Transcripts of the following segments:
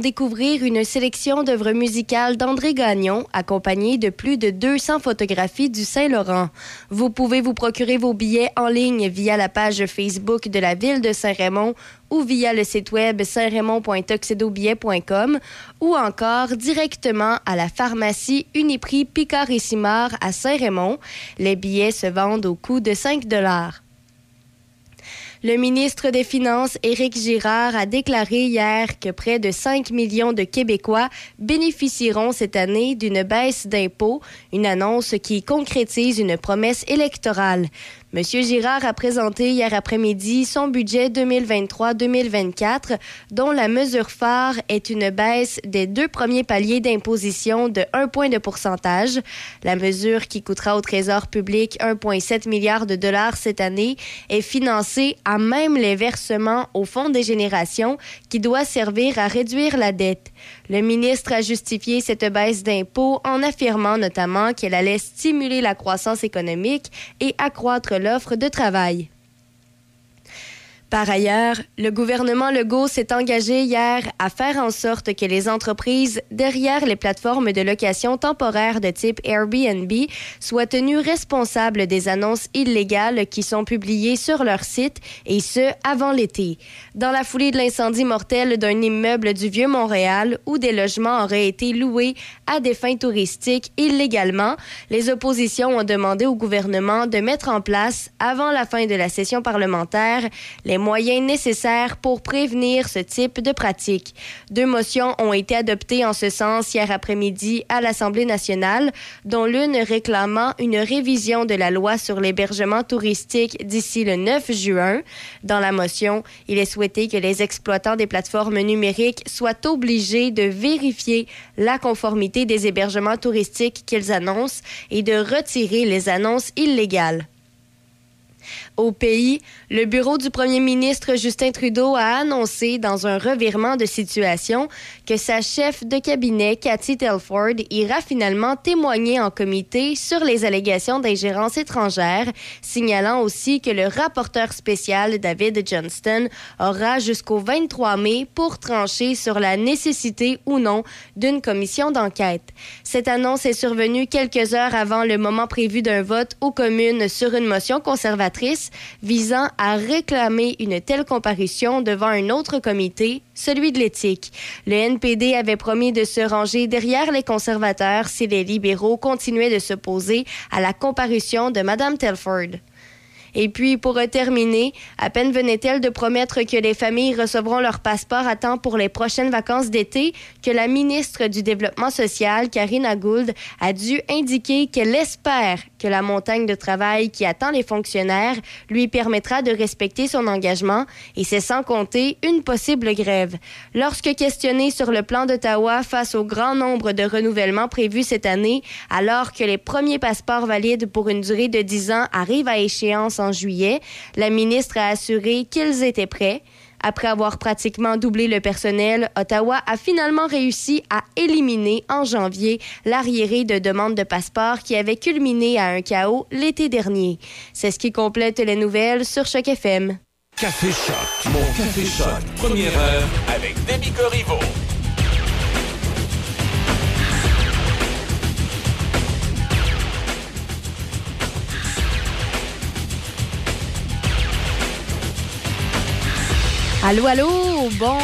découvrir une sélection d'œuvres musicales d'André Gagnon, accompagnée de plus de 200 photographies du Saint-Laurent. Vous pouvez vous procurer vos billets en ligne via la page Facebook de la ville de Saint-Raymond ou via le site web saint-raymond.tuxedobillet.com ou encore directement à la pharmacie Uniprix Picard et Simard à Saint-Raymond. Les billets se vendent au coût de 5 dollars. Le ministre des Finances, Éric Girard, a déclaré hier que près de 5 millions de Québécois bénéficieront cette année d'une baisse d'impôts, une annonce qui concrétise une promesse électorale. M. Girard a présenté hier après-midi son budget 2023-2024, dont la mesure phare est une baisse des deux premiers paliers d'imposition de 1 point de pourcentage. La mesure qui coûtera au Trésor public 1,7 milliard de dollars cette année est financée à même les versements au Fonds des générations qui doit servir à réduire la dette. Le ministre a justifié cette baisse d'impôts en affirmant notamment qu'elle allait stimuler la croissance économique et accroître l'offre de travail. Par ailleurs, le gouvernement Legault s'est engagé hier à faire en sorte que les entreprises derrière les plateformes de location temporaire de type Airbnb soient tenues responsables des annonces illégales qui sont publiées sur leur site, et ce, avant l'été. Dans la foulée de l'incendie mortel d'un immeuble du Vieux-Montréal où des logements auraient été loués à des fins touristiques illégalement, les oppositions ont demandé au gouvernement de mettre en place, avant la fin de la session parlementaire, les moyens nécessaires pour prévenir ce type de pratique. Deux motions ont été adoptées en ce sens hier après-midi à l'Assemblée nationale, dont l'une réclamant une révision de la loi sur l'hébergement touristique d'ici le 9 juin. Dans la motion, il est souhaité que les exploitants des plateformes numériques soient obligés de vérifier la conformité des hébergements touristiques qu'ils annoncent et de retirer les annonces illégales. Au pays, le bureau du premier ministre Justin Trudeau a annoncé dans un revirement de situation que sa chef de cabinet, Cathy Telford, ira finalement témoigner en comité sur les allégations d'ingérence étrangère, signalant aussi que le rapporteur spécial David Johnston aura jusqu'au 23 mai pour trancher sur la nécessité ou non d'une commission d'enquête. Cette annonce est survenue quelques heures avant le moment prévu d'un vote aux communes sur une motion conservatrice visant à réclamer une telle comparution devant un autre comité, celui de l'éthique. Le NPD avait promis de se ranger derrière les conservateurs si les libéraux continuaient de s'opposer à la comparution de Mme Telford. Et puis, pour terminer, à peine venait-elle de promettre que les familles recevront leur passeport à temps pour les prochaines vacances d'été que la ministre du Développement social, Karina Gould, a dû indiquer qu'elle espère que la montagne de travail qui attend les fonctionnaires lui permettra de respecter son engagement, et c'est sans compter une possible grève. Lorsque questionné sur le plan d'Ottawa face au grand nombre de renouvellements prévus cette année, alors que les premiers passeports valides pour une durée de 10 ans arrivent à échéance en en juillet, la ministre a assuré qu'ils étaient prêts. Après avoir pratiquement doublé le personnel, Ottawa a finalement réussi à éliminer en janvier l'arriéré de demande de passeport qui avait culminé à un chaos l'été dernier. C'est ce qui complète les nouvelles sur Choc FM. Café Choc, mon Café Choc, première avec Demi Corriveau. Allô, allô, bon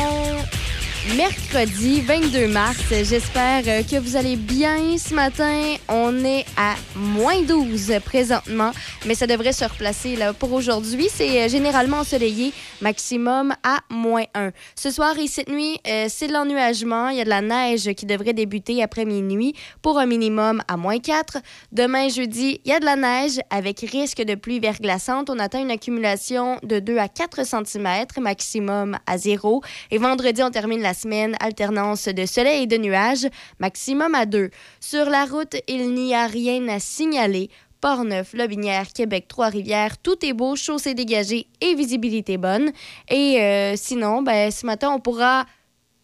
mercredi 22 mars. J'espère euh, que vous allez bien ce matin. On est à moins 12 présentement, mais ça devrait se replacer là. Pour aujourd'hui, c'est euh, généralement ensoleillé, maximum à moins 1. Ce soir et cette nuit, euh, c'est de l'ennuagement. Il y a de la neige qui devrait débuter après minuit pour un minimum à moins 4. Demain, jeudi, il y a de la neige avec risque de pluie verglaçante. On atteint une accumulation de 2 à 4 cm, maximum à 0. Et vendredi, on termine la semaine, alternance de soleil et de nuages, maximum à 2. Sur la route, il n'y a rien à signaler. Port-Neuf, Lobinière, Québec, Trois-Rivières, tout est beau, chaussée dégagée et visibilité bonne. Et euh, sinon, ben, ce matin, on pourra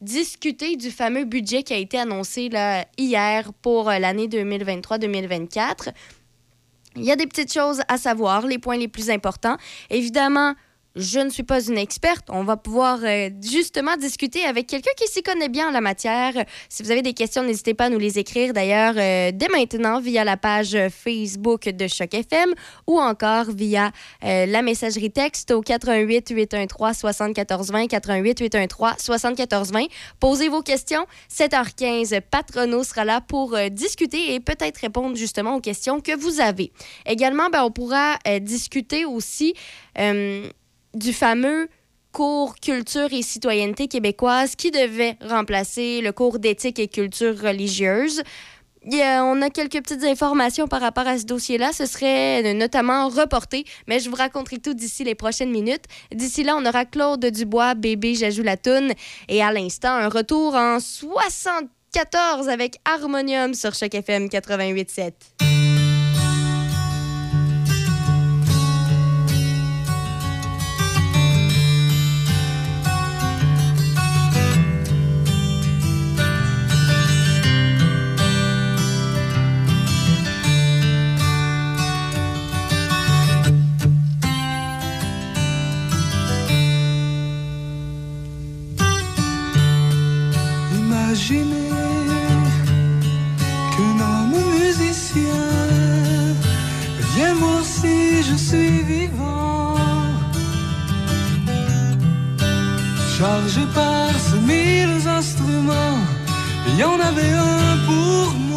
discuter du fameux budget qui a été annoncé là, hier pour euh, l'année 2023-2024. Il y a des petites choses à savoir, les points les plus importants. Évidemment, je ne suis pas une experte. On va pouvoir euh, justement discuter avec quelqu'un qui s'y connaît bien en la matière. Si vous avez des questions, n'hésitez pas à nous les écrire d'ailleurs euh, dès maintenant via la page Facebook de Choc FM ou encore via euh, la messagerie texte au 88 813 7420 88 813 7420. Posez vos questions. 7h15, Patrono sera là pour discuter et peut-être répondre justement aux questions que vous avez. Également, ben, on pourra discuter aussi du fameux cours culture et citoyenneté québécoise qui devait remplacer le cours d'éthique et culture religieuse. on a quelques petites informations par rapport à ce dossier-là. Ce serait notamment reporté, mais je vous raconterai tout d'ici les prochaines minutes. D'ici là, on aura Claude Dubois, Bébé J'ajoute la toune, et à l'instant, un retour en 74 avec Harmonium sur Choc FM 88.7. chargé par ce mille instruments. Il y en avait un pour moi,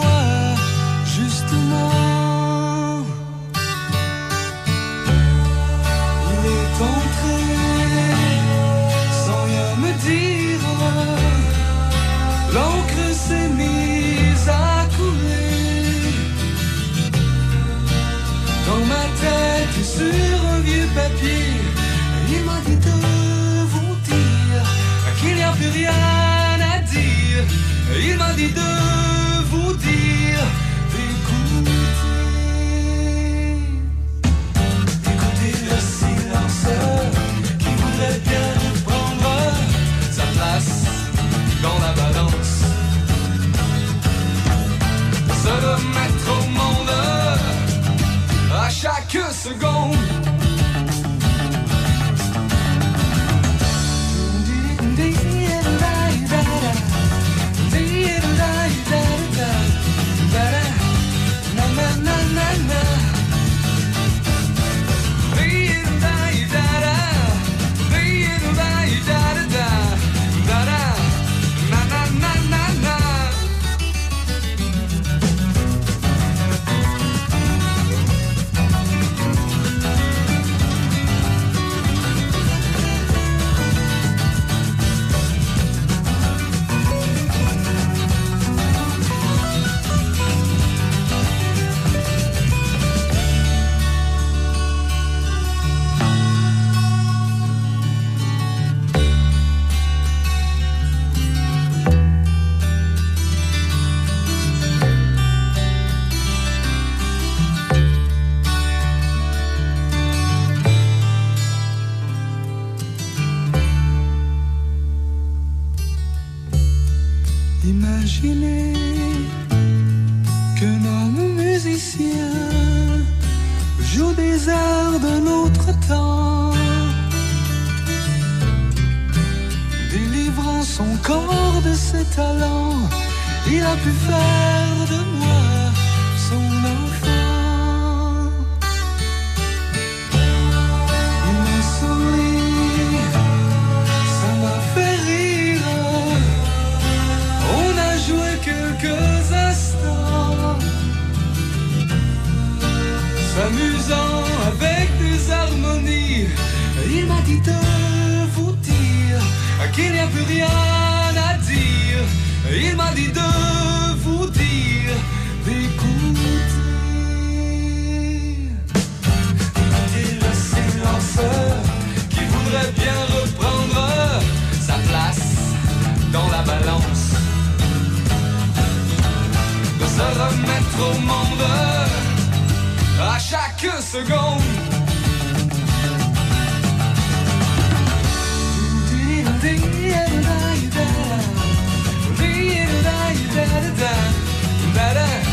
Il m'a dit de vous dire d'écouter. Écoutez le silence qui voudrait bien prendre sa place dans la balance. Se remettre au monde à chaque seconde. De ses talents, il a pu faire de moi son enfant. Il m'a souri, ça m'a fait rire. On a joué quelques instants, s'amusant avec des harmonies. Il m'a dit de vous dire qu'il n'y a plus rien? Il m'a dit de vous dire d'écouter. Et le silenceur qui voudrait bien reprendre sa place dans la balance. De se remettre au monde à chaque seconde. derden Nereye?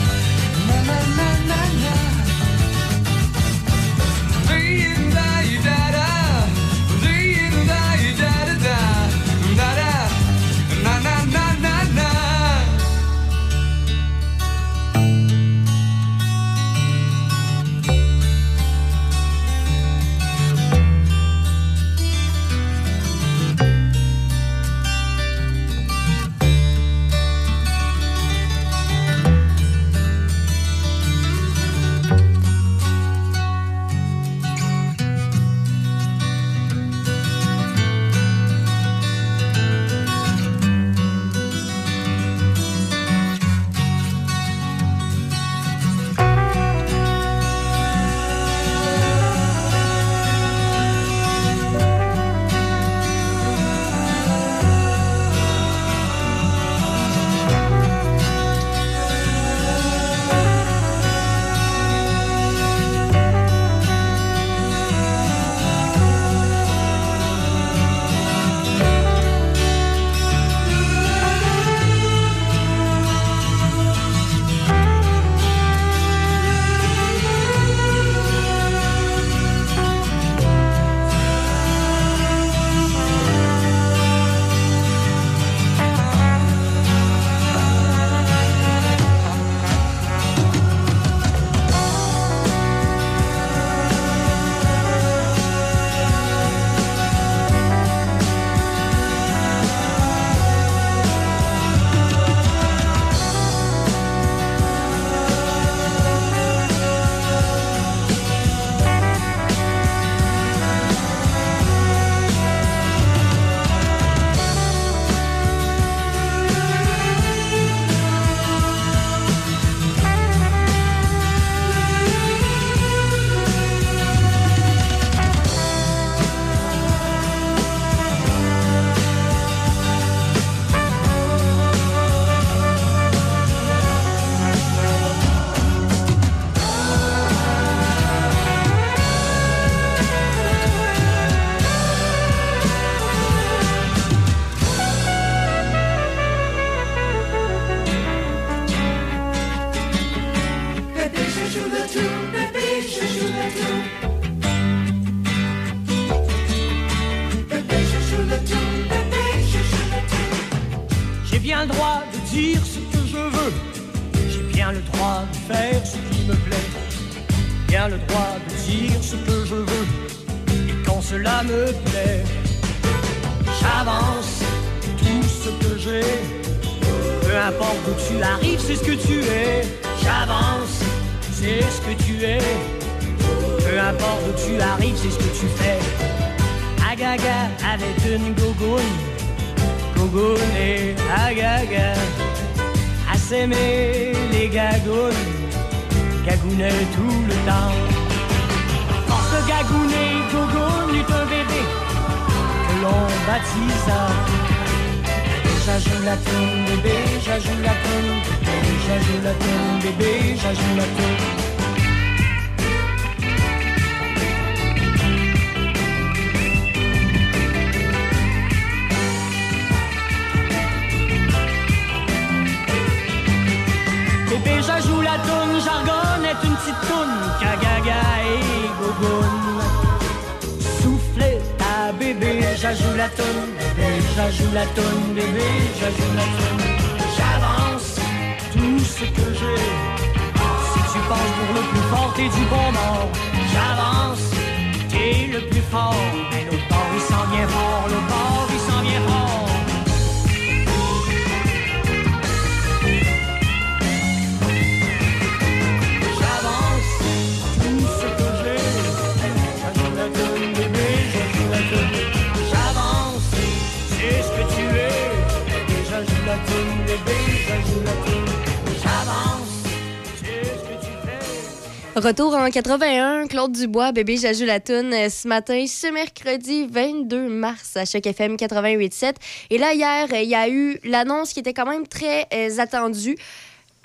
Retour en 81, Claude Dubois, bébé J'ajoute la toune euh, ce matin, ce mercredi 22 mars à Choc FM 88.7. Et là, hier, euh, il y a eu l'annonce qui était quand même très euh, attendue.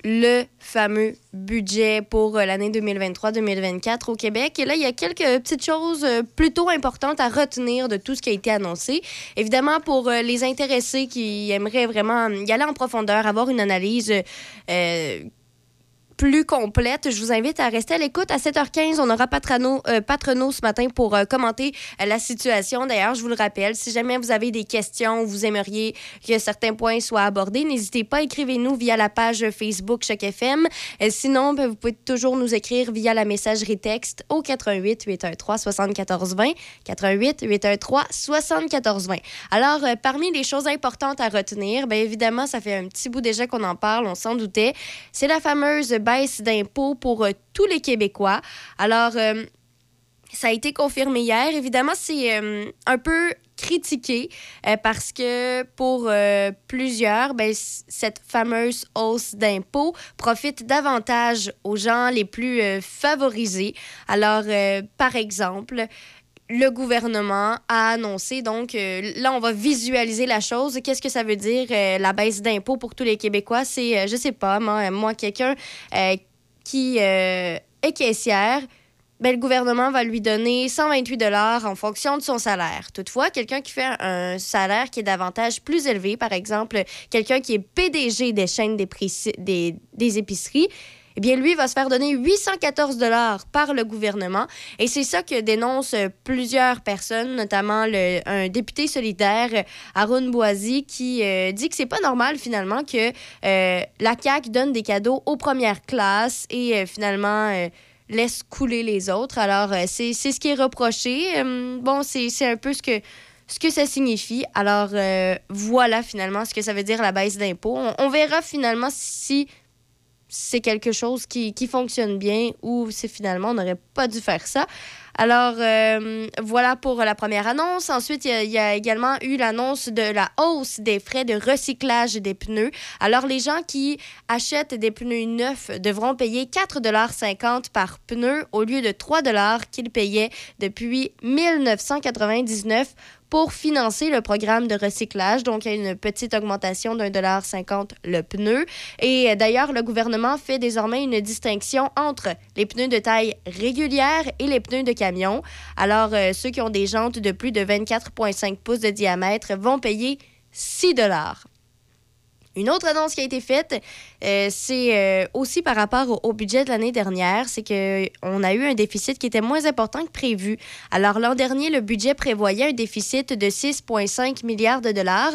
Le fameux budget pour l'année 2023-2024 au Québec. Et là, il y a quelques petites choses plutôt importantes à retenir de tout ce qui a été annoncé. Évidemment, pour les intéressés qui aimeraient vraiment y aller en profondeur, avoir une analyse plus complète, je vous invite à rester à l'écoute. À 7h15, on aura Patrano, euh, Patrono ce matin pour euh, commenter euh, la situation. D'ailleurs, je vous le rappelle, si jamais vous avez des questions, vous aimeriez que certains points soient abordés, n'hésitez pas, écrivez-nous via la page Facebook Choc FM. Euh, sinon, ben, vous pouvez toujours nous écrire via la messagerie texte au 88 813 74 20 88 813 74 20. Alors, parmi les choses importantes à retenir, bien évidemment, ça fait un petit bout déjà qu'on en parle, on s'en doutait. C'est la fameuse baisse d'impôts pour euh, tous les Québécois. Alors, euh, ça a été confirmé hier. Évidemment, c'est euh, un peu critiqué parce que pour plusieurs, ben, cette fameuse hausse d'impôts profite davantage aux gens les plus favorisés. Alors, par exemple, le gouvernement a annoncé, donc euh, là, on va visualiser la chose. Qu'est-ce que ça veut dire, euh, la baisse d'impôts pour tous les Québécois? C'est, euh, je sais pas, moi, moi quelqu'un euh, qui est caissière, ben, le gouvernement va lui donner 128 dollars en fonction de son salaire. Toutefois, quelqu'un qui fait un salaire qui est davantage plus élevé, par exemple, quelqu'un qui est PDG des chaînes des, des épiceries, eh bien, lui va se faire donner 814 dollars par le gouvernement. Et c'est ça que dénoncent euh, plusieurs personnes, notamment le, un député solidaire, euh, Arun Boisy, qui euh, dit que c'est pas normal finalement que la CAQ donne des cadeaux aux premières classes et finalement laisse couler les autres. Alors, c'est ce qui est reproché. Bon, c'est un peu ce que ce que ça signifie. Alors, voilà finalement ce que ça veut dire la baisse d'impôts. On verra finalement si c'est quelque chose qui, qui fonctionne bien ou si finalement on n'aurait pas dû faire ça. Alors, euh, voilà pour la première annonce. Ensuite, il y a- il y, a également eu l'annonce de la hausse des frais de recyclage des pneus. Alors, les gens qui achètent des pneus neufs devront payer 4,50 par pneu au lieu de 3 qu'ils payaient depuis 1999 pour financer le programme de recyclage. Donc, il y a une petite augmentation d'un dollar cinquante le pneu. Et euh, d'ailleurs, le gouvernement fait désormais une distinction entre les pneus de taille régulière et les pneus de camion. Alors, euh, ceux qui ont des jantes de plus de 24,5 pouces de diamètre vont payer 6 dollars. Une autre annonce qui a été faite, euh, c'est euh, aussi par rapport au, budget de l'année dernière, c'est qu'on a eu un déficit qui était moins important que prévu. Alors l'an dernier, le budget prévoyait un déficit de 6,5 milliards de dollars,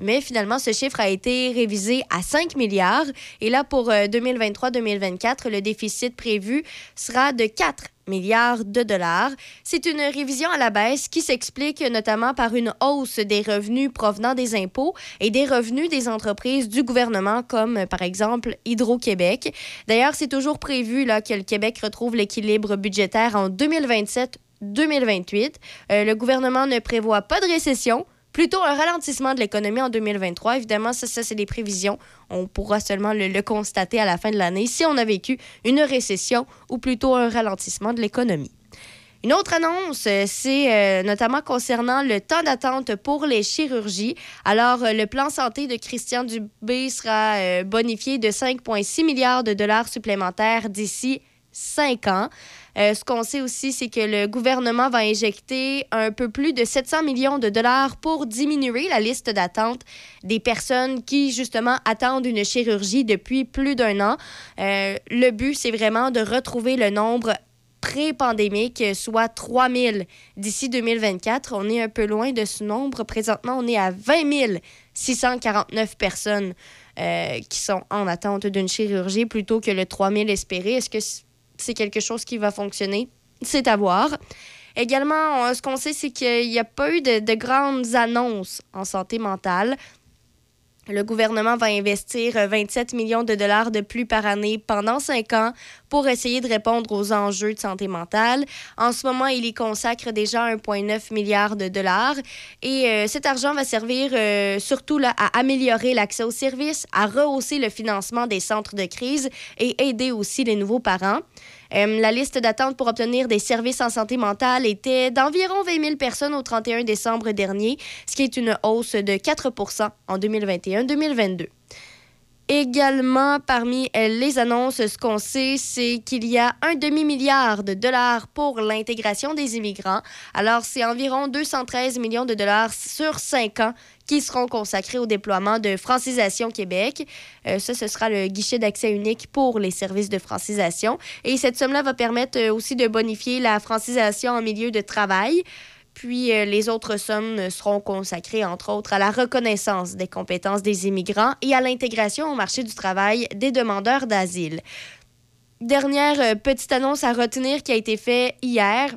mais finalement, ce chiffre a été révisé à 5 milliards. Et là, pour 2023-2024, le déficit prévu sera de 4 milliards de dollars. C'est une révision à la baisse qui s'explique notamment par une hausse des revenus provenant des impôts et des revenus des entreprises du gouvernement comme par exemple Hydro-Québec. D'ailleurs, c'est toujours prévu là, que le Québec retrouve l'équilibre budgétaire en 2027 2028. Euh, le gouvernement ne prévoit pas de récession, plutôt un ralentissement de l'économie en 2023. Évidemment, ça, ça c'est des prévisions. On pourra seulement le, constater à la fin de l'année si on a vécu une récession ou plutôt un ralentissement de l'économie. Une autre annonce, euh, c'est euh, notamment concernant le temps d'attente pour les chirurgies. Alors, euh, le plan santé de Christian Dubé sera bonifié de 5,6 milliards de dollars supplémentaires d'ici cinq ans. Euh, ce qu'on sait aussi, c'est que le gouvernement va injecter un peu plus de 700 millions de dollars pour diminuer la liste d'attente des personnes qui, justement, attendent une chirurgie depuis plus d'un an. Euh, le but, c'est vraiment de retrouver le nombre pré-pandémique, soit 3 000 d'ici 2024. On est un peu loin de ce nombre. Présentement, on est à 20 649 personnes euh, qui sont en attente d'une chirurgie plutôt que le 3 000 espéré. Est-ce que c'est quelque chose qui va fonctionner. C'est à voir. Également, ce qu'on sait, c'est qu'il n'y a pas eu de, grandes annonces en santé mentale. Le gouvernement va investir 27 millions de dollars de plus par année pendant cinq ans pour essayer de répondre aux enjeux de santé mentale. En ce moment, il y consacre déjà 1,9 milliard de dollars et euh, cet argent va servir euh, surtout là, à améliorer l'accès aux services, à rehausser le financement des centres de crise et aider aussi les nouveaux parents. Euh, la liste d'attente pour obtenir des services en santé mentale était d'environ 20 000 personnes au 31 décembre dernier, ce qui est une hausse de 4% en 2021-2022. Également, parmi euh, les annonces, ce qu'on sait, c'est qu'il y a un demi-milliard de dollars pour l'intégration des immigrants. Alors, c'est environ 213 millions de dollars sur cinq ans qui seront consacrés au déploiement de Francisation Québec. Euh, ça, ce sera le guichet d'accès unique pour les services de francisation. Et cette somme-là va permettre euh, aussi de bonifier la francisation en milieu de travail. Puis euh, les autres sommes seront consacrées, entre autres, à la reconnaissance des compétences des immigrants et à l'intégration au marché du travail des demandeurs d'asile. Dernière petite annonce à retenir qui a été faite hier,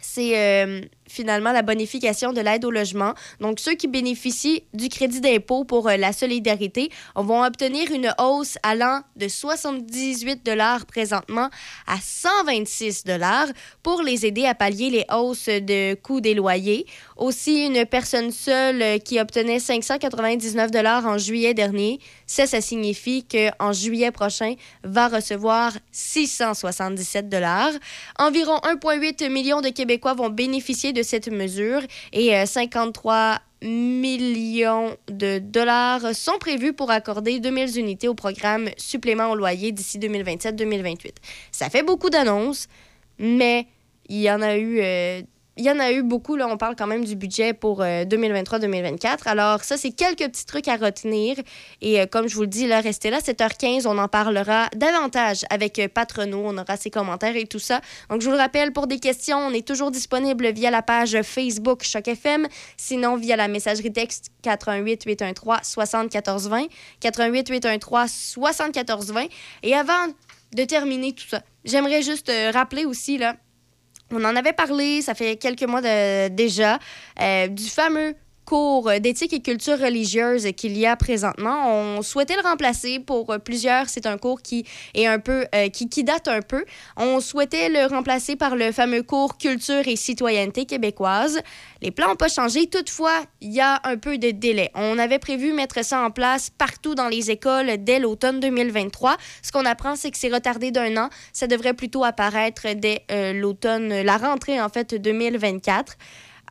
c'est finalement la bonification de l'aide au logement. Donc, ceux qui bénéficient du crédit d'impôt pour euh, la solidarité vont obtenir une hausse allant de 78 dollars présentement à 126 dollars pour les aider à pallier les hausses de coûts des loyers. Aussi, une personne seule qui obtenait 599 dollars en juillet dernier, ça, ça signifie qu'en juillet prochain, va recevoir 677 dollars. Environ 1,8 million de Québécois vont bénéficier de cette mesure et 53 euh, millions de dollars sont prévus pour accorder 2000 unités au programme supplément au loyer d'ici 2027-2028. Ça fait beaucoup d'annonces, mais il y en a eu euh, il y en a eu beaucoup. Là, on parle quand même du budget pour 2023-2024. Euh, Alors, ça, c'est quelques petits trucs à retenir. Et euh, comme je vous le dis, là, restez là, 7h15, on en parlera davantage avec euh, Patrono. On aura ses commentaires et tout ça. Donc, je vous le rappelle, pour des questions, on est toujours disponible via la page Facebook Choc FM. Sinon, via la messagerie texte 88 813 7420. 88 813 7420. Et avant de terminer tout ça, j'aimerais juste rappeler aussi, là, on en avait parlé, ça fait quelques mois déjà, euh, du fameux cours d'éthique et culture religieuse qu'il y a présentement. On souhaitait le remplacer pour plusieurs. C'est un cours qui est un peu euh, qui, qui, date un peu. On souhaitait le remplacer par le fameux cours culture et citoyenneté québécoise. Les plans n'ont pas changé. Toutefois, il y a un peu de délai. On avait prévu mettre ça en place partout dans les écoles dès l'automne 2023. Ce qu'on apprend, c'est que c'est retardé d'un an. Ça devrait plutôt apparaître dès euh, l'automne, la rentrée en fait 2024.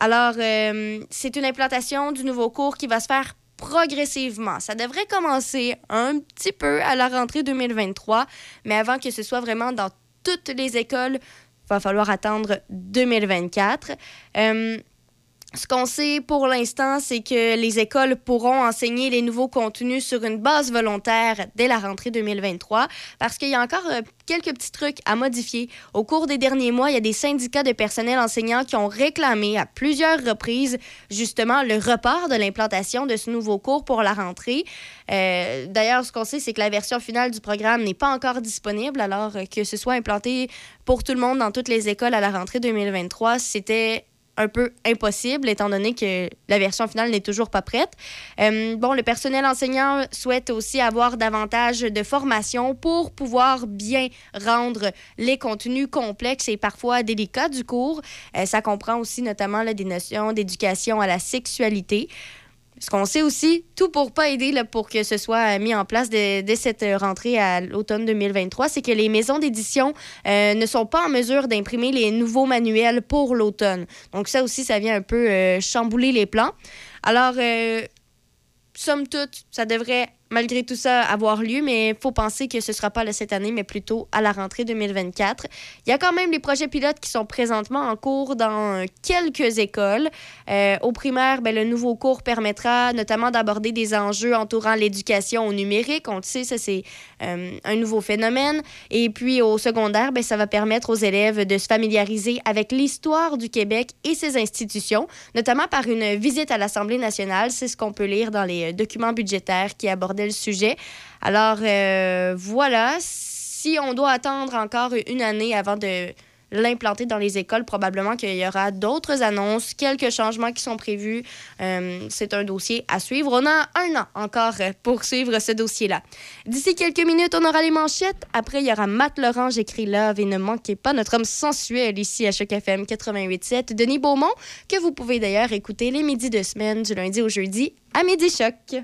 Alors, euh, c'est une implantation du nouveau cours qui va se faire progressivement. Ça devrait commencer un petit peu à la rentrée 2023, mais avant que ce soit vraiment dans toutes les écoles, il va falloir attendre 2024. Euh, Ce qu'on sait pour l'instant, c'est que les écoles pourront enseigner les nouveaux contenus sur une base volontaire dès la rentrée 2023 parce qu'il y a encore euh, quelques petits trucs à modifier. Au cours des derniers mois, il y a des syndicats de personnel enseignant qui ont réclamé à plusieurs reprises justement le report de l'implantation de ce nouveau cours pour la rentrée. Euh, d'ailleurs, ce qu'on sait, c'est que la version finale du programme n'est pas encore disponible, alors que ce soit implanté pour tout le monde dans toutes les écoles à la rentrée 2023, c'était un peu impossible, étant donné que la version finale n'est toujours pas prête. Euh, bon, le personnel enseignant souhaite aussi avoir davantage de formation pour pouvoir bien rendre les contenus complexes et parfois délicats du cours. Euh, ça comprend aussi notamment là, des notions d'éducation à la sexualité. Ce qu'on sait aussi, tout pour pas aider là, pour que ce soit mis en place dès, cette rentrée à l'automne 2023, c'est que les maisons d'édition euh, ne sont pas en mesure d'imprimer les nouveaux manuels pour l'automne. Donc ça aussi, ça vient un peu euh, chambouler les plans. Alors, euh, somme toute, ça devrait malgré tout ça avoir lieu, mais il faut penser que ce ne sera pas cette année, mais plutôt à la rentrée 2024. Il y a quand même les projets pilotes qui sont présentement en cours dans quelques écoles. Euh, au primaire, ben, le nouveau cours permettra notamment d'aborder des enjeux entourant l'éducation au numérique. On le sait, ça c'est euh, un nouveau phénomène. Et puis au secondaire, ben, ça va permettre aux élèves de se familiariser avec l'histoire du Québec et ses institutions, notamment par une visite à l'Assemblée nationale. C'est ce qu'on peut lire dans les documents budgétaires qui le sujet. Alors euh, voilà, si on doit attendre encore une année avant de l'implanter dans les écoles, probablement qu'il y aura d'autres annonces, quelques changements qui sont prévus. Euh, c'est un dossier à suivre. On a un an encore pour suivre ce dossier-là. D'ici quelques minutes, on aura les manchettes. Après, il y aura Matt Laurent, j'écris Love et ne manquez pas notre homme sensuel ici à Choc FM 88.7, Denis Beaumont, que vous pouvez d'ailleurs écouter les midis de semaine du lundi au jeudi à Midi Choc.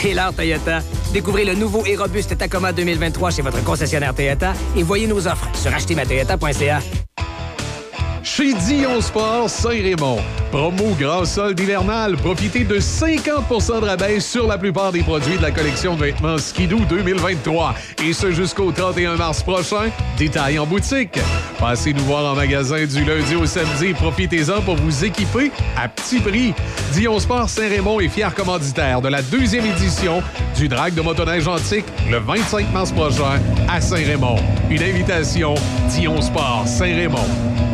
C'est l'heure Toyota. Découvrez le nouveau et robuste Tacoma 2023 chez votre concessionnaire Toyota et voyez nos offres sur achetermatoyota.ca. Chez Dion Sport Saint-Raymond. Promo grand solde hivernal. Profitez de 50% de rabais sur la plupart des produits de la collection de vêtements Skidoo 2023. Et ce jusqu'au 31 mars prochain. Détail en boutique. Passez nous voir en magasin du lundi au samedi profitez-en pour vous équiper à petit prix. Dion Sport Saint-Raymond est fier commanditaire de la deuxième édition du Drag de motoneige antique le 25 mars prochain à Saint-Raymond. Une invitation Dion Sport Saint-Raymond.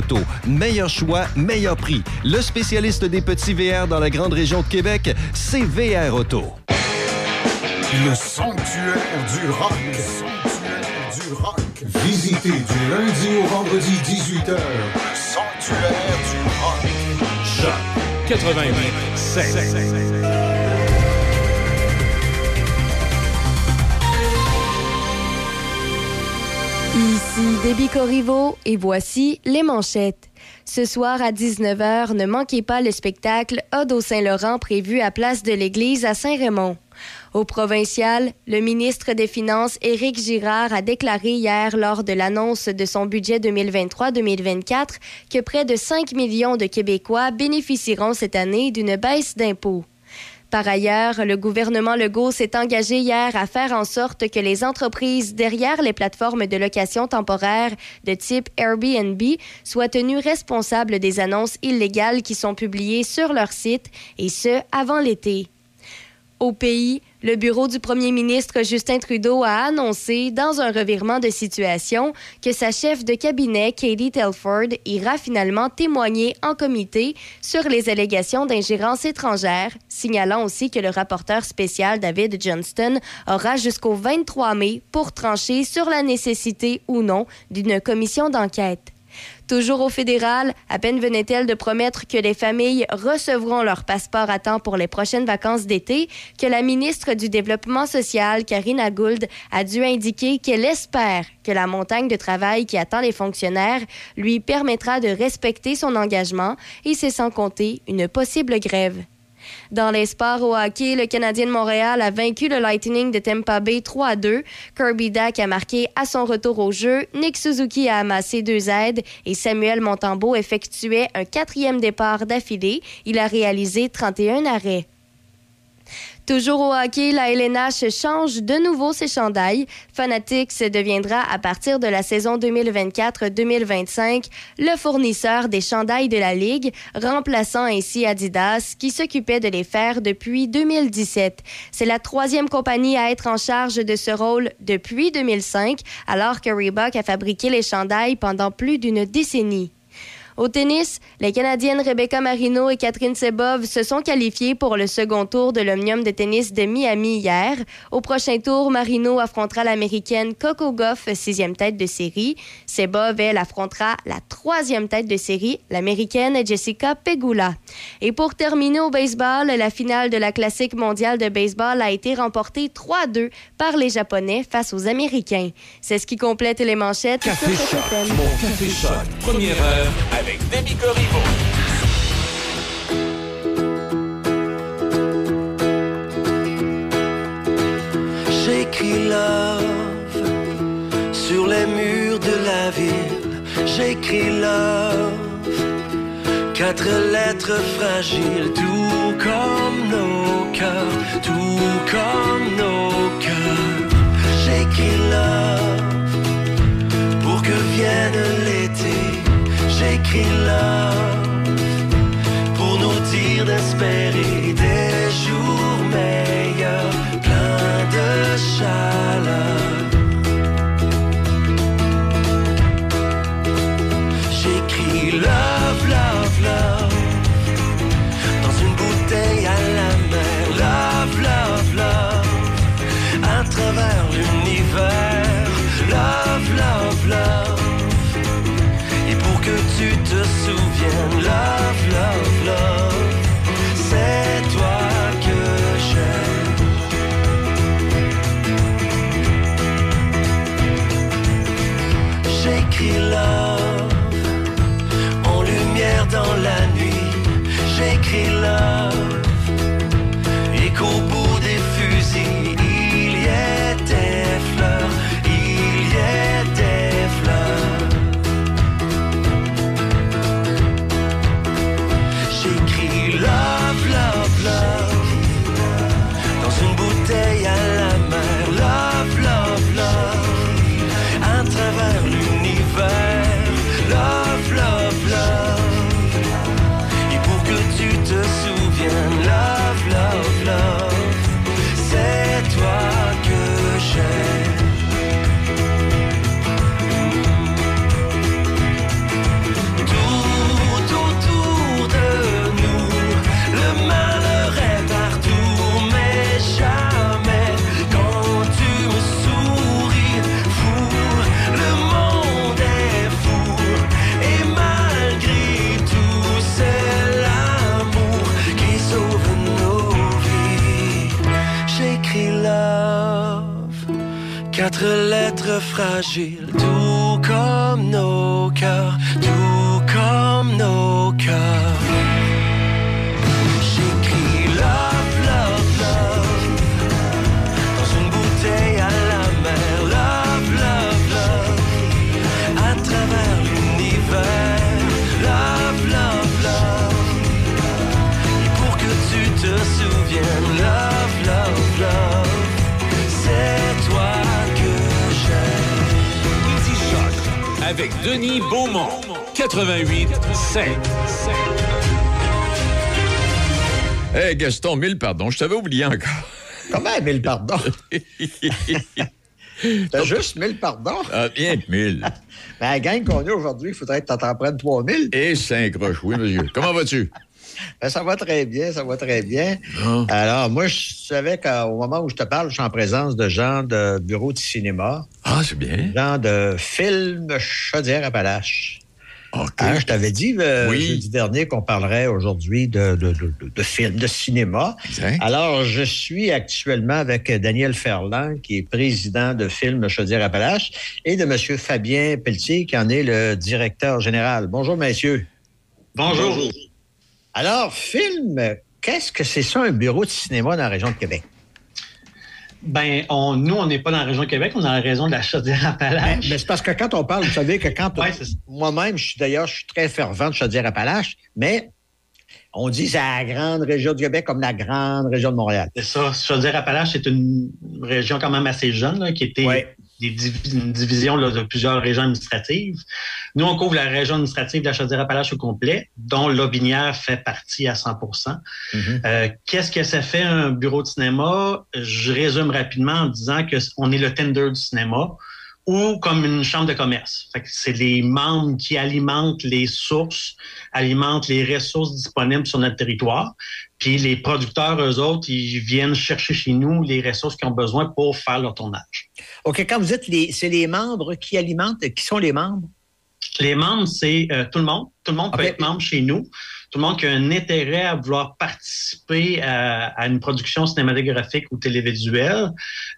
Meilleur choix, meilleur prix. Le spécialiste des petits VR dans la grande région de Québec, c'est VR Auto. Le sanctuaire du rock. Le sanctuaire du rock. Visitez du lundi au vendredi 18h. Sanctuaire du rock. Choc 88 Ici Déby Corriveau et voici les manchettes. Ce soir à 19h, ne manquez pas le spectacle Ode au Saint-Laurent prévu à Place de l'Église à Saint-Raymond. Au provincial, le ministre des Finances, Éric Girard, a déclaré hier lors de l'annonce de son budget 2023-2024 que près de 5 millions de Québécois bénéficieront cette année d'une baisse d'impôts. Par ailleurs, le gouvernement Legault s'est engagé hier à faire en sorte que les entreprises derrière les plateformes de location temporaire de type Airbnb soient tenues responsables des annonces illégales qui sont publiées sur leur site, et ce, avant l'été. Au pays, le bureau du premier ministre Justin Trudeau a annoncé, dans un revirement de situation, que sa chef de cabinet, Katie Telford, ira finalement témoigner en comité sur les allégations d'ingérence étrangère, signalant aussi que le rapporteur spécial David Johnston aura jusqu'au 23 mai pour trancher sur la nécessité ou non d'une commission d'enquête. Toujours au fédéral, à peine venait-elle de promettre que les familles recevront leur passeport à temps pour les prochaines vacances d'été que la ministre du Développement social, Karina Gould, a dû indiquer qu'elle espère que la montagne de travail qui attend les fonctionnaires lui permettra de respecter son engagement et c'est sans compter une possible grève. Dans les sports au hockey, le Canadien de Montréal a vaincu le Lightning de Tampa Bay 3 à 2. Kirby Dack a marqué à son retour au jeu. Nick Suzuki a amassé deux aides et Samuel Montembeau effectuait un quatrième départ d'affilée. Il a réalisé 31 arrêts. Toujours au hockey, la LNH change de nouveau ses chandails. Fanatics deviendra à partir de la saison 2024-2025 le fournisseur des chandails de la Ligue, remplaçant ainsi Adidas qui s'occupait de les faire depuis 2017. C'est la troisième compagnie à être en charge de ce rôle depuis 2005, alors que Reebok a fabriqué les chandails pendant plus d'une décennie. Au tennis, les Canadiennes Rebecca Marino et Catherine Sebov se sont qualifiées pour le second tour de l'Omnium de tennis de Miami hier. Au prochain tour, Marino affrontera l'Américaine Coco Goff, sixième tête de série. Sebov, elle, affrontera la troisième tête de série, l'Américaine Jessica Pegula. Et pour terminer au baseball, la finale de la Classique mondiale de baseball a été remportée 3-2 par les Japonais face aux Américains. C'est ce qui complète les manchettes. Café avec. J'écris love sur les murs de la ville. J'écris love, quatre lettres fragiles, tout comme nos cœurs, tout comme nos cœurs. J'écris love pour que vienne l'été. J'écris love pour nous dire d'espérer des jours meilleurs, pleins de chaleur. Quatre lettres fragiles, tout comme nos cœurs, tout comme nos cœurs. Avec Denis Beaumont. 88 5. Hey Gaston, mille pardon, je t'avais oublié encore. Comment 1000 pardons? T'as juste 1000 pardons? Ah, bien que 1000. Ben, la gang qu'on a aujourd'hui, il faudrait que tu t'en prennes 3000. Et 5 roches, oui, monsieur. Comment vas-tu? Ben, ça va très bien, ça va très bien. Ah. Alors, moi, je savais qu'au moment où je te parle, je suis en présence de gens de bureau de cinéma, Ah, c'est bien. gens de film Chaudière-Appalaches. OK. Hein, je t'avais dit euh, Oui. jeudi dernier qu'on parlerait aujourd'hui de, de, de, de- de films, de cinéma. Exact. Alors, je suis actuellement avec Daniel Ferland, qui est président de Film Chaudière-Appalaches, et de M. Fabien Pelletier, qui en est le directeur général. Bonjour, messieurs. Bonjour. Alors, Film, qu'est-ce que c'est ça, un bureau de cinéma dans la région de Québec? Ben, on, nous, on n'est pas dans la région de Québec, on est dans la région de la Chaudière-Appalaches. mais c'est parce que quand on parle, vous savez que quand on- Ouais, moi-même, je suis d'ailleurs, je suis très fervent de Chaudière-Appalaches, mais on dit c'est la grande région du Québec comme la grande région de Montréal. C'est ça. Chaudière-Appalaches, c'est une région quand même assez jeune, là, qui était Ouais. Des une division là, de plusieurs régions administratives. Nous, on couvre la région administrative de la Chaudière-Appalaches au complet, dont l'Aubinière fait partie à 100 Mhm. Euh, Qu'est-ce que ça fait un bureau de cinéma? Je résume rapidement en disant que c- on est le tender du cinéma ou comme une chambre de commerce. C'est les membres qui alimentent les sources, alimentent les ressources disponibles sur notre territoire. Puis les producteurs, eux autres, ils viennent chercher chez nous les ressources qu'ils ont besoin pour faire leur tournage. OK, quand vous dites les, c'est les membres qui alimentent, qui sont les membres? Les membres, c'est euh, tout le monde. Tout le monde peut être membre chez nous. Tout le monde qui a un intérêt à vouloir participer à, une production cinématographique ou télévisuelle.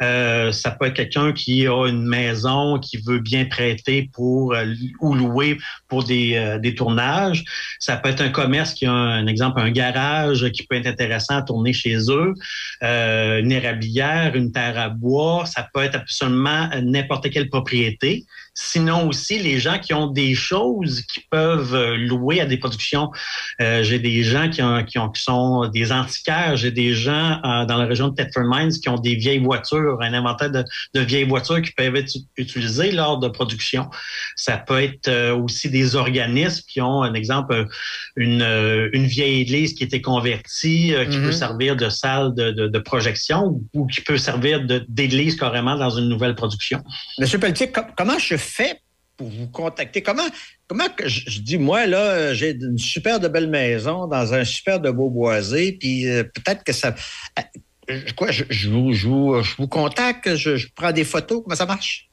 Euh, ça peut être quelqu'un qui a une maison, qui veut bien prêter pour euh, ou louer pour des, euh, des tournages. Ça peut être un commerce qui a un, exemple, un garage qui peut être intéressant à tourner chez eux. Euh, une érablière, une terre à bois. Ça peut être absolument n'importe quelle propriété. Sinon aussi, les gens qui ont des choses qui peuvent euh, louer à des productions. Euh, j'ai des gens qui, ont, qui, ont, qui sont des antiquaires. J'ai des gens euh, dans la région de Thetford Mines qui ont des vieilles voitures, un inventaire de, de vieilles voitures qui peuvent être utilisées lors de production. Ça peut être euh, aussi des organismes qui ont, un exemple, une, une vieille église qui était convertie, euh, qui peut servir de salle de, de, de projection ou, ou qui peut servir d'église carrément dans une nouvelle production. Monsieur Pelletier, com- comment je fais pour vous contacter? Comment, comment que je, je dis, moi, là, j'ai une super de belle maison dans un super de beau boisé, puis euh, peut-être que ça. euh, quoi, je, je vous, je, vous, je vous contacte, je, je prends des photos, comment ça marche?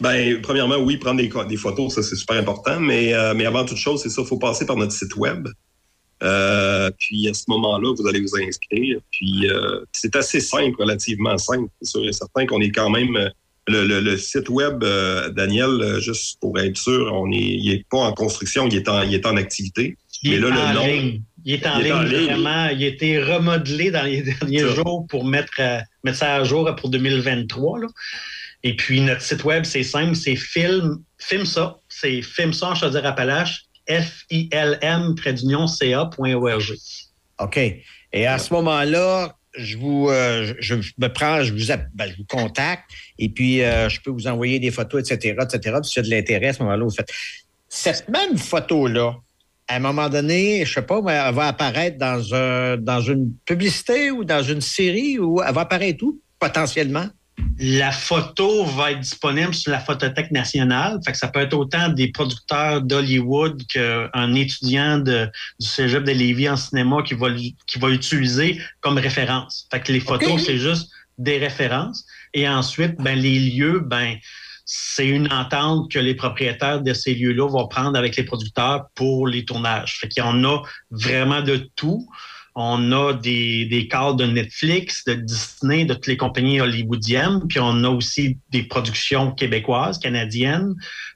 Ben, premièrement, oui, prendre des, des photos, ça c'est super important, mais, euh, mais avant toute chose, c'est ça, il faut passer par notre site web. Puis à ce moment-là, vous allez vous inscrire. Puis c'est assez simple, relativement simple. C'est sûr et certain qu'on est quand même le, le- le site web, euh, Daniel, euh, juste pour être sûr, on est, il est pas en construction, il est en, il est en activité. Il Mais est là, le en nom- ligne. Il est en il est ligne, en ligne. vraiment. Il a été remodelé dans les derniers Ça. jours pour mettre, euh, mettre ça à jour pour 2023. là. Et puis, notre site web, c'est simple, c'est film, film ça. C'est film ça en Chaudière-Appalaches, F-I-L-M, trait d'union, ca.org. OK. Et à ce moment-là, je vous, euh, je, me prends, je vous, ben, je vous contacte et puis euh, je peux vous envoyer des photos, etc., etc. Puis a de l'intérêt, à ce moment-là, vous faites. Cette même photo-là, à un moment donné, je sais pas, elle va apparaître dans, un, dans une publicité ou dans une série ou elle va apparaître où, potentiellement? La photo va être disponible sur la Photothèque nationale. Fait que ça peut être autant des producteurs d'Hollywood qu'un étudiant de, du Cégep de Lévis en cinéma qui va, qui va utiliser comme référence. Fait que les photos, c'est juste des références. Et ensuite, ben, les lieux, ben, c'est une entente que les propriétaires de ces lieux-là vont prendre avec les producteurs pour les tournages. Fait qu'il y en a vraiment de tout. On a des, des de Netflix, de Disney, de toutes les compagnies hollywoodiennes. Puis on a aussi des productions québécoises, canadiennes.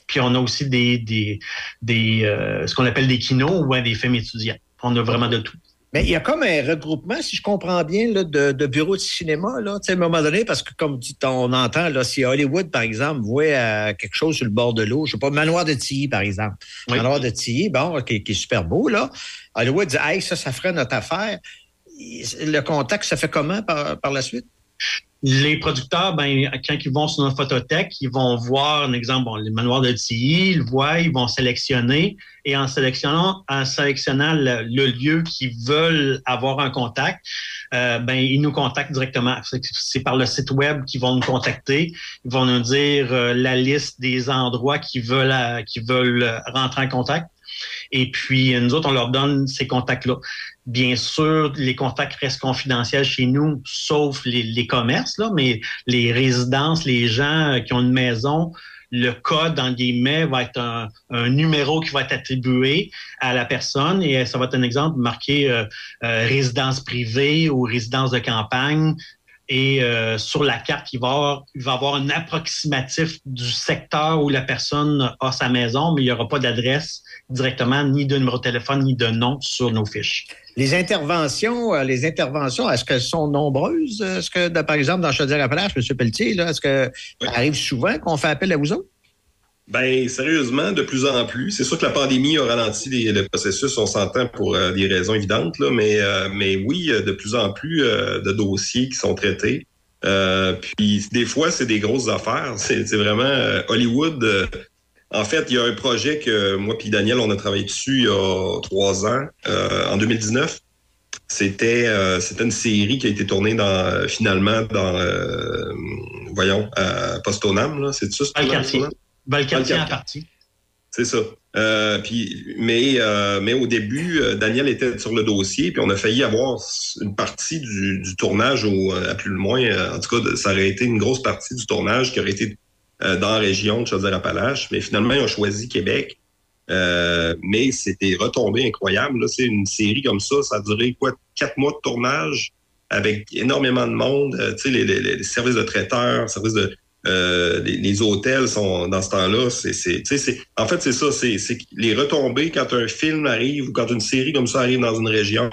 Puis on a aussi des, des, des euh, ce qu'on appelle des kinos ou des films étudiants. On a vraiment de tout. Mais il y a comme un regroupement, si je comprends bien, là, de, de bureaux de cinéma, là, tu sais, à un moment donné, parce que comme on entend, là, si Hollywood, par exemple, voit euh, quelque chose sur le bord de l'eau, je sais pas, Manoir de Tilly, par exemple. Oui. Manoir de Tilly, bon, qui, qui est super beau, là. Hollywood dit, hey, ça, ça ferait notre affaire. Le contact, ça fait comment par, par la suite? Les producteurs, ben, quand ils vont sur notre photothèque, ils vont voir, un exemple, bon, les manoirs de TI, ils le voient, ils vont sélectionner et en sélectionnant, en sélectionnant le, lieu qu'ils veulent avoir un contact, euh, ben, ils nous contactent directement. C'est- par le site web qu'ils vont nous contacter. Ils vont nous dire euh, la liste des endroits qu'ils veulent, euh, qu'ils veulent rentrer en contact. Et puis, nous autres, on leur donne ces contacts-là. Bien sûr, les contacts restent confidentiels chez nous, sauf les, les commerces, là, mais les résidences, les gens euh, qui ont une maison, le code, en guillemets, va être un, numéro qui va être attribué à la personne et ça va être un exemple marqué euh, euh, résidence privée ou résidence de campagne. Et euh, sur la carte, il va, avoir, il va avoir un approximatif du secteur où la personne a sa maison, mais il n'y aura pas d'adresse directement, ni de numéro de téléphone, ni de nom sur nos fiches. Les interventions, euh, les interventions, est-ce qu'elles sont nombreuses? Est-ce que, de- par exemple, dans Chaudière-Appalaches, M. Pelletier, là, est-ce que ça arrive souvent qu'on fait appel à vous autres? Ben, sérieusement, de plus en plus. C'est sûr que la pandémie a ralenti les- le processus, on s'entend pour euh, des raisons évidentes, là, mais, euh, mais oui, de plus en plus euh, de dossiers qui sont traités. Euh, puis des fois, c'est des grosses affaires. C'est vraiment euh, Hollywood. En fait, il y a un projet que moi puis Daniel, on a travaillé dessus il y a trois ans, euh, en 2019. C'était euh, c'était une série qui a été tournée dans finalement dans euh, voyons à Postonam là, c'est ça Valcartier. Valcartier en partie. C'est ça. Euh, puis, mais, euh, mais au début, euh, Daniel était sur le dossier, puis on a failli avoir une partie du, du tournage, au, à plus ou moins, en tout cas, ça aurait été une grosse partie du tournage qui aurait été dans la région de Chaudière-Appalaches, mais finalement, ils ont choisi Québec. Euh, mais c'était retombé incroyable. Là, c'est une série comme ça, ça a duré quoi, quatre mois de tournage avec énormément de monde. Euh, tu sais, les, les- les services de traiteurs, services de euh, les, les hôtels sont dans ce temps-là. C'est, c'est, tu sais, c'est, en fait, c'est ça. C'est, les retombées quand un film arrive ou quand une série comme ça arrive dans une région,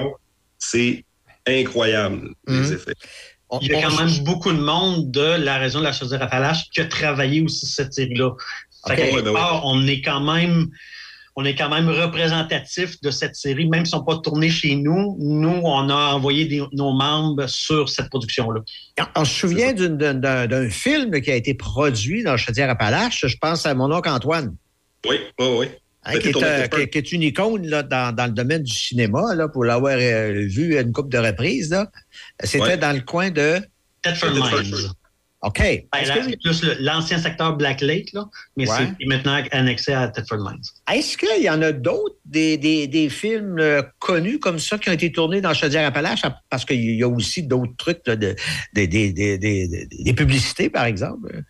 c'est incroyable les effets. Il y a quand même beaucoup de monde de la région de la Chaudière-Appalaches qui a travaillé aussi sur cette série-là. Ouais, ben ouais. on est quand même on est quand même représentatif de cette série, même s'ils ne sont pas tournés chez nous. Nous, on a envoyé des- nos membres sur cette production-là. On se souvient d'un film qui a été produit dans Chaudière-Appalaches. Je pense à mon oncle Antoine. Oui, oui, oui. Hein, qui, est, euh, qui- qui une icône là, dans, dans le domaine du cinéma, là, pour l'avoir euh, vu à une couple de reprises. là. C'était Ouais. dans le coin de. Thetford Mines. OK. Ben, là, que- plus l'ancien secteur Black Lake, là, mais Ouais. c'est maintenant annexé à Thetford Mines. Est-ce qu'il y en a d'autres, des, des, des films euh, connus comme ça qui ont été tournés dans Chaudière-Appalaches? Parce qu'il y a aussi d'autres trucs, là, de, des- des- des- des- des- des publicités, par exemple.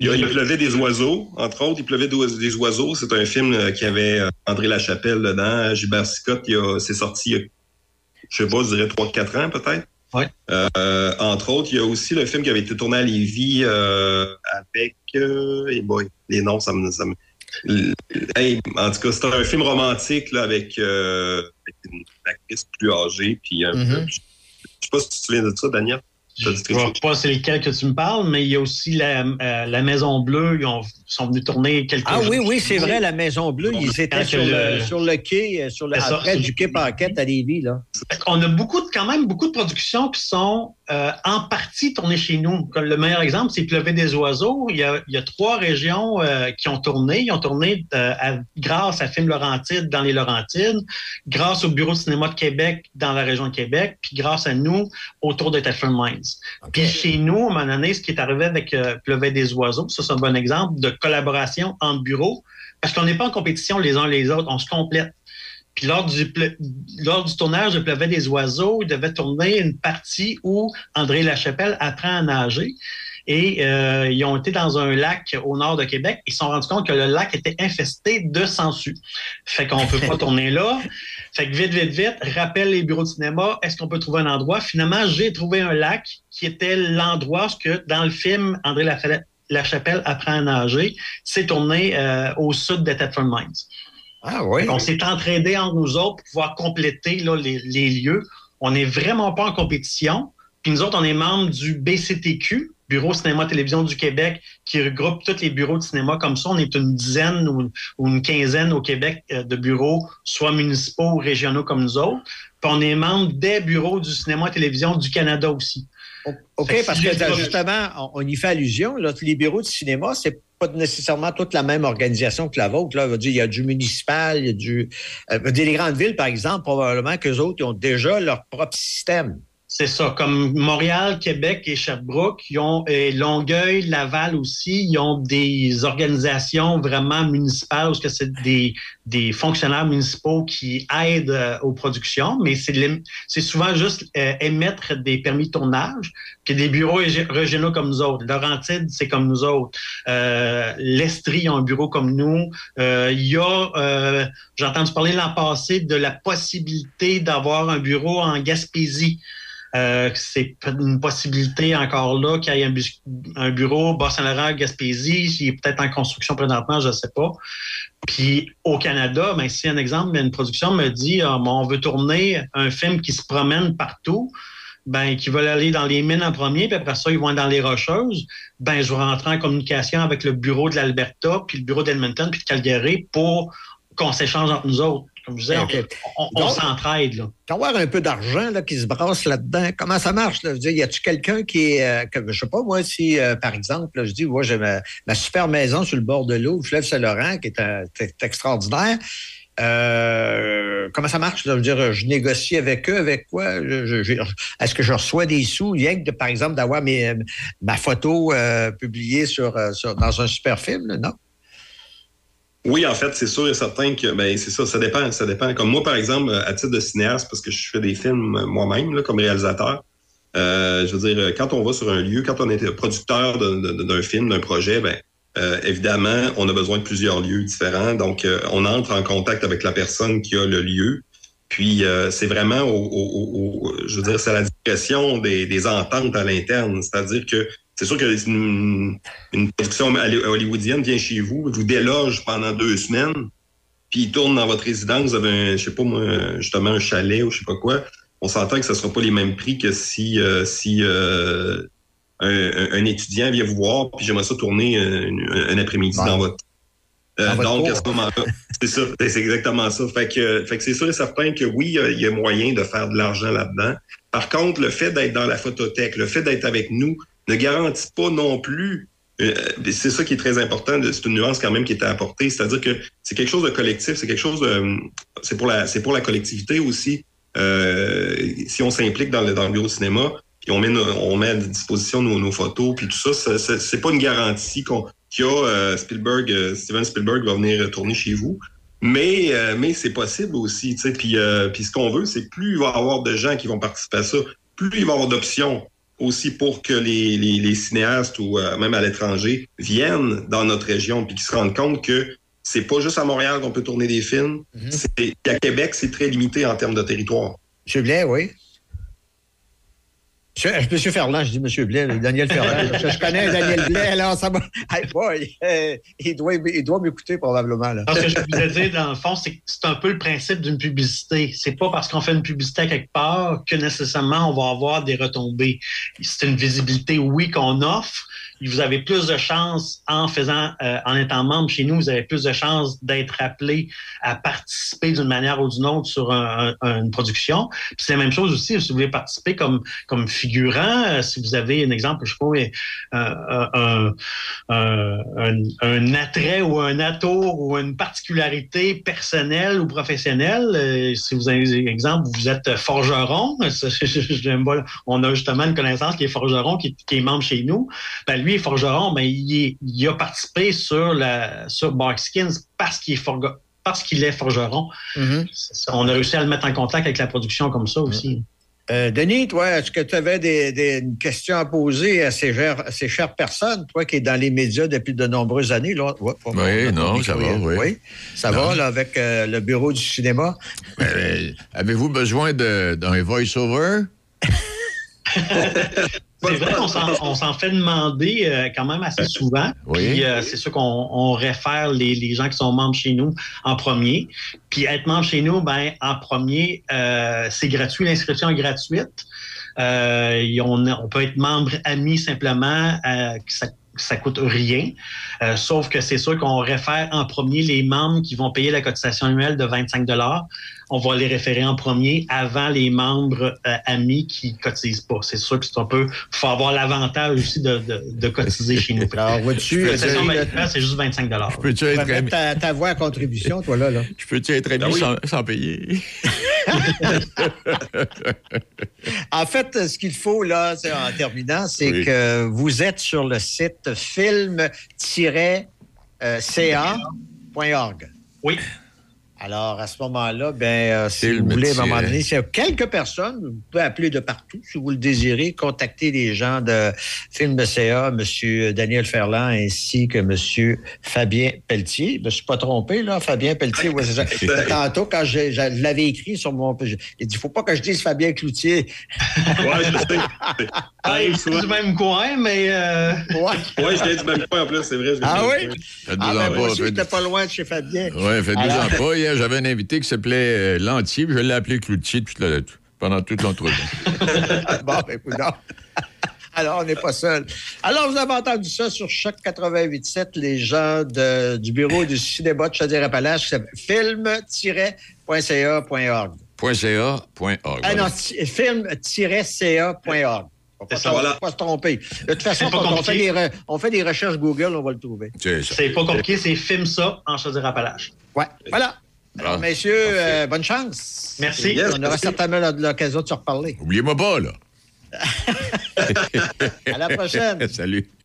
Il, il pleuvait des oiseaux, entre autres. Il pleuvait des oiseaux. C'est un film euh, qui avait euh, André Lachapelle dedans. Gilbert Scott, il a- c'est sorti il y a, je sais pas, je dirais 3-4 ans peut-être. Ouais. Euh, entre autres, il y a aussi le film qui avait été tourné à Lévis euh, avec... Euh, hey boy, les noms, ça me... Ça me hey, en tout cas, c'était un film romantique là, avec, euh, avec une actrice plus âgée. Puis, Mhm. peu- je sais pas si tu te souviens de ça, Daniel. Je ne sais pas c'est lequel que tu me parles, mais il y a aussi la, euh, la Maison Bleue. Ils ont- sont venus tourner quelques Ah jours. oui, oui, c'est vrai, la Maison Bleue, ils étaient sur le, le- sur le quai, euh, sur le, après sur- du quai Paquette à Lévis. Là. On a beaucoup de, quand même beaucoup de productions qui sont euh, en partie tournées chez nous. Comme le meilleur exemple, c'est Pleuver des oiseaux. Il y a, il y a trois régions euh, qui ont tourné. Ils ont tourné euh, à- grâce à Film Laurentide dans les Laurentides, grâce au Bureau de cinéma de Québec dans la région de Québec, puis grâce à nous autour de Thetford Mines. Puis chez nous, à un moment donné, ce qui est arrivé avec Pleuvet des oiseaux, ça c'est un bon exemple de collaboration entre bureaux, parce qu'on n'est pas en compétition les uns les autres, on se complète. Puis lors du, lors du tournage de Pleuvet des oiseaux, il devait tourner une partie où André Lachapelle apprend à nager. Et euh, ils ont été dans un lac au nord de Québec. Ils se sont rendus compte que le lac était infesté de sangsues. Fait qu'on peut pas tourner là. Fait que vite, vite, vite, rappelle les bureaux de cinéma, est-ce qu'on peut trouver un endroit? Finalement, j'ai trouvé un lac qui était l'endroit que, dans le film, André Lafayette- Lachapelle apprend à nager. C'est tourné euh, au sud de Thetford Mines. Ah oui. On s'est entraidés entre nous autres pour pouvoir compléter là, les, les lieux. On n'est vraiment pas en compétition. Puis nous autres, on est membres du BCTQ, Bureau Cinéma Télévision du Québec, qui regroupe tous les bureaux de cinéma comme ça. On est une dizaine ou, ou une quinzaine au Québec euh, de bureaux, soit municipaux ou régionaux comme nous autres. Puis on est membre des bureaux du cinéma et télévision du Canada aussi. OK, Fait parce que justement, on, on y fait allusion. Là, les bureaux de cinéma, c'est pas nécessairement toute la même organisation que la vôtre. Là, dire, il y a du municipal, il y a du. euh, les grandes villes, par exemple, probablement qu'eux autres, ils ont déjà leur propre système. C'est ça. Comme Montréal, Québec et Sherbrooke, ils ont et Longueuil, Laval aussi, ils ont des organisations vraiment municipales où ce que c'est des, des fonctionnaires municipaux qui aident euh, aux productions, mais c'est souvent juste euh, émettre des permis de tournage. Puis des bureaux rég- régionaux comme nous autres. Laurentides, c'est comme nous autres. Euh, L'Estrie a un bureau comme nous. Euh, Il y a, j'ai entendu parler l'an passé de la possibilité d'avoir un bureau en Gaspésie? Euh, c'est une possibilité encore là qu'il y ait un, bu- un bureau Bas-Saint-Laurent, Gaspésie, il est peut-être en construction présentement, je ne sais pas. Puis au Canada, ben, si un exemple, une production me dit bon, on veut tourner un film qui se promène partout, ben, qui veulent aller dans les mines en premier, puis après ça, ils vont dans les rocheuses, ben, je vais rentrer en communication avec le bureau de l'Alberta, puis le bureau d'Edmonton, puis de Calgary pour qu'on s'échange entre nous autres. Comme je disais, OK. on, s'entraide. D'avoir un peu d'argent qui se brasse là-dedans, comment ça marche? Là? Je veux dire, y a-tu quelqu'un qui est, euh, que, je sais pas, moi, si, euh, par exemple, là, je dis, moi, j'ai ma, ma super maison sur le bord de l'eau, fleuve Saint-Laurent, qui est, un- est extraordinaire. Euh, comment ça marche? là? Je veux dire, je négocie avec eux, avec quoi? Est-ce que je reçois des sous, rien que, de, par exemple, d'avoir ma photo euh, publiée sur, euh, sur- dans un super film? là, Non? Oui, en fait, c'est sûr et certain que ben, c'est ça, ça dépend, ça dépend. Comme moi, par exemple, à titre de cinéaste, parce que je fais des films moi-même comme réalisateur, euh, je veux dire, quand on va sur un lieu, quand on est producteur d'un film, d'un projet, ben, euh, évidemment, on a besoin de plusieurs lieux différents. Donc, euh, on entre en contact avec la personne qui a le lieu. Puis, euh, c'est vraiment, au, au- au- au- je veux dire, c'est la discrétion des, des ententes à l'interne. C'est-à-dire que c'est sûr que une, une production hollywoodienne vient chez vous, vous déloge pendant deux semaines, puis il tourne dans votre résidence, vous avez, un, je sais pas moi, justement un chalet ou je sais pas quoi. On s'entend que ce ne sera pas les mêmes prix que si, euh, si euh, un, étudiant vient vous voir, puis j'aimerais ça tourner un, un- après-midi dans votre. Euh, donc, à ce moment-là, c'est ça, c'est exactement ça. Fait que, fait que c'est sûr et certain que oui, il y a- il y a moyen de faire de l'argent là-dedans. Par contre, le fait d'être dans la photothèque, le fait d'être avec nous, ne garantit pas non plus. euh, c'est ça qui est très important. C'est une nuance quand même qui était apportée. C'est-à-dire que c'est quelque chose de collectif, c'est quelque chose de. C'est pour la, collectivité aussi. Euh, si on s'implique dans le, dans le bureau de cinéma, puis on met, met à disposition nos, photos, puis tout ça, c'est pas une garantie qu'on qu'il y a euh, Spielberg, Steven Spielberg va venir tourner chez vous. Mais, c'est possible aussi. puis ce qu'on veut, c'est plus il va y avoir de gens qui vont participer à ça, plus il va y avoir d'options aussi pour que les, les, les cinéastes ou euh, même à l'étranger viennent dans notre région puis qu'ils se rendent compte que c'est pas juste à Montréal qu'on peut tourner des films. C'est- À Québec, c'est très limité en termes de territoire. Monsieur Blais, oui. Monsieur, euh, Ferland, je dis Monsieur Blais, Daniel Ferland. je, je connais Daniel Blais, alors ça va. Hey boy, euh, il doit, il doit m'écouter probablement. Là. Ce que je voulais dire, dans le fond, c'est que c'est un peu le principe d'une publicité. C'est pas parce qu'on fait une publicité à quelque part que nécessairement on va avoir des retombées. C'est une visibilité, oui, qu'on offre. Vous avez plus de chances en faisant, euh, en étant membre chez nous, vous avez plus de chances d'être appelé à participer d'une manière ou d'une autre sur un- un- une production. Puis c'est la même chose aussi si vous voulez participer comme comme figurant. Euh, si vous avez un exemple, je sais pas, un, un, un, attrait ou un atour ou une particularité personnelle ou professionnelle. euh, si vous avez un exemple, vous êtes forgeron, on a justement une connaissance qui est forgeron, qui, qui est membre chez nous. Ben, lui, est forgeron, ben, il, a participé sur la sur Barkskins parce qu'il est forge- parce qu'il est forgeron. Ça. On a réussi à le mettre en contact avec la production comme ça aussi. Euh, Denis, toi, est-ce que tu avais des, des- une question à poser à ces, chères, à ces chères personnes, toi qui es dans les médias depuis de nombreuses années? Là, Ouais, Oui, non, ça va, oui. Ça Non. va, là, avec euh, le bureau du cinéma? Euh, Avez-vous besoin d'un voice-over? C'est vrai qu'on s'en, on s'en fait demander euh, quand même assez souvent. Oui. Puis euh, c'est sûr qu'on on réfère les, les gens qui sont membres chez nous en premier. Puis être membre chez nous, ben en premier, euh, c'est gratuit. L'inscription est gratuite. Euh, on, on peut être membre ami simplement. euh, ça, ça coûte rien. Euh, sauf que c'est sûr qu'on réfère en premier les membres qui vont payer la cotisation annuelle de 25 On va les référer en premier avant les membres euh, amis qui cotisent pas. C'est sûr que c'est un peu, faut avoir l'avantage aussi de, de, de cotiser chez nous. Alors, vois-tu, La cotisation euh, annuelle, c'est juste 25 Peux-tu Tu vas être mettre ami? ta, ta voix à contribution, toi, là. là. Je peux-tu être ami Ben oui. sans, sans payer? En fait, ce qu'il faut, là, c'est- en terminant, c'est Oui. que vous êtes sur le site film-ca.org. Oui. Alors, à ce moment-là, ben, euh, si vous voulez, à un moment donné, s'il y a quelques personnes, vous pouvez appeler de partout, si vous le désirez, contacter les gens de Film CA, M. Daniel Ferland, ainsi que M. Fabien Pelletier. Je ne me suis pas trompé, là, Fabien Pelletier, ouais, c'est ça. Tantôt, quand je, je l'avais écrit sur mon... Il dit, il faut pas que je dise Fabien Cloutier. Ouais, je sais. Ah, c'est du même coin, mais. euh, Ouais. Ouais, je viens du même point en plus, c'est vrai. je Ah du même oui? coin. Faites-vous Ah, en ben, moi pas. pas loin de chez Fabien. Ouais, faites-vous Alors- en pas. Hier, j'avais un invité qui s'appelait euh, Lantier, puis je l'ai appelé Cloutier toute la- pendant toute l'entrevue. bon, ben, écoute, non. Alors, on n'est pas seul. Alors, vous avez entendu ça sur Choc 88.7, les gens de- du bureau du cinéma de Chaudière-Appalaches, qui s'appelle film-ca.org. .ca.org. Ah non, film-ca.org. Se- voilà. faut pas se tromper. De toute façon, quand on fait, des re- on fait des recherches Google, on va le trouver. C'est ça. C'est pas compliqué, c'est film ça en Chaudière-Appalaches. Ouais, voilà. Alors, Ah. messieurs, euh, bonne chance. Merci. On aura merci. certainement l'occasion de se reparler. Oubliez-moi pas, là. À la prochaine. Salut.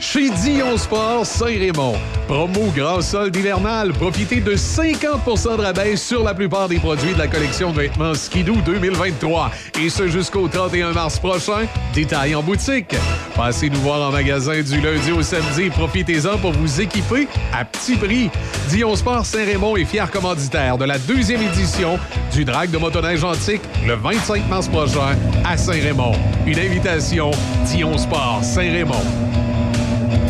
Chez Dion Sport Saint-Raymond. Promo grand solde hivernal. Profitez de 50% de rabais sur la plupart des produits de la collection de vêtements Skidoo 2023. Et ce jusqu'au 31 mars prochain. Détail en boutique. Passez nous voir en magasin du lundi au samedi. Profitez-en pour vous équiper à petit prix. Dion Sport Saint-Raymond est fier commanditaire de la deuxième édition du Drag de motoneige antique le 25 mars prochain à Saint-Raymond. Une invitation Dion Sport Saint-Raymond.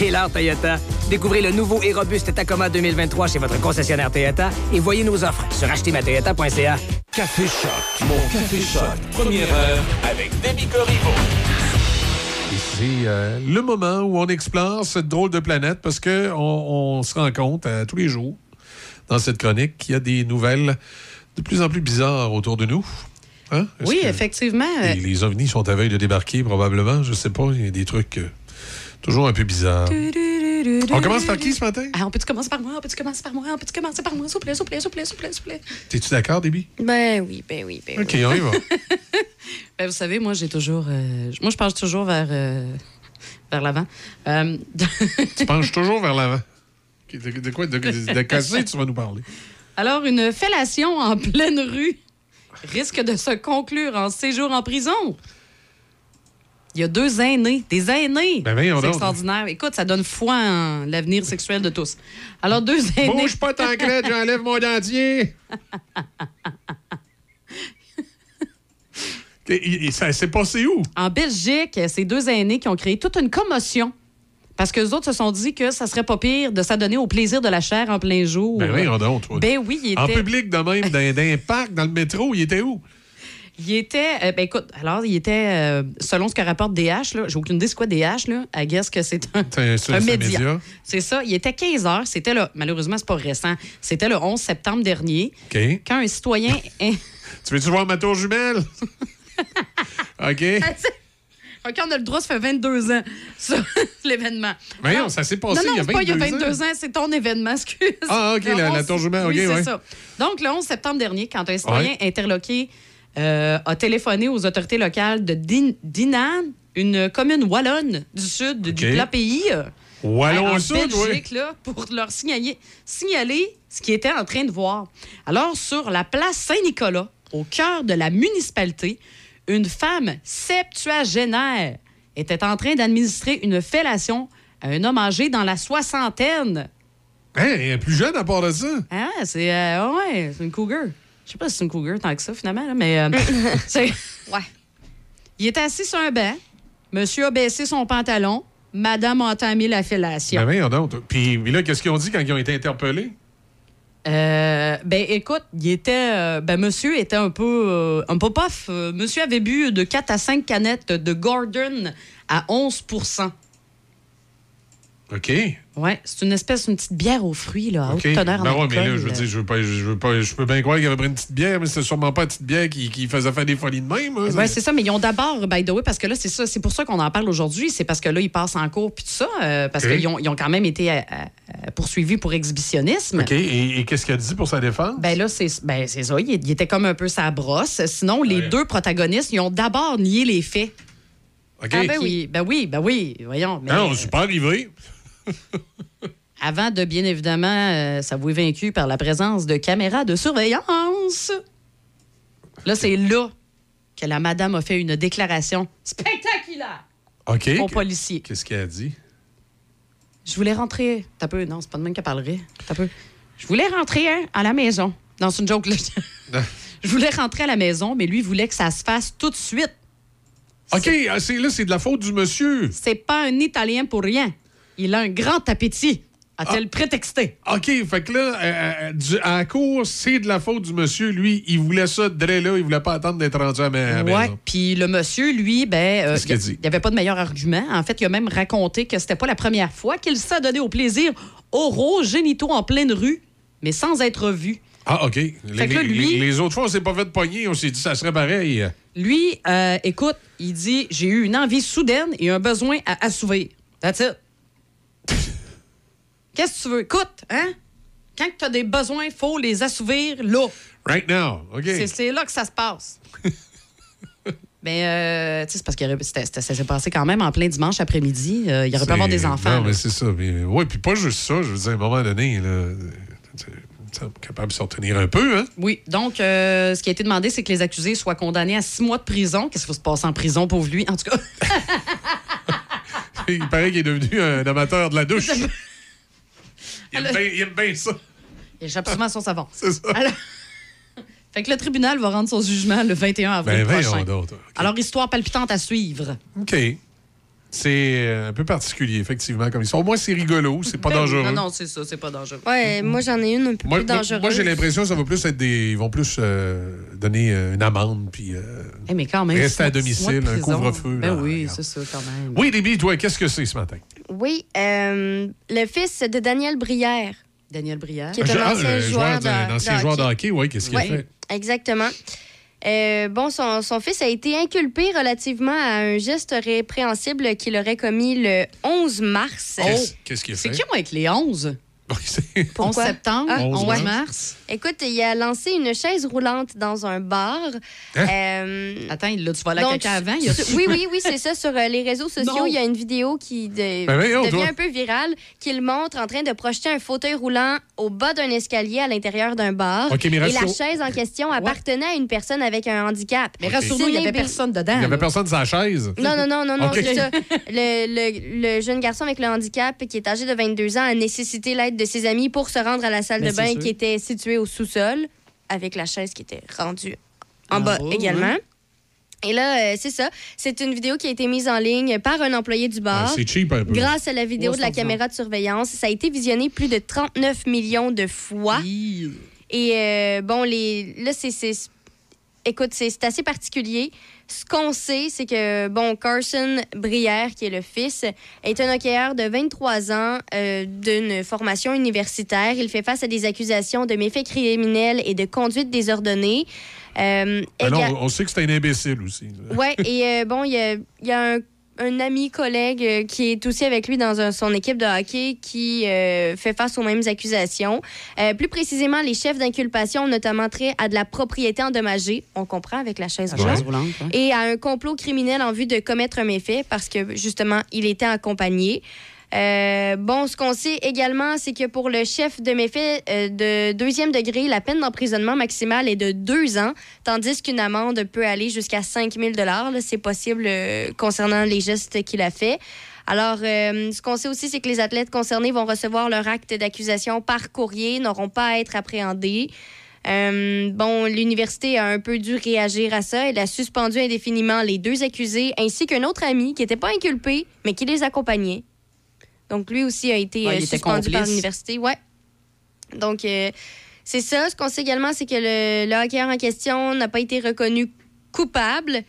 C'est l'heure Toyota. Découvrez le nouveau et robuste Tacoma 2023 chez votre concessionnaire Toyota et voyez nos offres sur achetermatoyota.ca. Café Choc. Mon Café Choc. Première heure avec Demi Corriveau. Et C'est euh, le moment où on explore cette drôle de planète parce qu'on on se rend compte euh, tous les jours dans cette chronique qu'il y a des nouvelles de plus en plus bizarres autour de nous. Hein? Oui, effectivement. euh, Les, les ovnis sont à veille de débarquer, probablement? Je sais pas. Il y a des trucs euh, toujours un peu bizarres. On commence par qui ce matin? Ah, on peut-tu commencer par moi? On peut-tu commencer par moi? On peut-tu commencer par moi? S'il vous plaît, s'il vous plaît, s'il vous plaît, s'il vous plaît, s'il vous plaît. T'es-tu d'accord, Déby? Ben oui, ben oui, ben OK, oui. on y va. Ben, vous savez, moi, j'ai toujours. euh, moi, je penche toujours vers, euh, vers l'avant. Euh, tu penches toujours vers l'avant. De, de quoi? De, de, de casser, tu vas nous parler? Alors, une fellation en pleine rue risque de se conclure en séjour en prison. Il y a deux aînés, des aînés. Ben C'est extraordinaire. Écoute, ça donne foi en l'avenir sexuel de tous. Alors, deux aînés. Bouge pas là, j'enlève mon dentier. Et, et ça s'est passé où? En Belgique, c'est deux aînés qui ont créé toute une commotion. Parce que les autres se sont dit que ça serait pas pire de s'adonner au plaisir de la chair en plein jour. Ben voyons donc, toi. Ben oui, il était. En public de même, dans, dans un parc, dans le métro, il était où? Il était. euh, ben écoute, alors, il était. euh, selon ce que rapporte DH, là, j'ai aucune idée c'est quoi DH, là. I guess que c'est un, C'est- c'est- un c'est un média. média. C'est ça. Il était 15 heures. C'était le. Malheureusement, c'est pas récent. C'était le 11 septembre dernier. Quand un citoyen. Tu veux-tu voir ma tour jumelle? OK. OK, on a le droit, ça fait 22 ans, ça, l'événement. Voyons, Non. ça s'est passé non, non, il y a c'est pas il y a 22 22 ans, c'est ton événement, excuse. Ah, OK, la- la 11 tour Jumelle, oui, OK, c'est ouais. ça. Donc, le 11 septembre dernier, quand un citoyen Ouais. interloqué euh, a téléphoné aux autorités locales de Din- Dinan, une commune wallonne du sud du plat pays, euh, Wallon en sud, oui. Là, pour leur signaler, signaler ce qu'ils étaient en train de voir. Alors, sur la place Saint-Nicolas, au cœur de la municipalité, une femme septuagénaire était en train d'administrer une fellation à un homme âgé dans la soixantaine. Hein, plus jeune à part de ça. Ah, c'est euh, ouais, c'est une cougar. Je sais pas si c'est une cougar tant que ça, finalement, là, mais euh, ouais. Il était assis sur un banc. Monsieur a baissé son pantalon. Madame a entamé la fellation. Ben, donc. Puis puis là, qu'est-ce qu'ils ont dit quand ils ont été interpellés? Euh, ben écoute, il était, euh, ben monsieur était un peu, euh, un peu. Euh, monsieur avait bu de 4 à 5 canettes de Gordon à 11 OK. Ouais, c'est une espèce, une petite bière aux fruits là, à OK. haute teneur en Ben ouais, mais là, je veux dire, je veux pas, je veux pas, je peux bien croire qu'il avait pris une petite bière, mais c'est sûrement pas une petite bière qui, qui faisait faire des folies de même. hein. Oui, c'est ça, mais ils ont d'abord, by the way, parce que là, c'est ça, c'est pour ça qu'on en parle aujourd'hui, c'est parce que là, ils passent en cours puis tout ça, euh, parce qu'ils ont, ils ont quand même été euh, euh, poursuivis pour exhibitionnisme. OK. Et, et qu'est-ce qu'il a dit pour sa défense? Ben là, c'est ben, c'est ça, il, il était comme un peu sa brosse. Sinon, les deux protagonistes, ils ont d'abord nié les faits. OK. Ah, ben oui, ben oui, ben oui, voyons. Mais, Non, c'est pas arrivé. avant de, bien évidemment, euh, s'avouer vaincu par la présence de caméras de surveillance. Là, c'est là que la madame a fait une déclaration spectaculaire OK. aux policiers. Qu'est-ce qu'il a dit? Je voulais rentrer. T'as peu, non, c'est pas de même qu'elle parlerait. T'as peu. Je voulais rentrer hein, à la maison. Non, c'est une joke, là. Je voulais rentrer à la maison, mais lui voulait que ça se fasse tout de suite. OK, ah, là, c'est de la faute du monsieur. C'est pas un Italien pour rien. Il a un grand appétit, a-t-elle prétexté? OK, fait que là, euh, euh, du- à c'est de la faute du monsieur. Lui, il voulait ça dès là, il voulait pas attendre d'être rendu à Ouais. maison. Puis le monsieur, lui, ben, euh, Qu'est-ce qu'il a il n'y avait pas de meilleur argument. En fait, il a même raconté que c'était pas la première fois qu'il s'est donné au plaisir oraux génitaux en pleine rue, mais sans être vu. Ah, OK. Les, Fait que là, lui- les- les autres fois, on s'est pas fait de pogner. On s'est dit ça serait pareil. Lui, euh, écoute, il dit J'ai eu une envie soudaine et un besoin à assouvir. That's it. Qu'est-ce que tu veux? Écoute, hein? Quand tu as des besoins, il faut les assouvir là. Right now. OK. C'est- là que ça se passe. Mais, euh, tu sais, c'est parce que ça s'est passé quand même en plein dimanche après-midi. Euh, il aurait pu avoir des enfants. Non, là. mais c'est ça. Mais, ouais, puis pas juste ça. Je veux dire, à un moment donné, là, capable de s'en tenir un peu, hein? Oui, donc, euh, ce qui a été demandé, c'est que les accusés soient condamnés à six mois de prison. Qu'est-ce qui va se passer en prison, pauvre lui? En tout cas, Il paraît qu'il est devenu un amateur de la douche. Il aime bien- il aime bien ça. il échappe souvent à son savon. C'est ça. Alors- fait que le tribunal va rendre son jugement le 21 avril Ben, prochain. donc. Alors, histoire palpitante à suivre. OK. C'est euh, un peu particulier, effectivement, comme histoire. Au moins, c'est rigolo, c'est pas Ben dangereux. Non, non, c'est ça, c'est pas dangereux. Ouais, moi j'en ai une un peu Moi, plus dangereuse. moi, j'ai l'impression que ça va plus être des. Ils vont plus euh, donner euh, une amende, puis euh, Eh, mais quand même. rester à domicile, un couvre-feu. Ben là, oui, c'est ça, quand même. Oui, Déby, toi, qu'est-ce que c'est ce matin? Oui, euh, le fils de Daniel Brière. Daniel Brière. Qui est un ancien joueur de, de joueur de hockey. hockey, oui, qu'est-ce qu'il a fait? Exactement. Euh, bon, son, son fils a été inculpé relativement à un geste répréhensible qu'il aurait commis le 11 mars. Qu'est-ce- Qu'est-ce qu'il a C'est fait? qui, moi, avec les 11? 11 Pourquoi? septembre, Ah, 11 ouais. mars. Écoute, il a lancé une chaise roulante dans un bar. Hein? Euh, Attends, il l'a-tu volé à donc, quelqu'un avant? Il a- sur- oui, oui, oui, c'est ça. Sur euh, les réseaux sociaux, Non. il y a une vidéo qui de- Ben devient toi. un peu virale, qu'il montre en train de projeter un fauteuil roulant au bas d'un escalier à l'intérieur d'un bar. OK, mais Et la chaise en question appartenait à une personne avec un handicap. Mais OK. rassure-nous, il n'y avait personne dedans. Il n'y avait là. personne sur sa chaise? Non, non, non, non, non, c'est ça. Le, le- le jeune garçon avec le handicap, qui est âgé de 22 ans, a nécessité l'aide de ses amis pour se rendre à la salle Ben, de bain qui était située au sous-sol, avec la chaise qui était rendue en bas également. ouais. Et là, euh, c'est ça. C'est une vidéo qui a été mise en ligne par un employé du bar. Ah, c'est cheap un peu. Grâce à la vidéo de la caméra de surveillance, ça a été visionné plus de 39 millions de fois. Et euh, bon, les, là, c'est. écoute, c'est assez particulier. Ce qu'on sait, c'est que, bon, Carson Brière, qui est le fils, est un hockeyeur de 23 ans euh, d'une formation universitaire. Il fait face à des accusations de méfaits criminels et de conduite désordonnée. Euh, Ben non, on sait que c'est un imbécile aussi. Ouais, et euh, bon, il y a, il y a un, un ami collègue euh, qui est aussi avec lui dans un- son équipe de hockey qui euh, fait face aux mêmes accusations. Euh, plus précisément, les chefs d'inculpation ont notamment trait à de la propriété endommagée, on comprend avec la chaise La chaise roulante, roulante, ouais. et à un complot criminel en vue de commettre un méfait parce que justement, il était accompagné. Euh, bon, ce qu'on sait également, c'est que pour le chef de méfait euh, de deuxième degré, la peine d'emprisonnement maximale est de deux ans, tandis qu'une amende peut aller jusqu'à 5 000 là, C'est possible euh, concernant les gestes qu'il a fait. Alors, ce qu'on sait aussi, c'est que les athlètes concernés vont recevoir leur acte d'accusation par courrier, n'auront pas à être appréhendés. Euh, bon, l'université a un peu dû réagir à ça. Elle a suspendu indéfiniment les deux accusés ainsi qu'un autre ami qui n'était pas inculpé, mais qui les accompagnait. Donc, lui aussi a été Ouais, euh, il suspendu par l'université. Ouais. Donc, euh, c'est ça. Ce qu'on sait également, c'est que le, le hockeyeur en question n'a pas été reconnu coupable,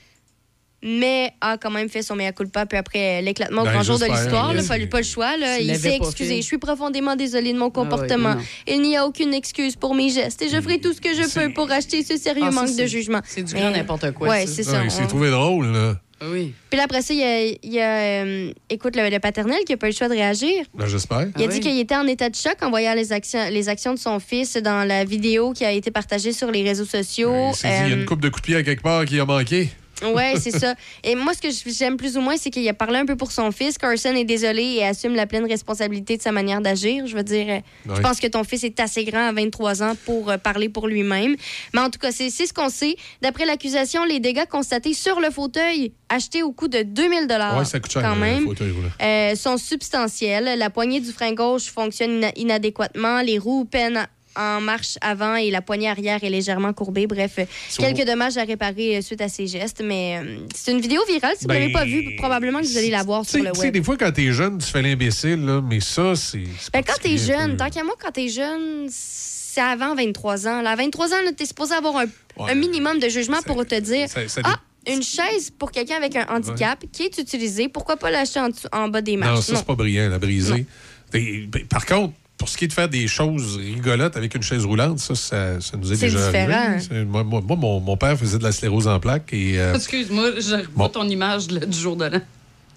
mais a quand même fait son mea culpa peu après l'éclatement au Ben, grand jour de l'histoire. là, là. Pas, le choix. Là. Il s'est excusé. fait. Je suis profondément désolé de mon Ah ouais, comportement. Il n'y a aucune excuse pour mes gestes et je ferai tout ce que je peux pour acheter ce sérieux Ah, ça, manque de jugement. C'est du grand n'importe quoi. Ouais, c'est ça. Ah, il s'est On- trouvé drôle, là. Oui. Puis là, après ça, il y a, il y a, euh, écoute, le, le paternel qui n'a pas eu le choix de réagir. Ben, j'espère. Il a Ah dit oui? qu'il était en état de choc en voyant les actions, les actions de son fils dans la vidéo qui a été partagée sur les réseaux sociaux. Il s'est dit, il y a Euh, une coupe de coups de pied à quelque part qui a manqué. Ouais, c'est ça. Et moi, ce que j'aime plus ou moins, c'est qu'il a parlé un peu pour son fils. Carson est désolé et assume la pleine responsabilité de sa manière d'agir. Je veux dire, euh, je pense que ton fils est assez grand à 23 ans pour euh, parler pour lui-même. Mais en tout cas, c'est ce qu'on sait. D'après l'accusation, les dégâts constatés sur le fauteuil acheté au coût de 2000 dollars Ouais, quand même. fauteuil euh, sont substantiels. La poignée du frein gauche fonctionne ina- inadéquatement. Les roues peinent en marche avant et la poignée arrière est légèrement courbée. Bref, euh, So- quelques dommages à réparer euh, suite à ces gestes. Mais euh, c'est une vidéo virale. Si vous ne Ben, l'avez pas vue, probablement que vous allez la voir Tu sur le tu web. des fois, quand t'es jeune, tu fais l'imbécile, mais ça, c'est. Ben, quand t'es jeune, tant qu'à moi, quand t'es jeune, c'est avant 23 ans. Là, à 23 ans, là, t'es supposé avoir un, Ouais. un minimum de jugement pour te dire Ça- ça Ah, une chaise pour quelqu'un avec un handicap qui est utilisée, pourquoi pas l'acheter en, en bas des marches? Non, ça, c'est pas brillant, la briser. Ben, par contre, pour ce qui est de faire des choses rigolotes avec une chaise roulante, ça, ça, ça nous est déjà différent. arrivé. Moi, mon, mon père faisait de la sclérose en plaques et. euh, Excuse-moi, je Bon. ton image là, du jour de l'an.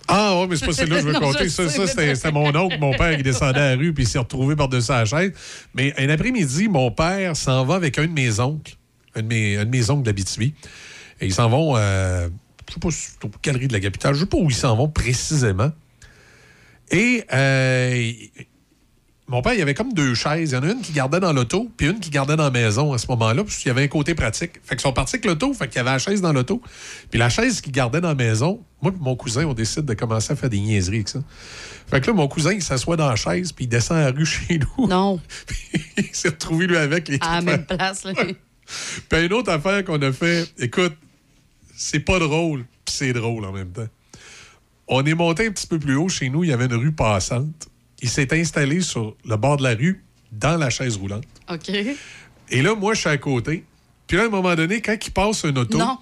Ah oui, mais c'est pas celle-là que je veux compter. Ça, ça, c'était mon oncle, mon père, qui descendait à la rue puis il s'est retrouvé par-dessus la chaise. Mais un après-midi, mon père s'en va avec un de mes oncles, un de mes, un de mes oncles d'Abitibi. Et ils s'en vont, euh, je sais pas, si c'est aux galeries de la capitale, je sais pas où ils s'en vont précisément. Et euh, mon père, il y avait comme deux chaises. Il y en a une qui gardait dans l'auto, puis une qui gardait dans la maison à ce moment-là, parce qu'il y avait un côté pratique. Fait qu'ils sont partis avec l'auto, fait qu'il y avait la chaise dans l'auto. Puis la chaise qu'il gardait dans la maison, moi et mon cousin, on décide de commencer à faire des niaiseries avec ça. Fait que là, mon cousin, il s'assoit dans la chaise, puis il descend la rue chez nous. Non. il s'est retrouvé, lui, avec les À la même place. Là. Puis une autre affaire qu'on a fait, écoute, c'est pas drôle, puis c'est drôle en même temps. On est monté un petit peu plus haut chez nous, il y avait une rue passante. Il s'est installé sur le bord de la rue, dans la chaise roulante. OK. Et là, moi, je suis à côté. Puis là, à un moment donné, quand il passe un auto, Non.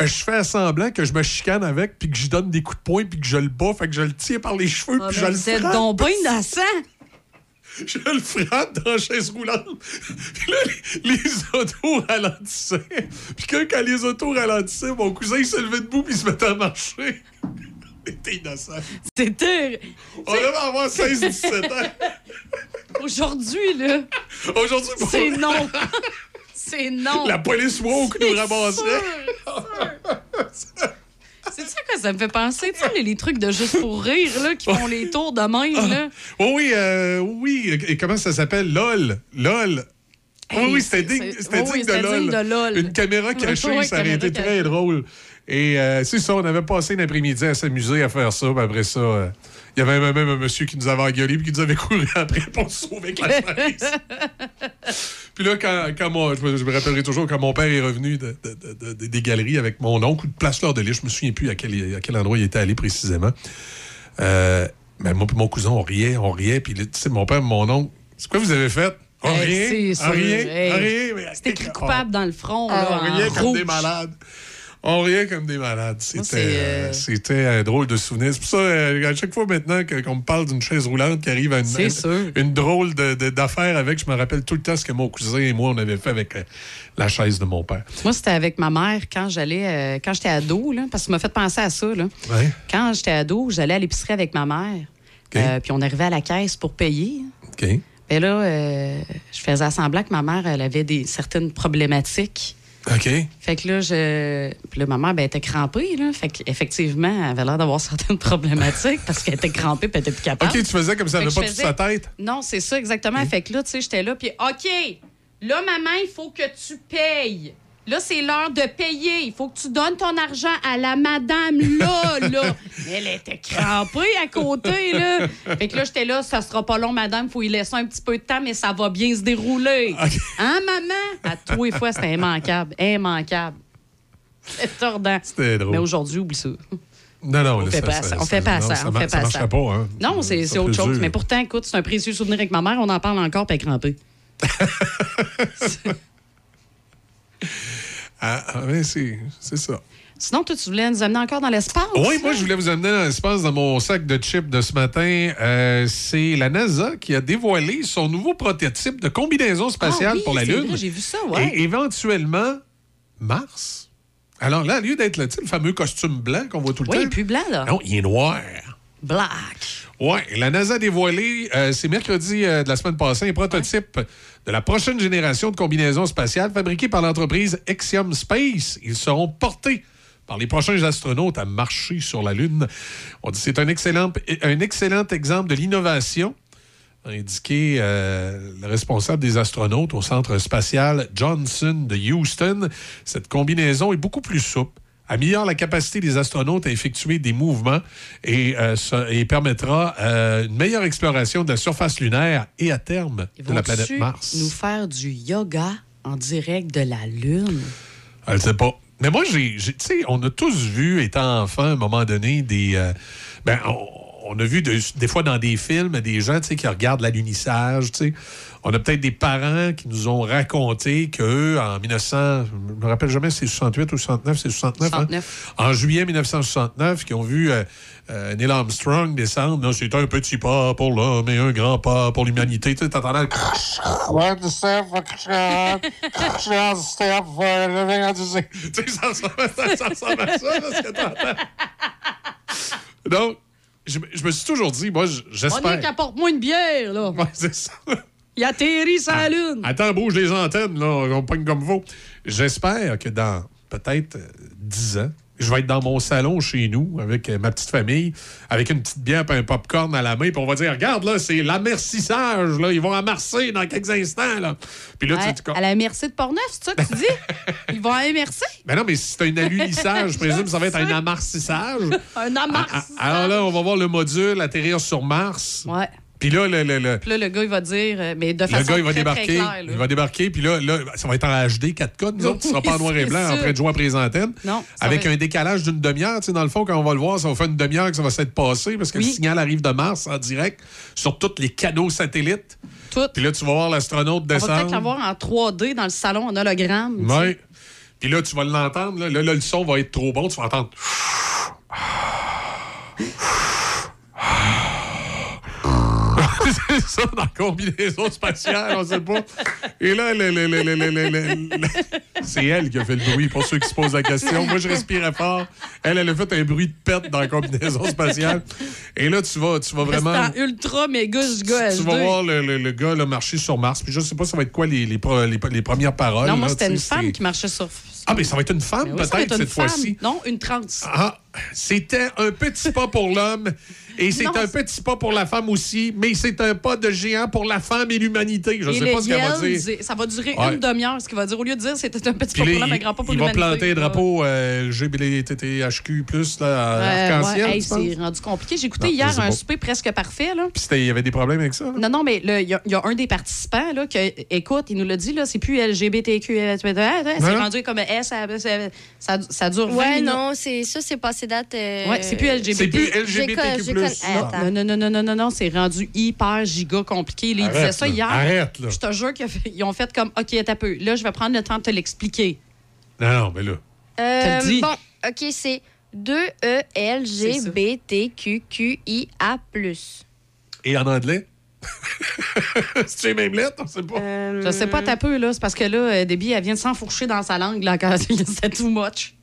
euh, je fais semblant que je me chicane avec, puis que je donne des coups de poing, puis que je le bats, fait que je le tiens par les cheveux, Ah, puis mais je le vous êtes frappe. donc bien innocent. Je le frappe dans la chaise roulante. Puis là, les, les autos ralentissaient. Puis quand, quand les autos ralentissaient, mon cousin, il se levait debout puis il se mettait à marcher. Était innocent. C'était. On devait avoir 16-17 ans. Aujourd'hui, là. Aujourd'hui, pour- C'est non. C'est non. la police woke nous ramasserait. C'est ça que ça me fait penser, tu sais, les, trucs de juste pour rire, là, qui font les tours de même, là. Oh oui, euh, oui. Et comment ça s'appelle? LOL. LOL. Oui, Hey, oui, c'était c'est- digne, c'est- oui, digne, de, LOL. Une caméra cachée, ça aurait été très drôle. Et euh, c'est ça, on avait passé l'après-midi à s'amuser à faire ça. Puis après ça, euh, il y avait même, un monsieur qui nous avait engueulé puis qui nous avait couru après pour sauver avec la chaise. puis là, quand, quand mon- je, me, je me rappellerai toujours, quand mon père est revenu de- de- de- de- des galeries avec mon oncle ou de Place Fleur de Lys, je me souviens plus à quel, à quel endroit il était allé précisément. Euh, mais moi et mon cousin, on riait, on riait. Puis là, tu sais, mon père et mon oncle, c'est quoi vous avez fait? Rien? Mais- C'est écrit coupable dans le front. On riait comme des malades. On riait comme des malades. C'était euh, euh, un drôle de souvenir. C'est pour ça, euh, à chaque fois maintenant qu'on me parle d'une chaise roulante qui arrive à une, une- une drôle d'affaire avec, je me rappelle tout le temps ce que mon cousin et moi, on avait fait avec euh, la chaise de mon père. Moi, c'était avec ma mère quand j'allais, euh, quand j'étais ado, là, parce que ça m'a fait penser à ça. Là. Ouais. Quand j'étais ado, j'allais à l'épicerie avec ma mère. Euh, puis on arrivait à la caisse pour payer. OK. Et là, euh, je faisais semblant que ma mère, elle avait des certaines problématiques. OK. Fait que là, je... Puis là, ma mère, ben, elle était crampée, là. Fait qu'effectivement, elle avait l'air d'avoir certaines problématiques parce qu'elle était crampée puis elle était plus capable. OK, tu faisais comme ça, elle n'avait pas je toute sa faisais- tête. Non, c'est ça, exactement. Fait que là, tu sais, j'étais là, puis OK, là, maman, il faut que tu payes. Là, c'est l'heure de payer. Il faut que tu donnes ton argent à la madame là, là. Elle était crampée à côté, là. Fait que là, j'étais là, ça sera pas long, madame. Faut y laisser un petit peu de temps, mais ça va bien se dérouler. Hein, maman? À tous les fois, c'était immanquable. Immanquable. C'est tordant. C'était drôle. Mais aujourd'hui, oublie ça. Non, non, On là, fait ça- pas ça- ça. On ça- fait pas ça. ça On fait ça pas ça. pas, hein. Non, c'est autre chose. Mais pourtant, écoute, c'est un précieux souvenir avec ma mère. On en parle encore, puis elle est crampée. Ah, ah, ouais, c'est ça. Sinon, toi, tu voulais nous amener encore dans l'espace? Oui, moi, je voulais vous amener dans l'espace dans mon sac de chips de ce matin. Euh, c'est la NASA qui a dévoilé son nouveau prototype de combinaison spatiale Ah oui, pour la Lune. j'ai vu ça, ouais. Et éventuellement, Mars. Alors là, au lieu d'être sais, le fameux costume blanc qu'on voit tout le Oui, temps. il est plus blanc, là. Non, il est noir. Black. Oui, la NASA a dévoilé, euh, c'est mercredi euh, de la semaine passée, un prototype de la prochaine génération de combinaisons spatiales fabriquées par l'entreprise Exium Space. Ils seront portés par les prochains astronautes à marcher sur la Lune. On dit c'est un excellent, un excellent exemple de l'innovation, a indiqué euh, le responsable des astronautes au centre spatial Johnson de Houston. Cette combinaison est beaucoup plus souple améliore la capacité des astronautes à effectuer des mouvements et, euh, ça- et permettra euh, une meilleure exploration de la surface lunaire et à terme de la planète Mars. nous faire du yoga en direct de la Lune? Je ne sais pas. Mais moi, j'ai, tu sais, on a tous vu, étant enfant, à un moment donné, des. euh, ben, on, on a vu de- des fois dans des films des gens, tu sais, qui regardent l'alunissage, tu sais. On a peut-être des parents qui nous ont raconté qu'eux, en 1900, je me rappelle jamais si c'est 68 ou 69, c'est 69, hein? 69. En juillet 1969, qui ont vu euh, euh, Neil Armstrong descendre. C'est un petit pas pour l'homme et un grand pas pour l'humanité. Tu sais, t'entendais le Tu sais, ça ressemble, à ça, là, ce que t'entends. Donc, je, me- je me suis toujours dit, moi, j- On j'espère. est qu'apporte-moi une bière, là. Ouais, c'est ça. Il atterrit sur la Lune. Attends, bouge les antennes, là, on pogne comme vous. J'espère que dans peut-être euh, 10 ans, je vais être dans mon salon chez nous avec euh, ma petite famille, avec une petite bière et un popcorn à la main, puis on va dire Regarde, là, c'est l'amercissage, là, ils vont amercer dans quelques instants. Là. Puis là, À, tu dis à la merci de Portneuf, c'est ça que tu dis? Ils vont à merci. Ben non, mais si c'est un alunissage, je présume que ça va être un amarcissage. Un amars. Ah, Alors là, on va voir le module atterrir sur Mars. Ouais. Puis là, le, le- le- là, le gars, il va dire, euh, mais de le façon gars, il va très, très débarquer. claire, il va débarquer, puis là, là, ça va être en HD 4K, nous autres. Ce sera pas en noir et Oui, blanc, en train de jouer à présentaine. Non, ça Avec va un décalage d'une demi-heure. Tu sais, dans le fond, quand on va le voir, ça va faire une demi-heure que ça va s'être passé parce que Oui. le signal arrive de Mars en direct sur tous les canaux satellites. Tout. Puis là, tu vas voir l'astronaute On va peut-être descendre. l'avoir en 3D dans le salon en hologramme. Oui. Puis là, tu vas l'entendre. Là, Là, là, le son va être trop bon. Tu vas entendre. c'est ça, dans la combinaison spatiale, on sait pas. Et là, le, c'est elle qui a fait le bruit, pour ceux qui se posent la question. Moi, je respirais fort. Elle, elle a fait un bruit de pète dans la combinaison spatiale. Et là, tu vas, tu vas vraiment... Ultra méga giga Tu, tu vas voir le, gars marcher sur Mars. Puis je sais pas, ça va être quoi les, les, premières paroles. Non, moi, c'était une femme qui marchait sur... Ah, mais ça va être une femme, peut-être, cette fois-ci. Non, une trans. Ah, c'était un petit pas pour l'homme et c'est un petit pas pour la femme aussi, mais c'est un pas de géant pour la femme et l'humanité. Je Et sais pas ce qu'elle va dire. Ça va durer Ouais. une demi-heure. Ce qu'il va dire, au lieu de dire c'était un petit pas là, pour l'homme, un grand pas pour il va l'humanité. planter un drapeau euh, GBTTHQ+, là, Euh, arc-en-ciel, ouais, hey, c'est rendu compliqué. J'ai écouté Non, je hier un pas. souper presque parfait. Là. Puis il y avait des problèmes avec ça? là? Non, non, mais là, il y, a- il y a un des participants là, que, écoute, il nous l'a dit, là, c'est plus LGBTQ, c'est rendu comme eh, ça, ça, ça, ça dure 20 Ouais, minutes. non, c'est ça, c'est passé date. euh, Ouais, c'est plus LGBT. C'est plus LGBTQ+. Non, non, non, non, non, non, non, c'est rendu hyper giga compliqué. Là, ils disaient ça là. hier. Arrête, là. Je te jure qu'ils ont fait comme, OK, un peu. Là, je vais prendre le temps de te l'expliquer. Non, non, mais là. Euh, dis. bon, OK, c'est E 2E-L-G-B-T-Q-Q-I-A+. Et en anglais? C'est les mêmes lettres? On sait pas. Euh, Je sais pas, t'as peu, là. C'est parce que là, euh, Debbie, elle vient de s'enfourcher dans sa langue, là, quand c'est too much.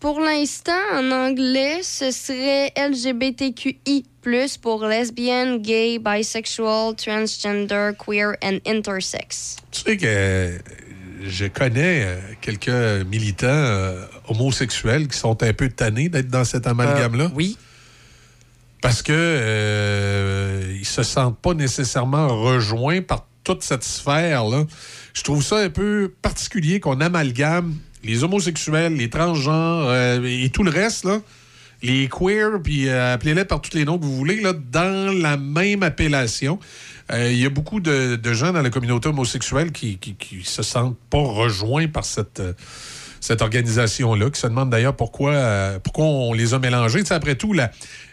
Pour l'instant, en anglais, ce serait LGBTQI+, pour lesbian, gay, bisexual, transgender, queer and intersex. Tu sais que euh, je connais euh, quelques militants euh, homosexuels qui sont un peu tannés d'être dans cet amalgame-là. oui. Parce que euh, ils se sentent pas nécessairement rejoints par toute cette sphère-là. Je trouve ça un peu particulier qu'on amalgame les homosexuels, les transgenres euh, et tout le reste, les queers, puis euh, appelez-les par tous les noms que vous voulez, là, dans la même appellation. Euh, Il y a beaucoup de, gens dans la communauté homosexuelle qui, se sentent pas rejoints par cette, organisation-là, qui se demandent d'ailleurs pourquoi, on les a mélangés. Après tout, la,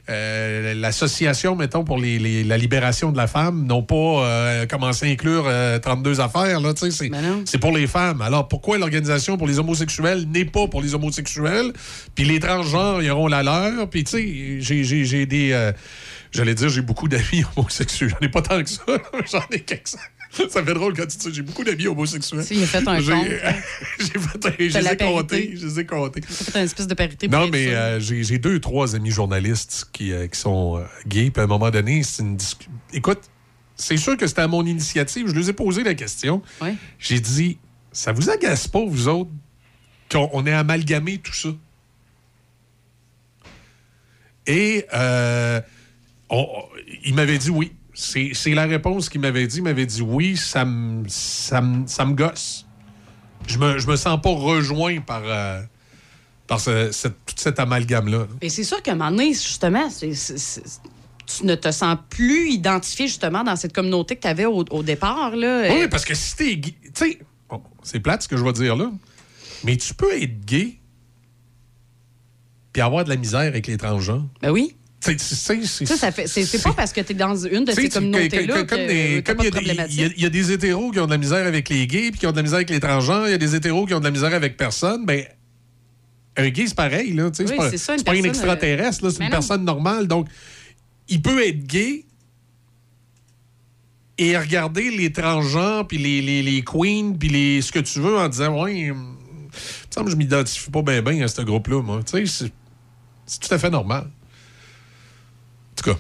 euh, l'association, mettons, pour les- les- la libération de la femme n'ont pas euh, commencé à inclure euh, 32 affaires. Là, tu sais, c'est, c'est pour les femmes. Alors, pourquoi l'organisation pour les homosexuels n'est pas pour les homosexuels? Puis les transgenres, ils auront la leur. Puis, tu sais, j'ai, j'ai- j'ai des... euh, J'allais dire, j'ai beaucoup d'amis homosexuels. J'en ai pas tant que ça. J'en ai quelques Ça fait drôle quand tu dis j'ai beaucoup d'amis homosexuels. Si, il a fait un J'ai- compte, j'ai fait un- je les ai comptés. Je les ai comptés. Ça fait une espèce de parité. Non, mais euh, j'ai j'ai deux, trois amis journalistes qui, euh, qui sont euh, gays. Puis à un moment donné, c'est une discussion. Écoute, c'est sûr que c'était à mon initiative. Je leur ai posé la question. Ouais. J'ai dit, ça vous agace pas, vous autres, qu'on on ait amalgamé tout ça? Et euh, on- on- il m'avait dit oui. C'est la réponse qu'il m'avait dit. Il m'avait dit oui, ça me ça ça me gosse. Je me, je me sens pas rejoint par, euh, par ce- cette- tout cet amalgame-là. Et c'est sûr qu'à un moment donné, justement, tu ne te sens plus identifié justement dans cette communauté que tu avais au, au départ. Là. Oui, parce que si t'es gay, tu sais, bon, c'est plate ce que je vais dire là, mais tu peux être gay puis avoir de la misère avec les transgenres. Ben oui. C'est- Ça, ça fait, c'est, c'est pas parce que tu es dans une de ces communautés-là comme- que comme des- t'as comme pas il y a des- y y, a hétéros qui ont de la misère avec les gays, puis qui ont de la misère avec les transgenres, il y a des hétéros qui ont de la misère avec personne, ben un gay, c'est pareil, là. Oui, c'est pas, ça, une extraterrestre, c'est une non. personne normale. Donc, il peut être gay et regarder les transgenres, puis les, les, les queens, puis les, ce que tu veux en disant, ouais, me semble que je m'identifie pas bien bien à ce groupe-là, moi. C'est tout à fait normal. En tout cas,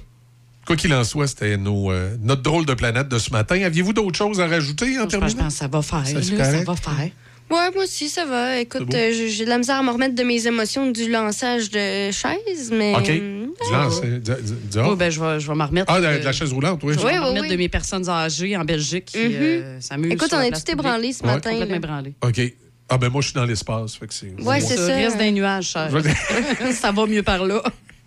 quoi qu'il en soit, c'était nos, euh, notre drôle de planète de ce matin. Aviez-vous d'autres choses à rajouter en Je pense terminant? que ça va faire. Ça, là, ça va faire. Ouais, moi aussi, ça va. Écoute, euh, j'ai de la misère à me remettre de mes émotions du lançage de chaise, mais. OK. euh, Du lance, du- du- du- Oh, ben, je vais, je vais m'en remettre. Ah, de, de la chaise roulante, oui. Je vais Oui, m'en oui, remettre oui. de mes personnes âgées en Belgique qui euh, s'amusent. Écoute, on est ébranlés publique. ce matin, Complètement là. ébranlés. OK. Ah, ben moi, je suis dans l'espace. Fait que c'est. Ouais, c'est ça. Reste d'un nuage, cher. Je vais- ça va mieux par là.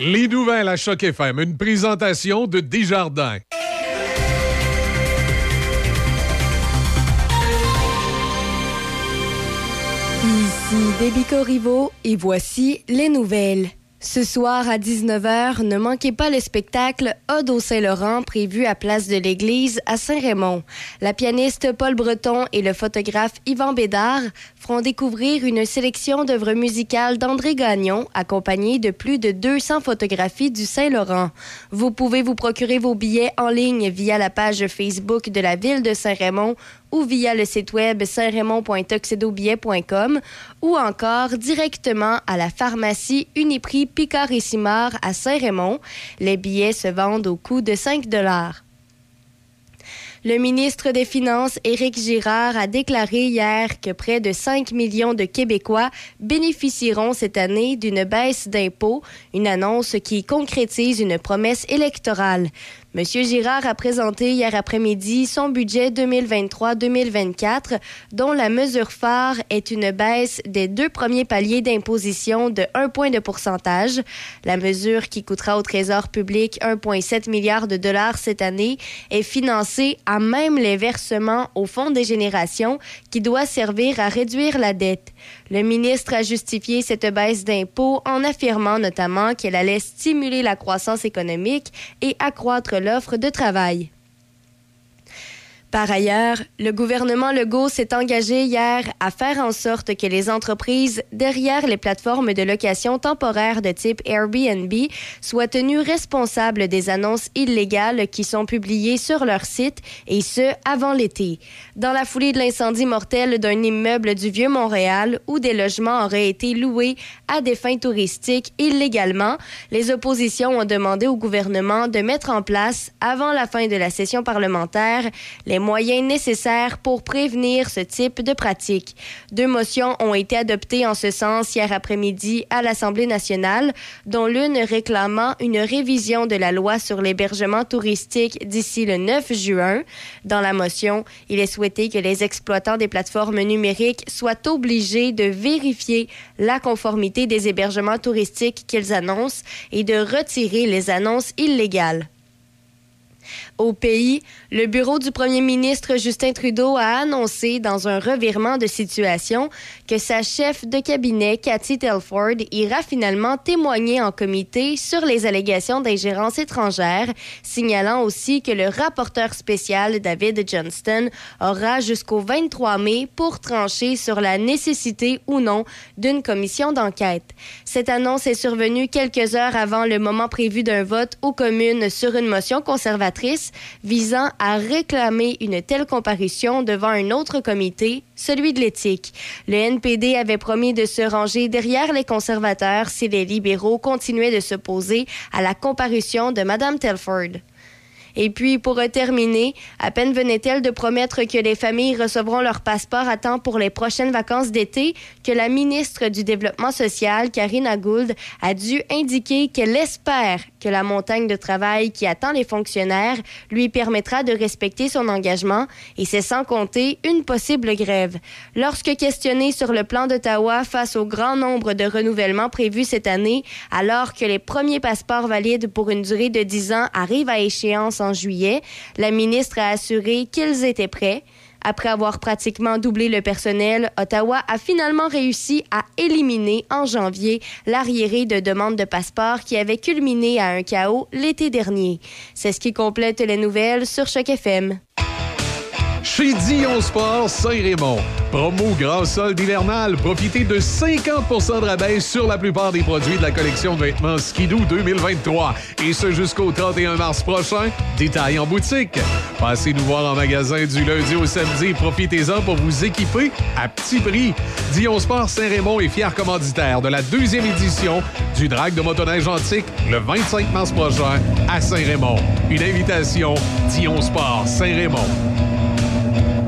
Les nouvelles à Choc FM, une présentation de Desjardins. Ici Déby Corriveau et voici les nouvelles. Ce soir à 19h, ne manquez pas le spectacle Ode au Saint-Laurent prévu à Place de l'Église à Saint-Raymond. La pianiste Paul Breton et le photographe Yvan Bédard feront découvrir une sélection d'œuvres musicales d'André Gagnon, accompagnée de plus de 200 photographies du Saint-Laurent. Vous pouvez vous procurer vos billets en ligne via la page Facebook de la ville de Saint-Raymond ou via le site web saint-raymond.tuxedobillet.com ou encore directement à la pharmacie Uniprix Picard et Simard à Saint-Raymond. Les billets se vendent au coût de 5 Le ministre des Finances, Éric Girard, a déclaré hier que près de 5 millions de Québécois bénéficieront cette année d'une baisse d'impôts, une annonce qui concrétise une promesse électorale. Monsieur Girard a présenté hier après-midi son budget 2023-2024, dont la mesure phare est une baisse des deux premiers paliers d'imposition de 1 point de pourcentage. La mesure qui coûtera au Trésor public 1,7 milliard de dollars cette année est financée à même les versements au Fonds des générations qui doit servir à réduire la dette. Le ministre a justifié cette baisse d'impôts en affirmant notamment qu'elle allait stimuler la croissance économique et accroître l'offre de travail. Par ailleurs, le gouvernement Legault s'est engagé hier à faire en sorte que les entreprises derrière les plateformes de location temporaire de type Airbnb soient tenues responsables des annonces illégales qui sont publiées sur leur site, et ce, avant l'été. Dans la foulée de l'incendie mortel d'un immeuble du Vieux-Montréal où des logements auraient été loués à des fins touristiques illégalement, les oppositions ont demandé au gouvernement de mettre en place, avant la fin de la session parlementaire, les moyens nécessaires pour prévenir ce type de pratique. Deux motions ont été adoptées en ce sens hier après-midi à l'Assemblée nationale, dont l'une réclamant une révision de la loi sur l'hébergement touristique d'ici le 9 juin. Dans la motion, il est souhaité que les exploitants des plateformes numériques soient obligés de vérifier la conformité des hébergements touristiques qu'ils annoncent et de retirer les annonces illégales. Au pays, le bureau du premier ministre Justin Trudeau a annoncé dans un revirement de situation que sa chef de cabinet, Cathy Telford, ira finalement témoigner en comité sur les allégations d'ingérence étrangère, signalant aussi que le rapporteur spécial David Johnston aura jusqu'au 23 mai pour trancher sur la nécessité ou non d'une commission d'enquête. Cette annonce est survenue quelques heures avant le moment prévu d'un vote aux communes sur une motion conservatrice visant à réclamer une telle comparution devant un autre comité, celui de l'éthique. Le NPD avait promis de se ranger derrière les conservateurs si les libéraux continuaient de s'opposer à la comparution de Mme Telford. Et puis, pour terminer, à peine venait-elle de promettre que les familles recevront leur passeport à temps pour les prochaines vacances d'été que la ministre du Développement social, Karina Gould, a dû indiquer qu'elle espère que la montagne de travail qui attend les fonctionnaires lui permettra de respecter son engagement, et c'est sans compter une possible grève. Lorsque questionnée sur le plan d'Ottawa face au grand nombre de renouvellements prévus cette année, alors que les premiers passeports valides pour une durée de 10 ans arrivent à échéance en juillet, la ministre a assuré qu'ils étaient prêts. Après avoir pratiquement doublé le personnel, Ottawa a finalement réussi à éliminer en janvier l'arriéré de demandes de passeport qui avait culminé à un chaos l'été dernier. C'est ce qui complète les nouvelles sur Choc FM. Chez Dion Sport Saint-Raymond. Promo grand solde hivernal. Profitez de 50% de rabais sur la plupart des produits de la collection de vêtements Skidoo 2023. Et ce jusqu'au 31 mars prochain. Détail en boutique. Passez nous voir en magasin du lundi au samedi. Profitez-en pour vous équiper à petit prix. Dion Sport Saint-Raymond est fier commanditaire de la deuxième édition du Drag de motoneige antique le 25 mars prochain à Saint-Raymond. Une invitation Dion Sport Saint-Raymond.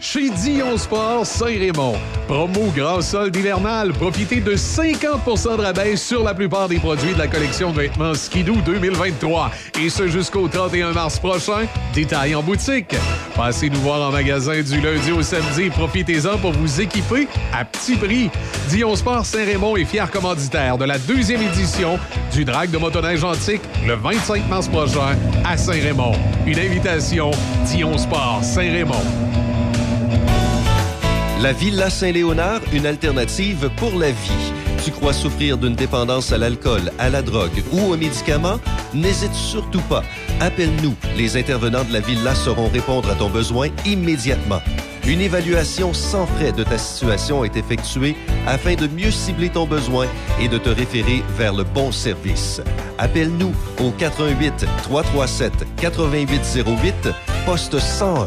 Chez Dion Sport Saint-Raymond. Promo grand solde hivernal. Profitez de 50% de rabais sur la plupart des produits de la collection de vêtements Skidoo 2023. Et ce jusqu'au 31 mars prochain. Détail en boutique. Passez nous voir en magasin du lundi au samedi. Profitez-en pour vous équiper à petit prix. Dion Sport Saint-Raymond est fier commanditaire de la deuxième édition du Drag de motoneige antique le 25 mars prochain à Saint-Raymond. Une invitation Dion Sport Saint-Raymond. La Villa Saint-Léonard, une alternative pour la vie. Tu crois souffrir d'une dépendance à l'alcool, à la drogue ou aux médicaments? N'hésite surtout pas. Appelle-nous. Les intervenants de la Villa sauront répondre à ton besoin immédiatement. Une évaluation sans frais de ta situation est effectuée afin de mieux cibler ton besoin et de te référer vers le bon service. Appelle-nous au 88 337 8808 poste 101.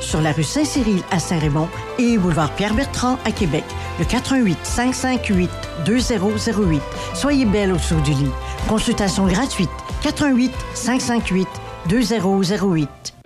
Sur la rue Saint-Cyril à Saint-Raymond et boulevard Pierre-Bertrand à Québec. Le 88 558 2008. Soyez belle au saut du lit. Consultation gratuite. 88 558 2008.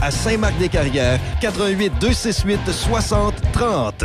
à Saint-Marc-des-Carrières, 88 268 60 30.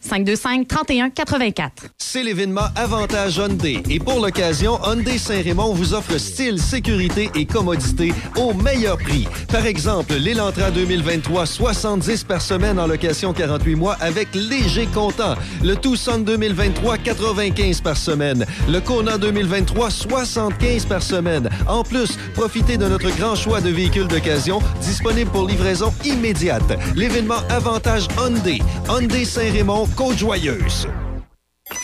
525 31 84. C'est l'événement Avantage Hyundai. Et pour l'occasion, Hyundai Saint-Raymond vous offre style, sécurité et commodité au meilleur prix. Par exemple, l'Elantra 2023, 70 par semaine en location 48 mois avec léger comptant. Le Tucson 2023, 95 par semaine. Le Kona 2023, 75 par semaine. En plus, profitez de notre grand choix de véhicules d'occasion disponibles pour livraison immédiate. L'événement Avantage Hyundai. Hyundai Saint-Raymond, Côte-Joyeuse.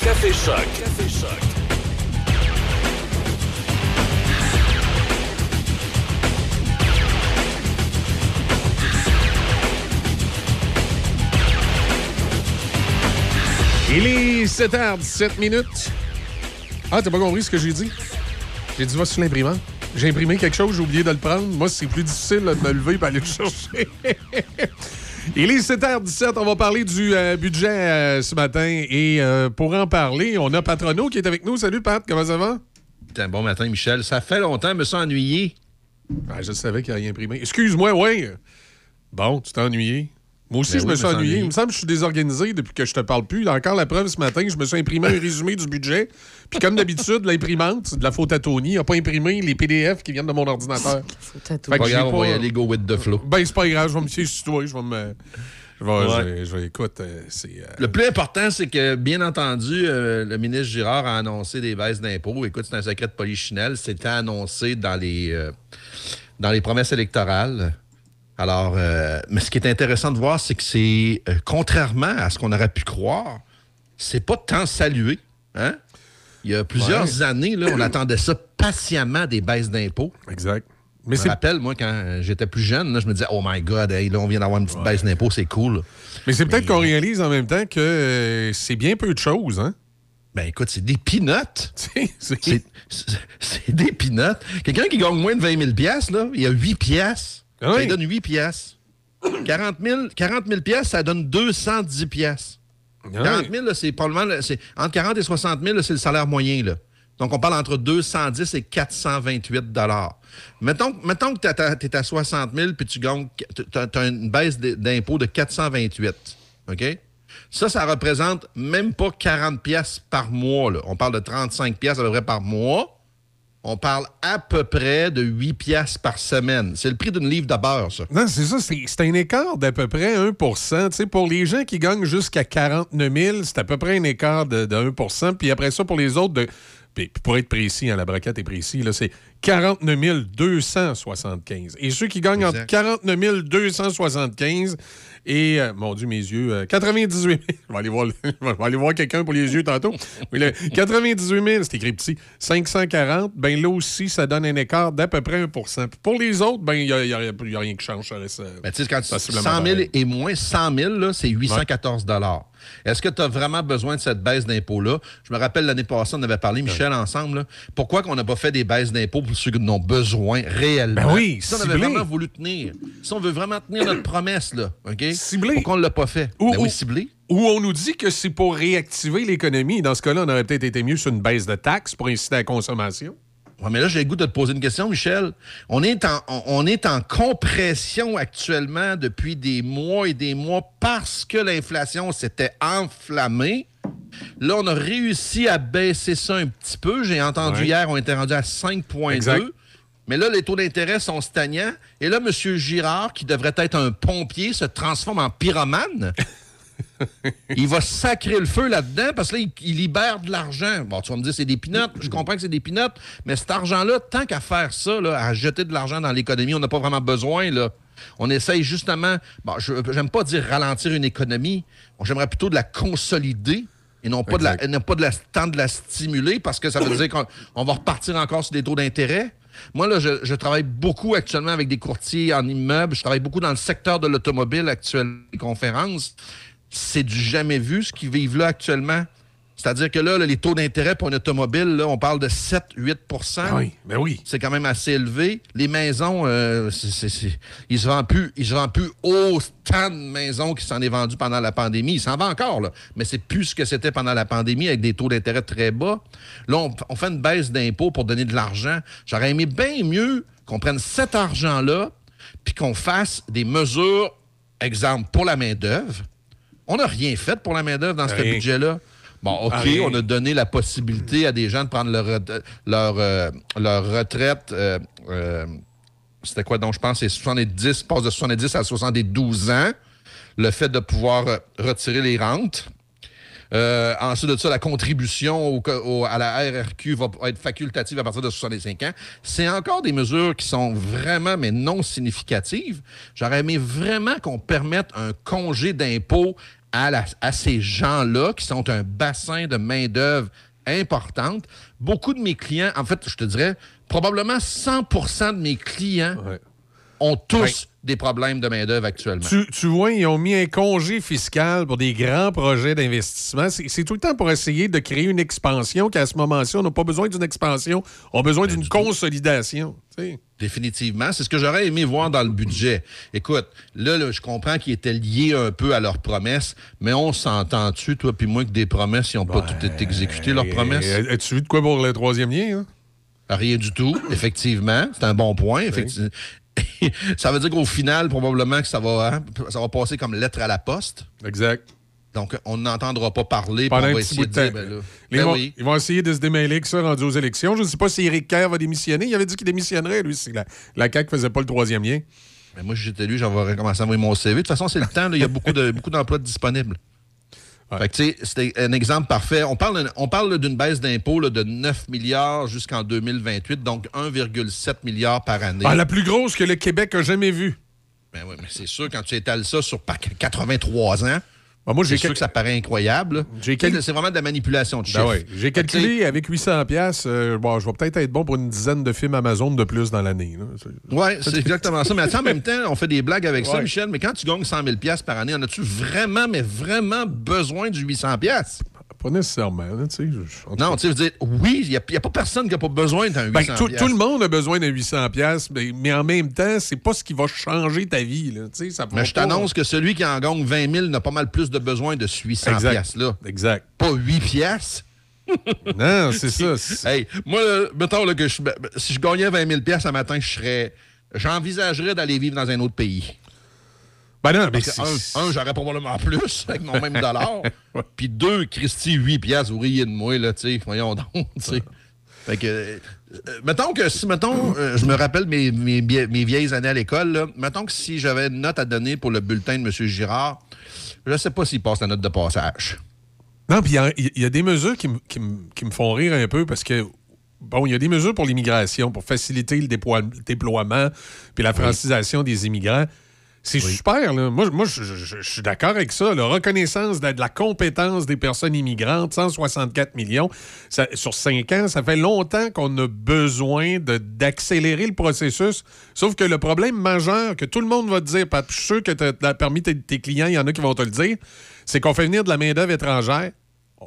Café Choc. Café Choc. Il est 7h17 minutes. Ah, t'as pas compris ce que j'ai dit? J'ai dit, va sur l'imprimante. J'ai imprimé quelque chose, j'ai oublié de le prendre. Moi, c'est plus difficile de me lever et aller le chercher. Il est 7h17, on va parler du euh, budget euh, ce matin. Et euh, pour en parler, on a Patrono qui est avec nous. Salut Pat, comment ça va? Bon matin, Michel. Ça fait longtemps, je me sens ennuyé. Ah, je savais qu'il n'y a rien imprimé. Excuse-moi, oui. Bon, tu t'es ennuyé? Moi aussi, Ben je oui, me suis ennuyé. ennuyé. Il me semble que je suis désorganisé depuis que je te parle plus. Encore la preuve ce matin, je me suis imprimé un résumé du budget. Puis comme d'habitude, l'imprimante, c'est de la faute à Tony, n'a pas imprimé les PDF qui viennent de mon ordinateur. Fait que Pas grave, on va y aller go with the flow. Ben, c'est pas grave, je vais me toi. Je vais me. Je vais, Ouais. je vais- je vais- écoute, euh, c'est. euh, Le plus important, c'est que, bien entendu, euh, le ministre Girard a annoncé des baisses d'impôts. Écoute, c'est un secret de polichinelle. C'était annoncé dans les, euh, dans les promesses électorales. Alors, euh, mais ce qui est intéressant de voir, c'est que c'est, euh, contrairement à ce qu'on aurait pu croire, c'est pas tant salué. Hein? Il y a plusieurs Ouais. années, là, on attendait ça patiemment, des baisses d'impôts. Exact. Mais je me rappelle, moi, quand j'étais plus jeune, là, je me disais, oh my God, hey, là, on vient d'avoir une petite baisse d'impôts, c'est cool. Mais c'est peut-être qu'on réalise en même temps que euh, c'est bien peu de choses, hein? Ben écoute, c'est des peanuts. c'est des peanuts. Quelqu'un qui gagne moins de 20 000 piastres, là, il y a 8 piastres. Ça lui donne 8 piastres. 40 000, 40 000 piastres, ça donne 210 piastres. Ah 40 000, là, c'est probablement, entre 40 et 60 000, là, c'est le salaire moyen, là. Donc, on parle entre 210 et 428 dollars. Mettons, mettons que tu es à 60 000 puis tu gagnes, tu as une baisse d'impôt de 428. OK? Ça, ça représente même pas 40 pièces par mois. là. On parle de 35 pièces à peu près par mois. On parle à peu près de 8 pièces par semaine. C'est le prix d'une livre de beurre, ça. Non, c'est ça. C'est un écart d'à peu près 1 Tu sais, Pour les gens qui gagnent jusqu'à 49 000, c'est à peu près un écart de, de 1 Puis après ça, pour les autres, de pour être précis, hein, la braquette est précis, c'est 49 275. Et ceux qui gagnent entre Exact. 49 275 et, euh, mon Dieu, mes yeux, euh, 98 000. Je vais aller voir, je quelqu'un pour les yeux tantôt. Mais le 98 000, c'est écrit petit, 540, ben là aussi, ça donne un écart d'à peu près 1 Puis Pour les autres, ben il n'y a, il y a- il y a rien qui change. Ça reste, euh, Ben, quand tu- sensiblement 100 000 pareil. et moins 100 000, là, c'est 814 Est-ce que tu as vraiment besoin de cette baisse d'impôt-là? Je me rappelle l'année passée, on avait parlé, Michel, ensemble. là. Pourquoi qu'on n'a pas fait des baisses d'impôts pour ceux qui en ont besoin réellement? Ben oui, si on avait ciblé. vraiment voulu tenir, si on veut vraiment tenir notre promesse, là, OK? Ciblé. Pourquoi on ne l'a pas fait? Ou- Ben oui, ou- ciblé. Où on nous dit que c'est pour réactiver l'économie. Dans ce cas-là, on aurait peut-être été mieux sur une baisse de taxes pour inciter à la consommation. Ouais, mais là, j'ai le goût de te poser une question, Michel. On est, en, on, on est en compression actuellement depuis des mois et des mois parce que l'inflation s'était enflammée. Là, on a réussi à baisser ça un petit peu. J'ai entendu Ouais. hier, on était rendu à 5,2. Exact. Mais là, les taux d'intérêt sont stagnants. Et là, M. Girard, qui devrait être un pompier, se transforme en pyromane. il va sacrer le feu là-dedans parce que là, il, il libère de l'argent. Bon, tu vas me dire, c'est des pinottes. Je comprends que c'est des pinottes, mais cet argent-là, tant qu'à faire ça, là, à jeter de l'argent dans l'économie, on n'a pas vraiment besoin. Là. On essaye justement, bon, je n'aime pas dire ralentir une économie. Bon, J'aimerais plutôt de la consolider et non pas, de la, non pas de la, tant de la stimuler parce que ça veut dire qu'on on va repartir encore sur des taux d'intérêt. Moi, là, je, je travaille beaucoup actuellement avec des courtiers en immeubles. Je travaille beaucoup dans le secteur de l'automobile actuellement, les conférences. C'est du jamais vu ce qu'ils vivent là actuellement. C'est-à-dire que là, là, les taux d'intérêt pour une automobile, là, on parle de 7-8% Oui, ben oui. C'est quand même assez élevé. Les maisons, euh, ils se vendent plus, ils se vendent plus autant de maisons qui s'en est vendu pendant la pandémie. Ils s'en vendent encore, là. Mais c'est plus ce que c'était pendant la pandémie avec des taux d'intérêt très bas. Là, on, on fait une baisse d'impôts pour donner de l'argent. J'aurais aimé bien mieux qu'on prenne cet argent-là puis qu'on fasse des mesures, exemple, pour la main-d'œuvre. On n'a rien fait pour la main-d'œuvre dans ce budget-là. Bon, OK, Rien. on a donné la possibilité à des gens de prendre leur, euh, leur retraite. euh, euh, C'était quoi donc? Je pense c'est 70, passe de 70 à 72 ans. Le fait de pouvoir retirer les rentes. Ensuite de ça, la contribution au- au- à la RRQ va être facultative à partir de 65 ans. C'est encore des mesures qui sont vraiment, mais non significatives. J'aurais aimé vraiment qu'on permette un congé d'impôt à, la- à ces gens-là qui sont un bassin de main-d'œuvre importante. Beaucoup de mes clients, en fait, je te dirais, probablement 100% de mes clients ont tous des problèmes de main-d'œuvre actuellement. Tu, tu vois, ils ont mis un congé fiscal pour des grands projets d'investissement. C'est c'est tout le temps pour essayer de créer une expansion qu'à ce moment-ci, on n'a pas besoin d'une expansion, on a besoin d'une consolidation. tu sais. Définitivement. C'est ce que j'aurais aimé voir dans le budget. Écoute, là, là, je comprends qu'ils étaient liés un peu à leurs promesses, mais on s'entend-tu, toi puis moi, que des promesses, ils n'ont pas tout été exécutées, leurs promesses? As-tu vu de quoi pour le troisième lien? hein? Rien du tout, effectivement. C'est un bon point. effectivement. ça veut dire qu'au final, probablement que ça va, hein, ça va passer comme lettre à la poste. Exact. Donc, on n'entendra pas parler. Pendant on un va petit essayer bout de de dire, ben là, ben vont- oui. Ils vont essayer de se démêler que ça rendu aux élections. Je ne sais pas si Éric Kerr va démissionner. Il avait dit qu'il démissionnerait, lui, si la, la CAQ faisait pas le troisième lien. Mais moi, j'étais lui, j'aurais commencé à envoyer mon CV. De toute façon, c'est le temps. Il y a beaucoup de- beaucoup d'emplois disponibles. Sais, c'était un exemple parfait. On parle, on d'une baisse d'impôts de 9 milliards jusqu'en 2028, donc 1,7 milliard par année. Ah, la plus grosse que le Québec a jamais vue. Ben oui, mais c'est sûr, quand tu étales ça sur par- 83 ans, Ah, moi, j'ai sûr que ça paraît incroyable. C'est vraiment de la manipulation de Ben chiffres. ouais. J'ai calculé avec 800 pièces, bon, je vais peut-être être bon pour une dizaine de films Amazon de plus dans l'année. Oui, c'est exactement ça. Mais attends, en même temps, on fait des blagues avec ça. Michel. Mais quand tu gagnes 100 000 par année, en as-tu vraiment, mais vraiment besoin du 800 Pas nécessairement. là, tu sais, je- Non, tu sais, je veux dire, oui, il n'y a, pas personne qui n'a pas besoin d'un 800 Ben, tout, tout le monde a besoin d'un 800 pièces, mais, mais en même temps, c'est pas ce qui va changer ta vie. Là, tu sais, ça Mais je t'annonce que celui qui en gagne 20 000 n'a pas mal plus de besoin de ce 800 Exact. piastres-là. Exact. Pas 8 piastres? Non, c'est ça. Hey, moi, là, mettons là, que je- ben, si je gagnais 20 000 piastres un matin, je serais... J'envisagerais d'aller vivre dans un autre pays. Ben non, mais un, un, j'aurais probablement plus avec mon même dollar. Puis deux, Christy, 8 piastres, vous riez de moi, là, tu sais. Voyons donc, tu sais. Fait que, euh, mettons que si, mettons, euh, je me rappelle mes, mes, vie- mes vieilles années à l'école, mettons que si j'avais une note à donner pour le bulletin de M. Girard, je ne sais pas s'il passe la note de passage. Non, puis il y a- il y, a des mesures qui, me- qui me- qui me font rire un peu parce que, bon, il y a des mesures pour l'immigration, pour faciliter le déploiement puis la francisation des immigrants. C'est super, là. Moi, moi je, je- je- je suis d'accord avec ça. La reconnaissance de, de la compétence des personnes immigrantes, 164 millions, ça- sur 5 ans, ça fait longtemps qu'on a besoin d'accélérer le processus. Sauf que le problème majeur que tout le monde va te dire, Pat, je suis sûr que t'as- parmi tes, tes clients, il y en a qui vont te le dire, c'est qu'on fait venir de la main-d'œuvre étrangère.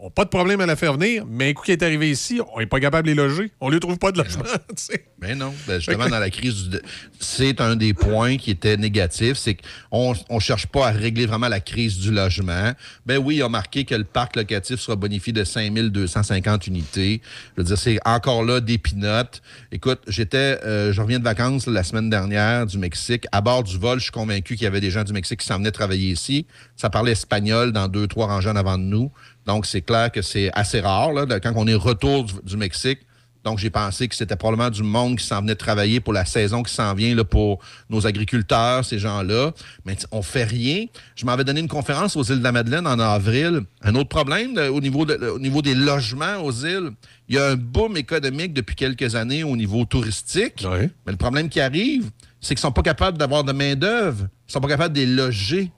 N'a pas de problème à la faire venir, mais un coup qui est arrivé ici, on n'est pas capable de les loger. On ne lui trouve pas de logement. Mais non, ben justement, dans la crise, du- c'est un des points qui était négatif, c'est qu'on ne cherche pas à régler vraiment la crise du logement. Ben oui, il a marqué que le parc locatif sera bonifié de 5250 unités. Je veux dire, c'est encore là des pinottes. Écoute, j'étais, euh, je reviens de vacances la semaine dernière du Mexique. À bord du vol, je suis convaincu qu'il y avait des gens du Mexique qui s'en venaient travailler ici. Ça parlait espagnol dans deux, trois rangées en avant de nous. Donc, c'est clair que c'est assez rare, là, de- quand on est retour du, du Mexique. Donc, j'ai pensé que c'était probablement du monde qui s'en venait travailler pour la saison qui s'en vient là, pour nos agriculteurs, ces gens-là. Mais on fait rien. Je m'avais donné une conférence aux îles de la Madeleine en avril. Un autre problème là, au, niveau de- au niveau des logements aux îles, il y a un boom économique depuis quelques années au niveau touristique. Mais le problème qui arrive, c'est qu'ils sont pas capables d'avoir de main-d'œuvre. Ils sont pas capables de les loger.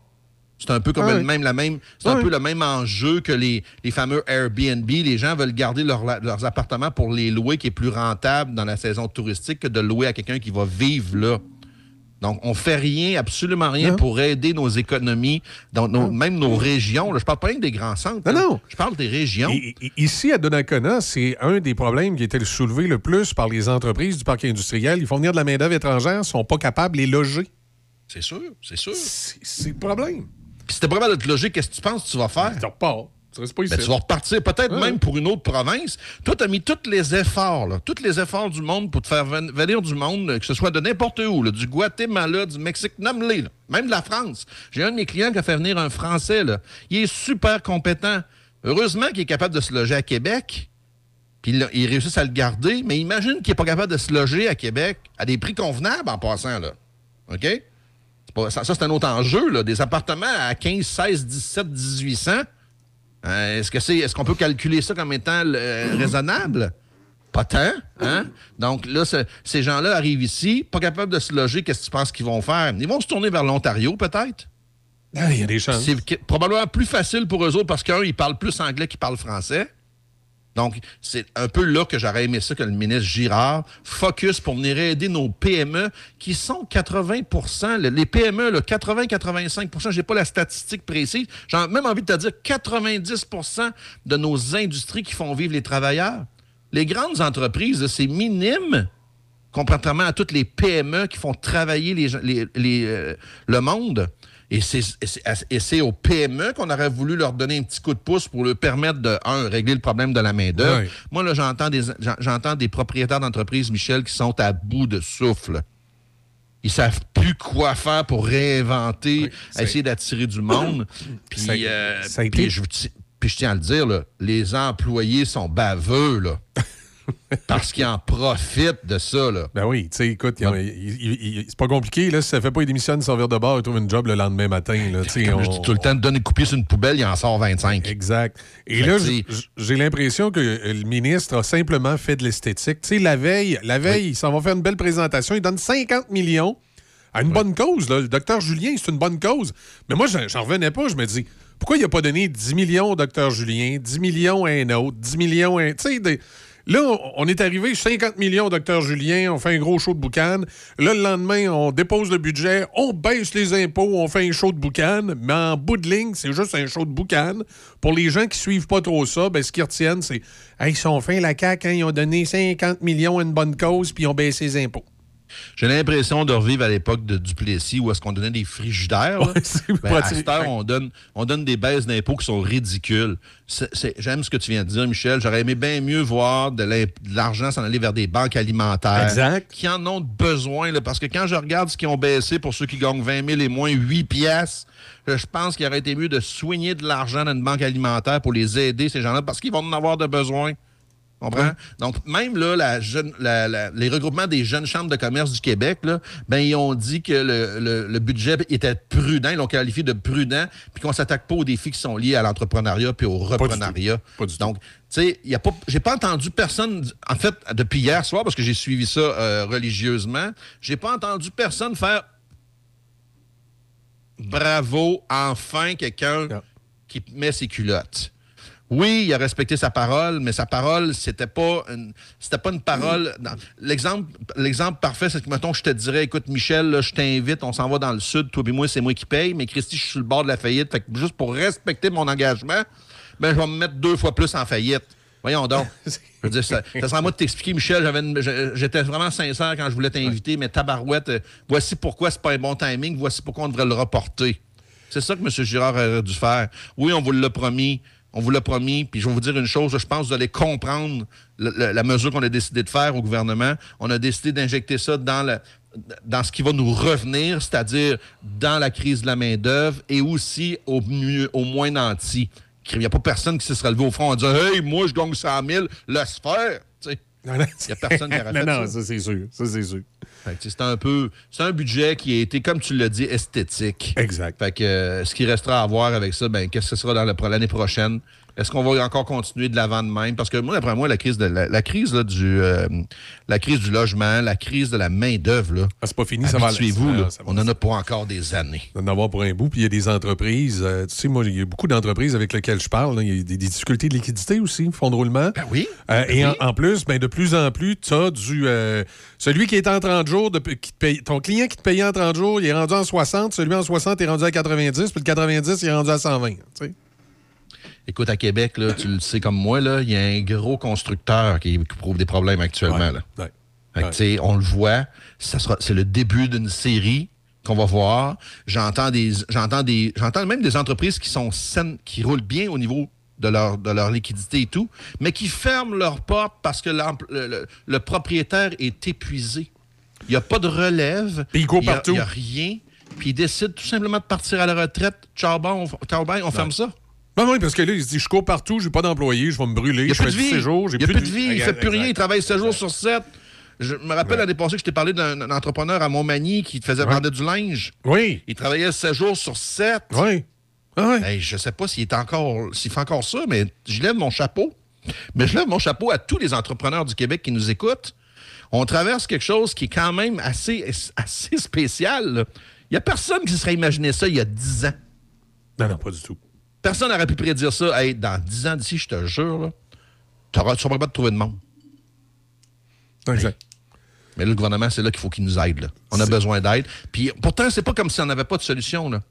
C'est un peu comme Ouais. le même, la même, c'est un peu le même enjeu que les, les fameux Airbnb. Les gens veulent garder leur- leurs appartements pour les louer, qui est plus rentable dans la saison touristique que de louer à quelqu'un qui va vivre là. Donc, on fait rien, absolument rien pour aider nos économies, dans nos- même nos régions. là. Je parle pas rien des grands centres. Non, là. non. Je parle des régions. I- Ici, à Donnacona, c'est un des problèmes qui a été soulevé le plus par les entreprises du parc industriel. Ils font venir de la main-d'œuvre étrangère, ne sont pas capables de les loger. C'est sûr, c'est sûr. C'est le problème. Puis si t'es pas capable de te loger, qu'est-ce que tu penses que tu vas faire? Tu repars. Tu restes pas ici. Ben, tu vas repartir peut-être Ouais. même pour une autre province. Toi, tu as mis tous les efforts, là, tous les efforts du monde pour te faire ven- venir du monde, euh, que ce soit de n'importe où, là, du Guatemala, du Mexique, nomme-les, là, même de la France. J'ai un de mes clients qui a fait venir un Français. Là. Il est super compétent. Heureusement qu'il est capable de se loger à Québec. Puis il, il réussit à le garder. Mais imagine qu'il n'est pas capable de se loger à Québec à des prix convenables en passant. Là. OK? Pas- ça, ça, c'est un autre enjeu. Là. Des appartements à 15, 16, 17, 1800. Euh, est-ce que c'est est-ce qu'on peut calculer ça comme étant euh, raisonnable? Pas tant, hein? Donc là, ce- ces gens-là arrivent ici, pas capables de se loger, qu'est-ce que tu penses qu'ils vont faire? Ils vont se tourner vers l'Ontario, peut-être? Ah, Il y a des chances. C'est probablement plus facile pour eux autres parce qu'un, ils parlent plus anglais qu'ils parlent français. Donc, c'est un peu là que j'aurais aimé ça que le ministre Girard focus pour venir aider nos PME qui sont 80 le- Les PME, là, 80-85% j'ai pas la statistique précise. J'ai même envie de te dire 90% de nos industries qui font vivre les travailleurs. Les grandes entreprises, c'est minime comparativement à toutes les PME qui font travailler euh, le monde. Et c'est, aux PME qu'on aurait voulu leur donner un petit coup de pouce pour leur permettre de, un, régler le problème de la main-d'œuvre. Moi, là, j'entends des, j'entends des propriétaires d'entreprises, Michel, qui sont à bout de souffle. Ils savent plus quoi faire pour réinventer, essayer d'attirer du monde. Puis, Ça- euh, ça a été- puis je, ti- puis je tiens à le dire, là, les employés sont baveux, là. parce qu'ils en profitent de ça, là. Ben oui, tu sais, écoute, il il- il- il- c'est pas compliqué. Là, si ça fait pas démissionner de servir de bar, il trouve une job le lendemain matin. Là, Comme on- je dis tout le temps, donne une coupée sur une poubelle, il en sort 25. Exact. Et Fait là, j'ai l'impression que le ministre a simplement fait de l'esthétique. Tu sais, la veille, la veille, il s'en va faire une belle présentation. Il donne 50 millions à une bonne cause. là. Le docteur Julien, c'est une bonne cause. Mais moi, j'en revenais pas. Je me dis, pourquoi il a pas donné 10 millions au docteur Julien, 10 millions à un autre, 10 millions à un... Tu sais, des- Là, on- est arrivé 50 millions docteur Julien, on fait un gros show de boucan. Là, le lendemain, on dépose le budget, on baisse les impôts, on fait un show de boucan. Mais en bout de ligne, c'est juste un show de boucan. Pour les gens qui suivent pas trop ça, ben, ce qu'ils retiennent, c'est ils sont fins, la CAQ, hein, ils ont donné 50 millions à une bonne cause, puis ils ont baissé les impôts. J'ai l'impression de revivre à l'époque de Duplessis où est-ce qu'on donnait des frigidaires. Ouais, Ben, pas à tiré. cette heure, on donne, on donne des baisses d'impôts qui sont ridicules. J'aime ce que tu viens de dire, Michel. J'aurais aimé bien mieux voir de l'argent s'en aller vers des banques alimentaires Exact. qui en ont besoin. là, parce que quand je regarde ce qu'ils ont baissé pour ceux qui gagnent 20 000 et moins 8 piastres, je pense qu'il aurait été mieux de soigner de l'argent dans une banque alimentaire pour les aider, ces gens-là, parce qu'ils vont en avoir de besoin. Comprends? Donc, même là, la jeune, la- la- les regroupements des jeunes chambres de commerce du Québec, là, ben, ils ont dit que le, le- le budget était prudent, ils l'ont qualifié de prudent, puis qu'on s'attaque pas aux défis qui sont liés à l'entrepreneuriat puis au reprenariat. Donc, tu sais, il a pas, j'ai pas entendu personne, en fait, depuis hier soir, parce que j'ai suivi ça euh, religieusement, j'ai pas entendu personne faire bravo, enfin quelqu'un qui met ses culottes. Oui, il a respecté sa parole, mais sa parole, c'était pas une, c'était pas une parole. dans- L'exemple, l'exemple parfait, c'est que, mettons, je te dirais, écoute, Michel, là, je t'invite, on s'en va dans le sud, toi et moi, c'est moi qui paye, mais Christy, je suis sur le bord de la faillite. Fait que juste pour respecter mon engagement, ben, je vais me mettre deux fois plus en faillite. Voyons donc. Je veux dire, ça, ça serait à moi de t'expliquer, Michel. j'avais une- J'étais vraiment sincère quand je voulais t'inviter, mais tabarouette, euh, voici pourquoi c'est pas un bon timing, voici pourquoi on devrait le reporter. C'est ça que M. Girard aurait dû faire. Oui, on vous l'a promis. On vous l'a promis. Puis je vais vous dire une chose, je pense que vous allez comprendre la mesure qu'on a décidé de faire au gouvernement. On a décidé d'injecter ça dans, ce qui va nous revenir, c'est-à-dire dans la crise de la main-d'œuvre et aussi au, au moins nanti. Il n'y a pas personne qui se serait levé au front en disant Hey, moi, je gagne 100 000, laisse faire. Il n'y a personne qui non, fait non, ça. ça, c'est sûr. Ça, c'est sûr. C'est un peu. C'est un budget qui a été, comme tu l'as dit, esthétique. Exact. Fait que euh, ce qui restera à voir avec ça, ben, qu'est-ce que ce sera dans le- l'année prochaine? Est-ce qu'on va encore continuer de l'avant de même? Parce que moi, d'après moi, la crise de la, la crise là, du euh, la crise du logement, la crise de la main-d'œuvre, là. Ah, c'est pas fini, ça va aller. Là. va- On en a pas encore des années. d'en avoir pour un bout. Puis il y a des entreprises, euh, tu sais, moi, il y a beaucoup d'entreprises avec lesquelles je parle. Il y a des, des difficultés de liquidité aussi, fonds de roulement. Ben oui. Euh, et oui. en, en plus, ben, de plus en plus, tu as du. celui qui est en 30 jours, de- qui te paye- ton client qui te payait en 30 jours, il est rendu en 60. Celui en 60 est rendu à 90. Puis le 90, il est rendu à 120. tu sais. Écoute, à Québec, là, tu le sais comme moi, il y a un gros constructeur qui, qui prouve des problèmes actuellement. Là. ouais. Fait que, tu sais, on le voit, ça sera, c'est le début d'une série qu'on va voir. J'entends des, j'entends des, j'entends même des entreprises qui sont saines, qui roulent bien au niveau de leur, de leur liquidité et tout, mais qui ferment leurs portes parce que le, le- le propriétaire est épuisé. Il n'y a pas de relève. Il a- n'y a rien. Puis il décide tout simplement de partir à la retraite. Ciao, bon, on, ciao, bye, on ferme ça. Ben oui, parce que là, il se dit je cours partout, j'ai pas d'employé, je vais me brûler, Il n'y a je plus fais de du vie. séjour, j'ai Il n'y a plus, plus de vie. Il ne fait plus rien. Il travaille 7 jours sur 7. Je me rappelle l'année passée que je t'ai parlé d'un entrepreneur à Montmagny qui faisait Ouais. vendre du linge. Oui. Il travaillait 7 jours sur 7. Oui. Ah Hey, je sais pas s'il est encore s'il fait encore ça, mais je lève mon chapeau. Mais je lève mon chapeau à tous les entrepreneurs du Québec qui nous écoutent. On traverse quelque chose qui est quand même assez, assez spécial. Il n'y a personne qui se serait imaginé ça il y a 10 ans. Non, non, pas du tout. Personne n'aurait pu prédire ça. Hey, dans 10 ans d'ici, je te jure, tu ne seras pas de trouver de monde. Exact. Mais là, le gouvernement, c'est là qu'il faut qu'il nous aide. là. On a besoin d'aide. Puis pourtant, c'est pas comme si on n'avait pas de solution. Là.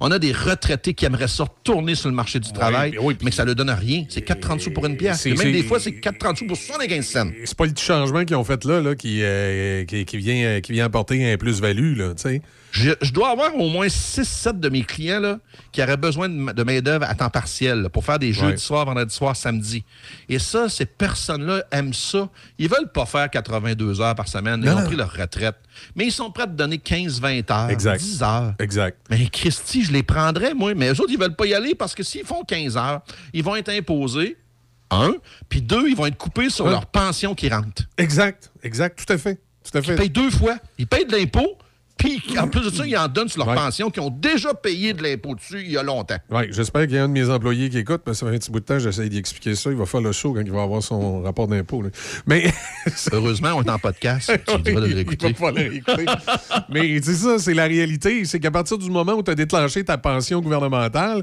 On a des retraités qui aimeraient ça retourner sur le marché du travail, mais que ça ne donne rien. C'est 4,30 sous pour une pièce. même des fois, c'est 4,30 sous pour 75 cents. C'est pas le petit changement qu'ils ont fait là, là qui, euh, qui, qui vient, euh, qui vient apporter un plus-value, là, tu sais. Je, je dois avoir au moins 6-7 de mes clients là, qui auraient besoin de, ma- de main-d'œuvre à temps partiel là, pour faire des jeudis Ouais. soirs, vendredi soir, samedi. Et ça, ces personnes-là aiment ça. Ils veulent pas faire 82 heures par semaine. Ils Non, ont pris leur retraite. Mais ils sont prêts à te donner 15-20 heures, Exact. 10 heures. Exact. Mais Christy, je les prendrais, moi. Mais eux autres, ils veulent pas y aller parce que s'ils font 15 heures, ils vont être imposés. Un. Puis deux, ils vont être coupés sur Ouais. leur pension qui rentre. Exact, exact, tout à fait. Tout à fait. Ils payent deux fois. Ils payent de l'impôt, puis en plus de ça, ils en donnent sur leur Ouais. pension qui ont déjà payé de l'impôt dessus il y a longtemps. Oui, j'espère qu'il y a un de mes employés qui écoute, parce que ça fait un petit bout de temps, j'essaie d'y expliquer ça. Il va faire le show quand il va avoir son rapport d'impôt. là. Mais. Heureusement, on est en podcast. Tu diras de va falloir l'écouter. Mais c'est ça, c'est la réalité. C'est qu'à partir du moment où tu as déclenché ta pension gouvernementale,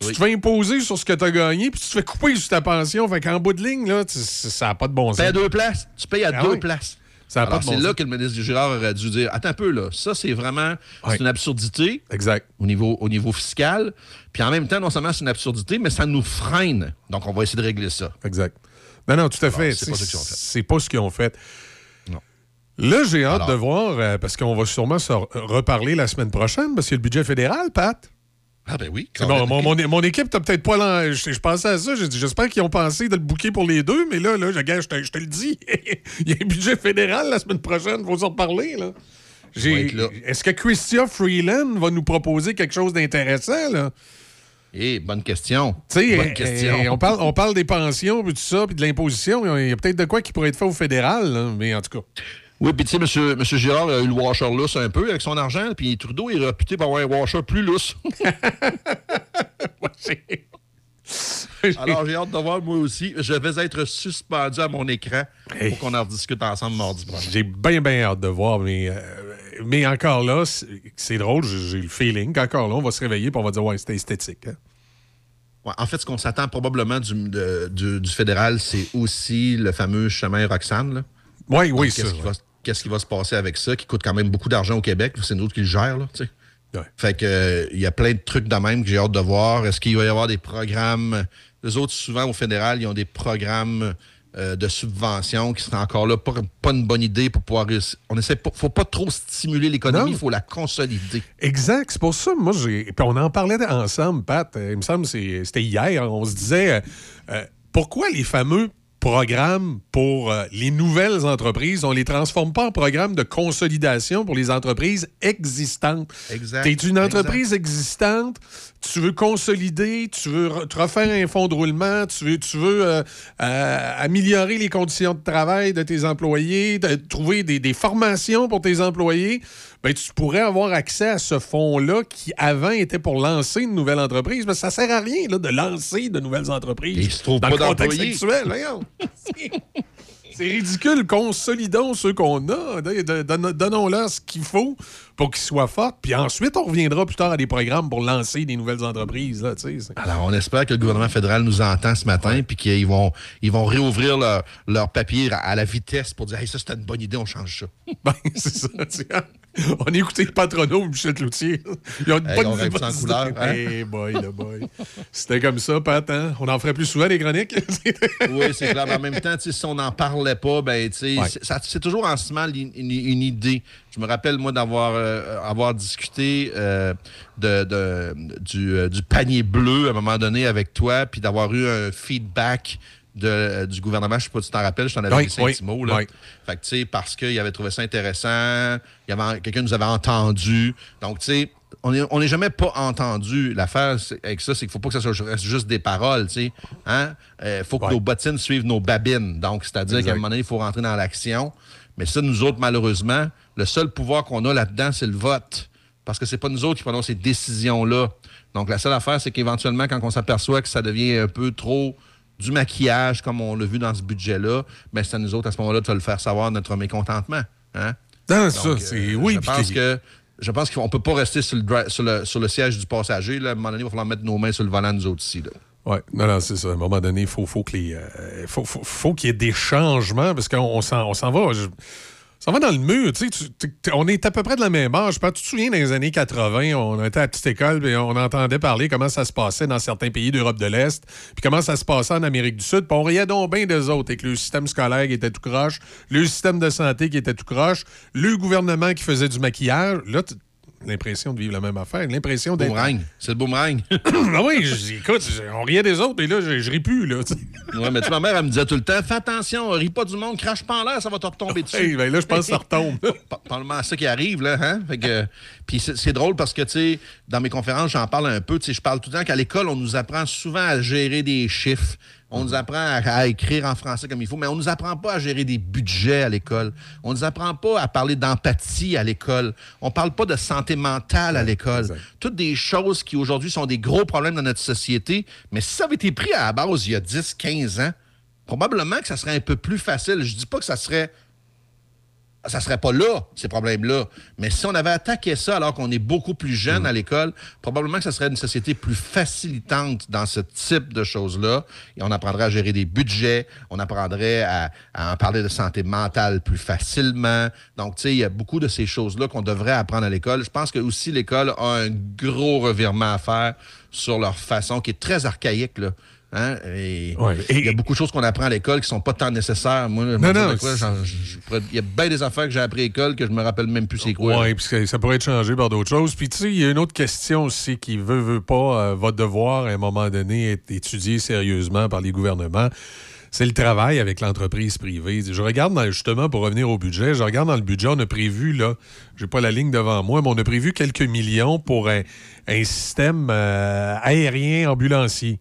tu te fais imposer sur ce que tu as gagné, puis tu te fais couper sur ta pension. Fait qu'en bout de ligne, là, tu- ça n'a pas de bon Tu sens. payes à deux places. Tu payes à Ah deux oui. places. Ça Alors, bon c'est là sens. que le ministre Girard aurait dû dire Attends un peu, là. Ça, c'est vraiment. C'est une absurdité. Exact. Au niveau, au niveau fiscal. Puis en même temps, non seulement c'est une absurdité, mais ça nous freine. Donc, on va essayer de régler ça. Exact. Non, non, tout à fait. c'est pas ce qu'ils ont fait. C'est pas ce qu'ils ont fait. Non. Là, j'ai hâte Alors. de voir, euh, parce qu'on va sûrement se re- reparler la semaine prochaine, parce qu'il y a le budget fédéral, Pat. Ah, ben oui. Bon, mon, mon- mon équipe, t'as peut-être pas. l'en- Je, je pensais à ça. J'ai dit, j'espère qu'ils ont pensé de le bouquer pour les deux, mais là, là je, je, te, je te le dis. Il y a un budget fédéral la semaine prochaine. Faut s'en reparler, là. Est-ce que Christia Freeland va nous proposer quelque chose d'intéressant, là? Eh, bonne question. Bonne question. euh, on, parle, on parle des pensions, puis tout ça, puis de l'imposition. Il y a peut-être de quoi qui pourrait être fait au fédéral, là, mais en tout cas. Oui, puis tu sais, monsieur, monsieur Girard a eu le washer lousse un peu avec son argent, puis Trudeau est réputé pour avoir un washer plus lousse. Alors, j'ai hâte de voir, moi aussi. Je vais être suspendu à mon écran pour qu'on en rediscute ensemble mardi prochain. J'ai bien, bien hâte de voir, mais, euh, mais encore là, c'est drôle, j'ai le feeling qu'encore là, on va se réveiller et on va dire, ouais, c'était esthétique. hein. Ouais, en fait, ce qu'on s'attend probablement du, de- du- du fédéral, c'est aussi le fameux chemin Roxane. là. Oui, oui, ça, Qu'est-ce qui, va- se passer avec ça, qui coûte quand même beaucoup d'argent au Québec? C'est nous qui le gèrent, là, tu sais. Fait que euh, il y a plein de trucs de même que j'ai hâte de voir. Est-ce qu'il va y avoir des programmes? Les autres, souvent, au fédéral, ils ont des programmes euh, de subvention qui seraient encore là. Pas, pas une bonne idée pour pouvoir réussir. On essaie pas, faut pas trop stimuler l'économie, il faut la consolider. Exact. C'est pour ça, moi, j'ai. Puis on en parlait ensemble, Pat. euh, Il me semble que c'était hier. On se disait euh, pourquoi les fameux programmes pour euh, les nouvelles entreprises, on les transforme pas en programmes de consolidation pour les entreprises existantes. Exact. Tu es une entreprise existante, tu veux consolider, tu veux te refaire un fonds de roulement, tu veux, tu veux euh, euh, améliorer les conditions de travail de tes employés, de- trouver des, des formations pour tes employés, ben, tu pourrais avoir accès à ce fonds-là qui, avant, était pour lancer une nouvelle entreprise. Mais ça sert à rien là, de lancer de nouvelles entreprises se dans pas le contexte actuel. C'est ridicule. Consolidons ceux qu'on a. Don- don- Donnons-leur ce qu'il faut pour qu'ils soient forts. Puis ensuite, on reviendra plus tard à des programmes pour lancer des nouvelles entreprises. Là, Alors, on espère que le gouvernement fédéral nous entend ce matin puis qu'ils vont, ils vont réouvrir leur, leur papier à la vitesse pour dire Hey, ça, c'était une bonne idée, on change ça. Ben, c'est ça. On a écouté Patrono et Michel Cloutier. Ils ont une Hey, bonne on en couleur, hein? Hey boy, le boy. C'était comme ça, Pat. hein? On en ferait plus souvent des chroniques? oui, c'est clair. Mais en même temps, si on n'en parlait pas, ben, Ouais. c'est- toujours en ce moment une, une- une idée. Je me rappelle, moi, d'avoir euh, avoir discuté euh, de, de- du, euh, du panier bleu à un moment donné avec toi, puis d'avoir eu un feedback de, euh, du gouvernement. Je ne sais pas si tu t'en rappelles, je t'en avais Oui, dit un oui, petit mot. Là. oui. Fait que, tu sais, parce qu'il avait trouvé ça intéressant, quelqu'un nous avait entendu. Donc, tu sais, on n'est on est jamais pas entendu. L'affaire avec ça, c'est qu'il faut pas que ça soit reste juste des paroles, tu sais. Hein? Euh, faut que nos bottines suivent nos babines. Donc, c'est-à-dire qu'à un moment donné, il faut rentrer dans l'action. Mais ça, nous autres, malheureusement, le seul pouvoir qu'on a là-dedans, c'est le vote. Parce que c'est pas nous autres qui prenons ces décisions-là. Donc, la seule affaire, c'est qu'éventuellement, quand on s'aperçoit que ça devient un peu trop du maquillage, comme on l'a vu dans ce budget-là, ben, c'est à nous autres, à ce moment-là, de le faire savoir notre mécontentement. Hein? Non, ça, c'est- oui, Je pense que- je pense qu'on peut pas rester sur le, sur le, sur le siège du passager. Là. À un moment donné, il va falloir mettre nos mains sur le volant, nous autres ici. Là. Oui, non, non, c'est ça. À un moment donné, il faut, faut euh, faut, faut- faut qu'il y ait des changements parce qu'on on s'en va. je- ça va dans le mur. Tu sais, on est à peu près de la même âge. Tu te souviens, dans les années 80, on était à la petite école et on entendait parler comment ça se passait dans certains pays d'Europe de l'Est, puis comment ça se passait en Amérique du Sud. Puis on riait donc bien des autres, avec le système scolaire était tout croche, le système de santé qui était tout croche, le gouvernement qui faisait du maquillage. Là, l'impression de vivre la même affaire, l'impression d'être... Boomerang. C'est le boomerang. ah oui, je- écoute, on riait des autres, et là, je, je ris plus, là. ouais, mais tu ma mère, elle me disait tout le temps Fais attention, ris pas du monde, crache pas en l'air, ça va te retomber dessus. Hey, ben là, je pense que ça retombe. Parlement à ça qui arrive, là. Hein? Fait que, puis c'est c'est drôle parce que, tu sais, dans mes conférences, j'en parle un peu. Tu sais, je parle tout le temps qu'à l'école, on nous apprend souvent à gérer des chiffres. On nous apprend à, à écrire en français comme il faut, mais on nous apprend pas à gérer des budgets à l'école. On nous apprend pas à parler d'empathie à l'école. On parle pas de santé mentale à l'école. Toutes des choses qui aujourd'hui sont des gros problèmes dans notre société. Mais si ça avait été pris à la base il y a 10, 15 ans, probablement que ça serait un peu plus facile. Je dis pas que ça serait ça serait pas là, ces problèmes-là. Mais si on avait attaqué ça alors qu'on est beaucoup plus jeune à l'école, probablement que ça serait une société plus facilitante dans ce type de choses-là. Et on apprendrait à gérer des budgets, on apprendrait à, à en parler de santé mentale plus facilement. Donc, tu sais, il y a beaucoup de ces choses-là qu'on devrait apprendre à l'école. Je pense que aussi l'école a un gros revirement à faire sur leur façon, qui est très archaïque, là. Hein? Et il y a beaucoup de choses qu'on apprend à l'école qui sont pas tant nécessaires. Moi, non, quoi, il y a bien des affaires que j'ai appris à l'école que je me rappelle même plus c'est quoi. Oui, puis ça pourrait être changé par d'autres choses. Puis tu sais, il y a une autre question aussi qui veut, veut pas, euh, va devoir à un moment donné être étudiée sérieusement par les gouvernements. c'est le travail avec l'entreprise privée. Je regarde dans- justement pour revenir au budget, je regarde dans le budget, on a prévu là, j'ai pas la ligne devant moi, mais on a prévu quelques millions pour un, un système euh, aérien ambulancier.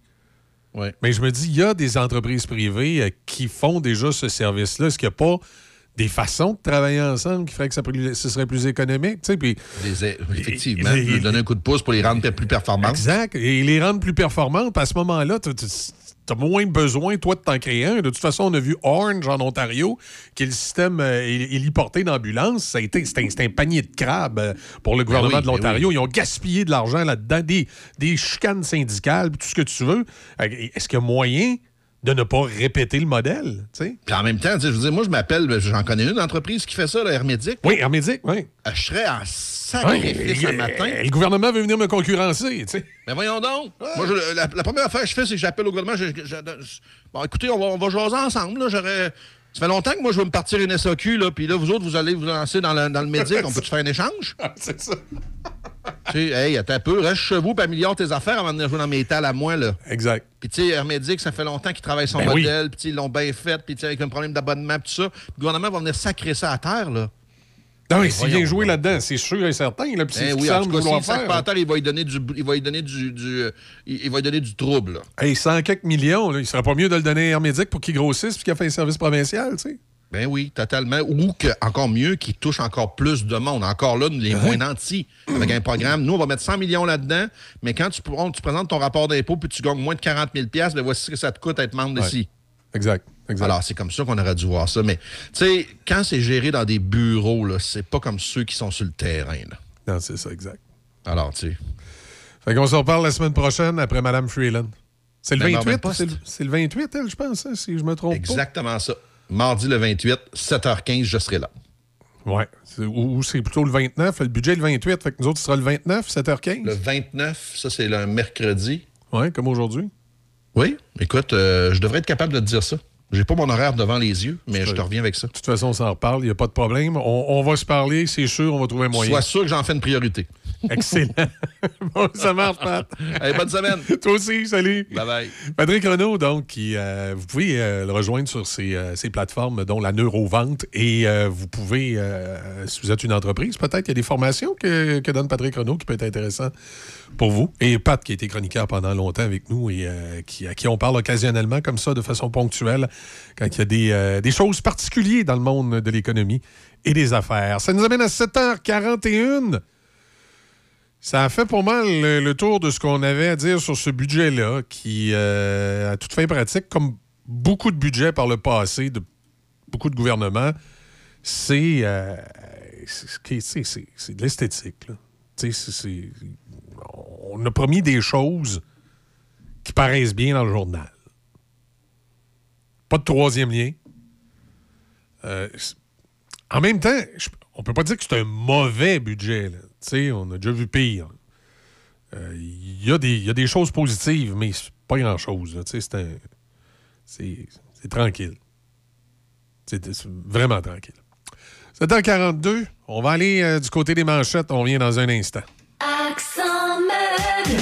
Mais je me dis, il y a des entreprises privées euh, qui font déjà ce service-là. Est-ce qu'il n'y a pas des façons de travailler ensemble qui feraient que ça, plus- ce serait plus économique? tu sais, Puis, Effectivement, lui donner un coup de pouce pour les rendre peut-être plus performantes. Exact. Et les rendre plus performantes, à ce moment-là, tu as moins besoin, toi, de t'en créer un. De toute façon, on a vu Orange en Ontario, qui est le système euh, héli- héliporté d'ambulance. A été- C'était un, panier de crabes euh, pour le gouvernement oui, de ben l'Ontario. Ils ont gaspillé de l'argent là-dedans, des, des chicanes syndicales, tout ce que tu veux. Euh, Est-ce qu'il y a moyen de ne pas répéter le modèle? Puis en même temps, je veux dire, moi, je m'appelle, ben, j'en connais une entreprise qui fait ça, la Hermédic. Oui, Hermédic, oui. Je serais en sacrifice Ouais, un matin. euh, Le gouvernement veut venir me concurrencer, tu sais. Mais voyons donc. Moi, je- la, la première affaire que je fais, c'est que j'appelle au gouvernement. je- bon, écoutez, on va, on va jaser ensemble. Là, j'aurais... Ça fait longtemps que moi, je veux me partir une SAQ, là, puis là, vous autres, vous allez vous lancer dans le, dans le médic. On peut-tu faire un échange? c'est ça. tu sais, hey, attends un peu, reste chez vous, puis améliore tes affaires avant de venir jouer dans mes étals à moi, là. Exact. Puis, tu sais, Hermédic, ça fait longtemps qu'ils travaillent son Ben oui. modèle, puis tu sais, ils l'ont bien fait, puis tu sais, avec un problème d'abonnement, puis tout ça. Puis le gouvernement va venir sacrer ça à terre, là. Non, mais Ben, s'il vient jouer là-dedans, c'est sûr et certain. Là, puis qu'il oui, en tout cas, sac faire. terre, il va lui donner du, il va lui donner du, du, euh, il, il va lui donner du trouble, là. Hey, 100 quelques millions, là, il serait pas mieux de le donner à Hermédic pour qu'il grossisse puis qu'il a fait un service provincial, tu sais. Ben oui, totalement. Ou que, encore mieux, qui touche encore plus de monde. Encore là, les moins nantis. Avec un programme, nous, on va mettre 100 millions là-dedans, mais quand tu, on- tu présentes ton rapport d'impôt puis tu gagnes moins de 40 000 ben voici ce que ça te coûte être membre Ouais. d'ici. Exact. exact. Alors, c'est comme ça qu'on aurait dû voir ça. Mais, tu sais, quand c'est géré dans des bureaux, là, c'est pas comme ceux qui sont sur le terrain. Là. Non, c'est ça, exact. Alors, tu sais. Fait qu'on se reparle la semaine prochaine après Mme Freeland. C'est le Ben, dans le 28, même poste. c'est le, c'est le 28, elle, je pense, hein, si je me trompe Exactement ça. Mardi le 28, 7h15, je serai là. C'est- Ou, c'est plutôt le 29. Le budget est le 28, fait que nous autres, ce sera le 29, 7h15. Le 29, ça, c'est le mercredi. Ouais, comme aujourd'hui. Oui, écoute, euh, je devrais être capable de te dire ça. J'ai pas mon horaire devant les yeux, mais je te reviens avec ça. De toute façon, on s'en reparle, il n'y a pas de problème. On, on va se parler, c'est sûr, on va trouver un moyen. Sois sûr que j'en fais une priorité. Excellent. bon, ça marche, Pat. Hey, bonne semaine. Toi aussi, salut. Bye bye. Patrick Renaud, donc, qui, euh, vous pouvez euh, le rejoindre sur ces, euh, ces plateformes, dont la Neurovente. Et vous pouvez, si vous êtes une entreprise, peut-être qu'il y a des formations que, que donne Patrick Renaud qui peut être intéressant pour vous. Et Pat, qui a été chroniqueur pendant longtemps avec nous et qui, à qui on parle occasionnellement comme ça, de façon ponctuelle, quand il y a des, des choses particulières dans le monde de l'économie et des affaires. Ça nous amène à 7h41. Ça a fait pour mal le, tour de ce qu'on avait à dire sur ce budget-là, qui, euh, à toute fin pratique, comme beaucoup de budgets par le passé de beaucoup de gouvernements, c'est euh, de l'esthétique. On a promis des choses qui paraissent bien dans le journal. Pas de troisième lien. Euh, en même temps, on peut pas dire que c'est un mauvais budget. là. Sais, on a déjà vu pire. Euh, Il y, a des- il y a des choses positives, mais c'est pas grand-chose. C'est tranquille. C'est vraiment tranquille. 7h42, on va aller euh, du côté des manchettes. On vient dans un instant. Accent meuble.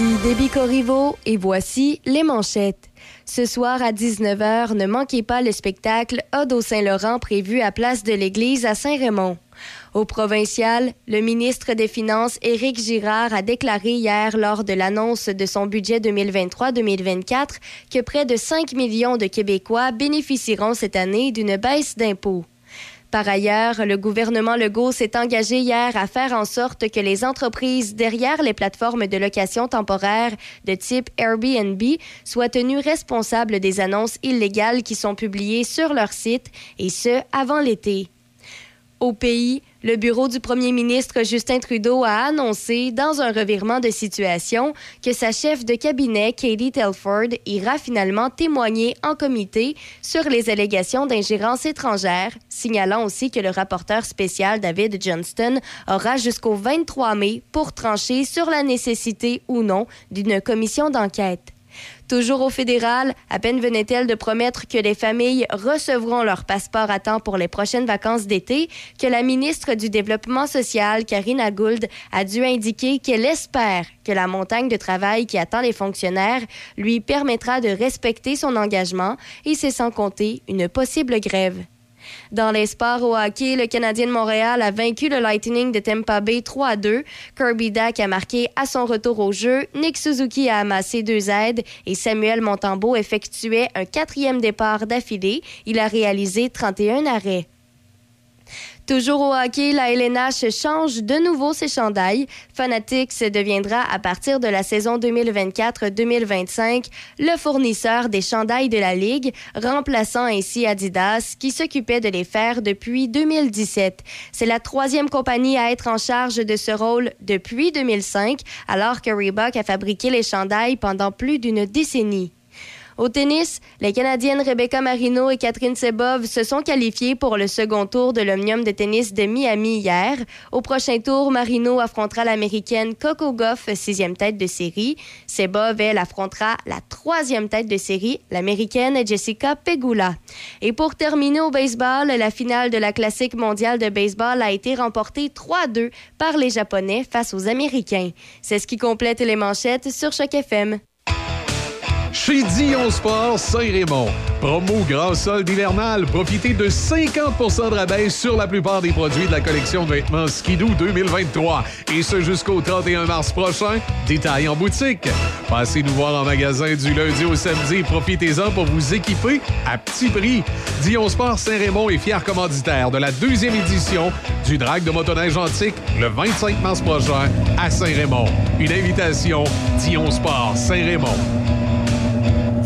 Ici Déby et voici les manchettes. Ce soir à 19h, ne manquez pas le spectacle Ode au Saint-Laurent prévu à Place de l'Église à Saint-Raymond. Au provincial, le ministre des Finances, Éric Girard, a déclaré hier lors de l'annonce de son budget 2023-2024 que près de 5 millions de Québécois bénéficieront cette année d'une baisse d'impôts. Par ailleurs, le gouvernement Legault s'est engagé hier à faire en sorte que les entreprises derrière les plateformes de location temporaire de type Airbnb soient tenues responsables des annonces illégales qui sont publiées sur leur site, et ce, avant l'été. Au pays, le bureau du premier ministre Justin Trudeau a annoncé, dans un revirement de situation, que sa chef de cabinet, Katie Telford, ira finalement témoigner en comité sur les allégations d'ingérence étrangère, signalant aussi que le rapporteur spécial David Johnston aura jusqu'au 23 mai pour trancher sur la nécessité ou non d'une commission d'enquête. Toujours au fédéral, à peine venait-elle de promettre que les familles recevront leur passeport à temps pour les prochaines vacances d'été, que la ministre du Développement social, Karina Gould, a dû indiquer qu'elle espère que la montagne de travail qui attend les fonctionnaires lui permettra de respecter son engagement et c'est sans compter une possible grève. Dans les sports au hockey, le Canadien de Montréal a vaincu le Lightning de Tampa Bay 3 à 2. Kirby Dack a marqué à son retour au jeu. Nick Suzuki a amassé deux aides et Samuel Montembeau effectuait un quatrième départ d'affilée. Il a réalisé 31 arrêts. Toujours au hockey, la LNH change de nouveau ses chandails. Fanatics deviendra à partir de la saison 2024-2025 le fournisseur des chandails de la Ligue, remplaçant ainsi Adidas qui s'occupait de les faire depuis 2017. C'est la troisième compagnie à être en charge de ce rôle depuis 2005, alors que Reebok a fabriqué les chandails pendant plus d'une décennie. Au tennis, les Canadiennes Rebecca Marino et Catherine Sebov se sont qualifiées pour le second tour de l'Omnium de tennis de Miami hier. Au prochain tour, Marino affrontera l'Américaine Coco Goff, sixième tête de série. Sebov, elle, affrontera la troisième tête de série, l'Américaine Jessica Pegula. Et pour terminer au baseball, la finale de la Classique mondiale de baseball a été remportée 3-2 par les Japonais face aux Américains. C'est ce qui complète les manchettes sur Choc FM. Chez Dion Sport Saint-Raymond. Promo grand solde hivernal. Profitez de 50% de rabais sur la plupart des produits de la collection de vêtements Skidoo 2023. Et ce jusqu'au 31 mars prochain. Détail en boutique. Passez nous voir en magasin du lundi au samedi. Profitez-en pour vous équiper à petit prix. Dion Sport Saint-Raymond est fier commanditaire de la deuxième édition du Drag de motoneige antique le 25 mars prochain à Saint-Raymond. Une invitation Dion Sport Saint-Raymond.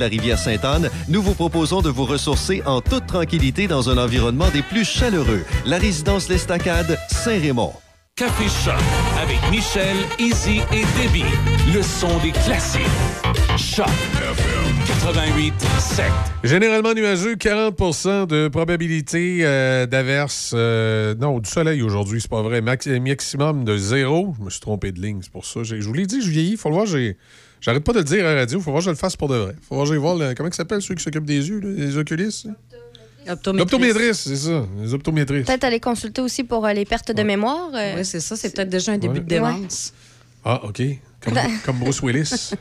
la rivière Sainte-Anne, nous vous proposons de vous ressourcer en toute tranquillité dans un environnement des plus chaleureux. La résidence L'Estacade, Saint-Raymond. Café Choc avec Michel, Izzy et Debbie. Le son des classiques. Choc 88 7. Généralement nuageux, 40% de probabilité euh, d'averse. euh, non, du soleil aujourd'hui, c'est pas vrai. Max- maximum de zéro. Je me suis trompé de ligne, c'est pour ça. Je vous l'ai dit, je vieillis. Faut le voir, j'ai. J'arrête pas de le dire à la radio, faut voir que je le fasse pour de vrai. Faut voir, je vais voir le- comment ça s'appelle ceux qui s'occupent des yeux, là, les oculistes. L'optométriste, c'est ça, les optométristes. Peut-être aller consulter aussi pour euh, les pertes de mémoire. euh. Oui, c'est ça. C'est peut-être déjà un début de démence. Ah, OK. Comme, comme Bruce Willis.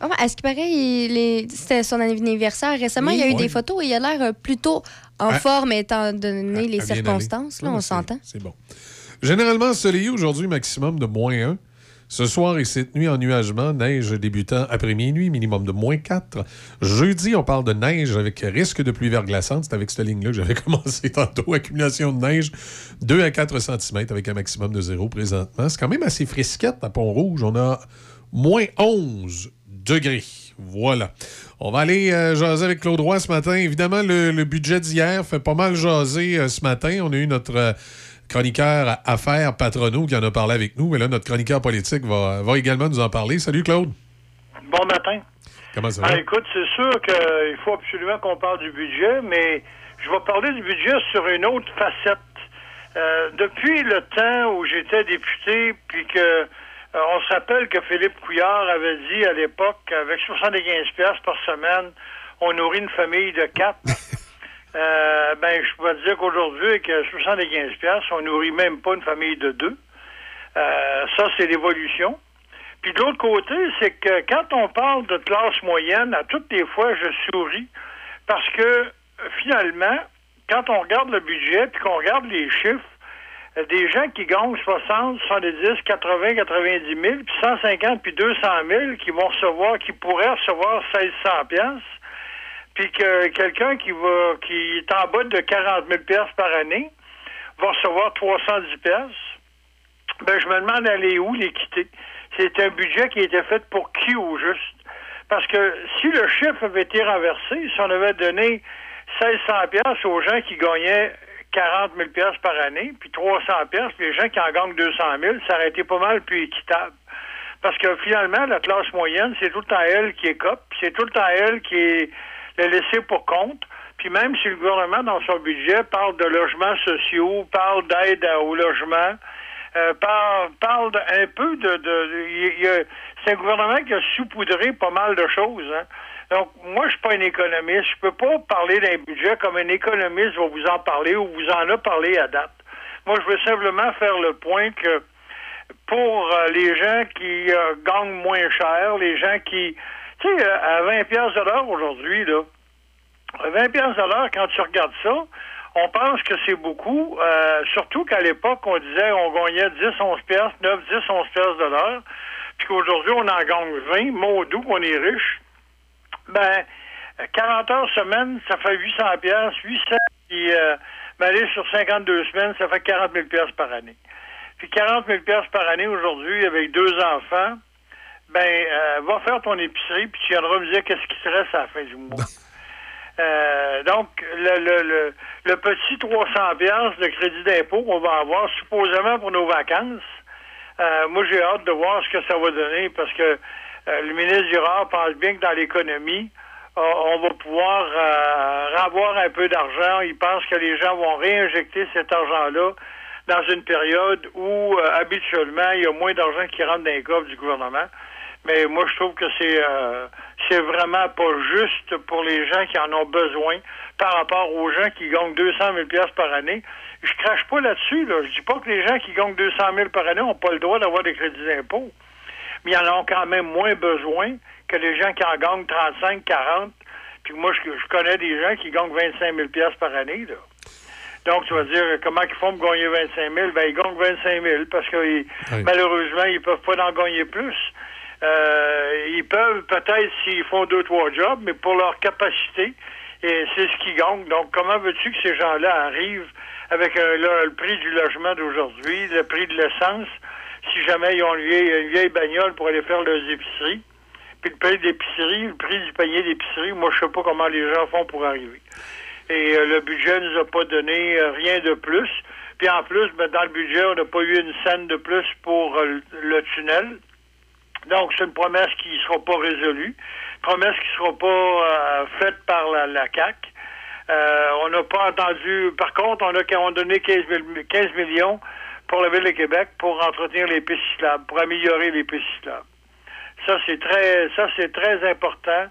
Ah ouais, à ce qui paraît, il est- c'était son anniversaire récemment. Oui. il y a eu Ouais. des photos et il a l'air euh, plutôt en Ah. forme étant donné les à bien circonstances. Là, Non, on c'est- s'entend. C'est bon. Généralement ensoleillé aujourd'hui, maximum de moins 1. Ce soir et cette nuit, ennuagement, neige débutant après minuit, minimum de moins 4. Jeudi, on parle de neige avec risque de pluie verglaçante. C'est avec cette ligne-là que j'avais commencé tantôt. Accumulation de neige, 2 à 4 cm avec un maximum de 0 présentement. C'est quand même assez frisquette à Pont-Rouge. On a moins 11 degrés. Voilà. On va aller euh, jaser avec Claude Roy ce matin. Évidemment, le, le budget d'hier fait pas mal jaser euh, ce matin. On a eu notre euh, chroniqueur Affaires Patrono qui en a parlé avec nous, mais là, notre chroniqueur politique va, va également nous en parler. Salut, Claude. Bon matin. Comment ça va? Ah, écoute, c'est sûr qu'il faut absolument qu'on parle du budget, mais je vais parler du budget sur une autre facette. Euh, depuis le temps où j'étais député, puis que euh, on se rappelle que Philippe Couillard avait dit à l'époque qu'avec 75 pièces par semaine, on nourrit une famille de quatre. Euh, ben, je peux te dire qu'aujourd'hui, avec euh, 75 pièces, on nourrit même pas une famille de deux. Euh, ça, c'est l'évolution. Puis de l'autre côté, c'est que quand on parle de classe moyenne, à toutes les fois, je souris parce que finalement, quand on regarde le budget puis qu'on regarde les chiffres, des gens qui gagnent 60, 70, 80, 90 000, puis 150 puis 200 000 qui vont recevoir, qui pourraient recevoir 1600 pièces, puis que quelqu'un qui va, qui est en bas de 40 000 pièces par année va recevoir 310 pièces. Ben, je me demande aller où l'équité. C'est un budget qui été fait pour qui au juste? Parce que si le chiffre avait été renversé, si on avait donné 1600 pièces aux gens qui gagnaient 40 000 pièces par année, puis 300 pièces, puis les gens qui en gagnent 200 000, ça aurait été pas mal plus équitable. Parce que finalement, la classe moyenne, c'est tout le temps elle qui est cop, c'est tout le temps elle qui est le laissé pour compte. Puis même si le gouvernement, dans son budget, parle de logements sociaux, parle d'aide au logement, euh, parle, parle un peu de... de, c'est un gouvernement qui a saupoudré pas mal de choses. Hein. Donc, moi, je suis pas un économiste. Je peux pas parler d'un budget comme un économiste va vous en parler ou vous en a parlé à date. Moi, je veux simplement faire le point que pour euh, les gens qui euh, gagnent moins cher, les gens qui... Tu sais, euh, à 20 pièces de l'heure aujourd'hui, là, à 20 pièces de l'heure, quand tu regardes ça, on pense que c'est beaucoup, euh, surtout qu'à l'époque, on disait on gagnait 10, 11 pièces, 9, 10, 11 pièces de l'heure, puis qu'aujourd'hui, on en gagne 20, maudou qu'on est riche. Ben, euh, 40 heures semaine, ça fait 800 pièces, 800, puis euh, ben, aller sur 52 semaines, ça fait 40 000 pièces par année. Puis 40 000 pièces par année aujourd'hui, avec deux enfants, ben, euh, va faire ton épicerie, puis tu viendras me dire qu'est-ce qui te reste à la fin du mois. Euh, donc, le, le, le, le petit 300 pièces de crédit d'impôt qu'on va avoir supposément pour nos vacances, euh, moi, j'ai hâte de voir ce que ça va donner parce que euh, le ministre Girard pense bien que dans l'économie, euh, on va pouvoir euh, avoir un peu d'argent. Il pense que les gens vont réinjecter cet argent-là dans une période où euh, habituellement il y a moins d'argent qui rentre dans les coffres du gouvernement. Mais moi, je trouve que c'est euh, c'est vraiment pas juste pour les gens qui en ont besoin par rapport aux gens qui gagnent 200 000 pièces par année. Je crache pas là-dessus. Là. Je dis pas que les gens qui gagnent 200 000 par année n'ont pas le droit d'avoir des crédits d'impôt. Mais ils en ont quand même moins besoin que les gens qui en gagnent 35, 40. Puis moi, je, je connais des gens qui gagnent 25 000 pièces par année. Là. Donc, tu vas dire, comment ils font pour gagner 25 000? Ben, ils gagnent 25 000 parce que ils- Oui. malheureusement, ils peuvent pas en gagner plus. Euh, ils peuvent peut-être s'ils font deux, trois jobs, mais pour leur capacité, et c'est ce qu'ils gagnent. Donc, comment veux-tu que ces gens-là arrivent avec euh, le, prix du logement d'aujourd'hui, le prix de l'essence, si jamais ils ont une vieille, une vieille bagnole pour aller faire leurs épiceries? Puis le prix d'épicerie, le prix du panier d'épicerie, moi, je sais pas comment les gens font pour arriver. Et euh, le budget nous a pas donné rien de plus. Puis en plus, ben, dans le budget, on n'a pas eu une scène de plus pour le tunnel. Donc, c'est une promesse qui ne sera pas résolue, promesse qui ne sera pas euh, faite par la, la CAC. Euh, on n'a pas entendu. Par contre, on a on a donné 15, mille- 15 millions pour la ville de Québec pour entretenir les pistes cyclables, pour améliorer les pistes cyclables. Ça, c'est très, ça, c'est très important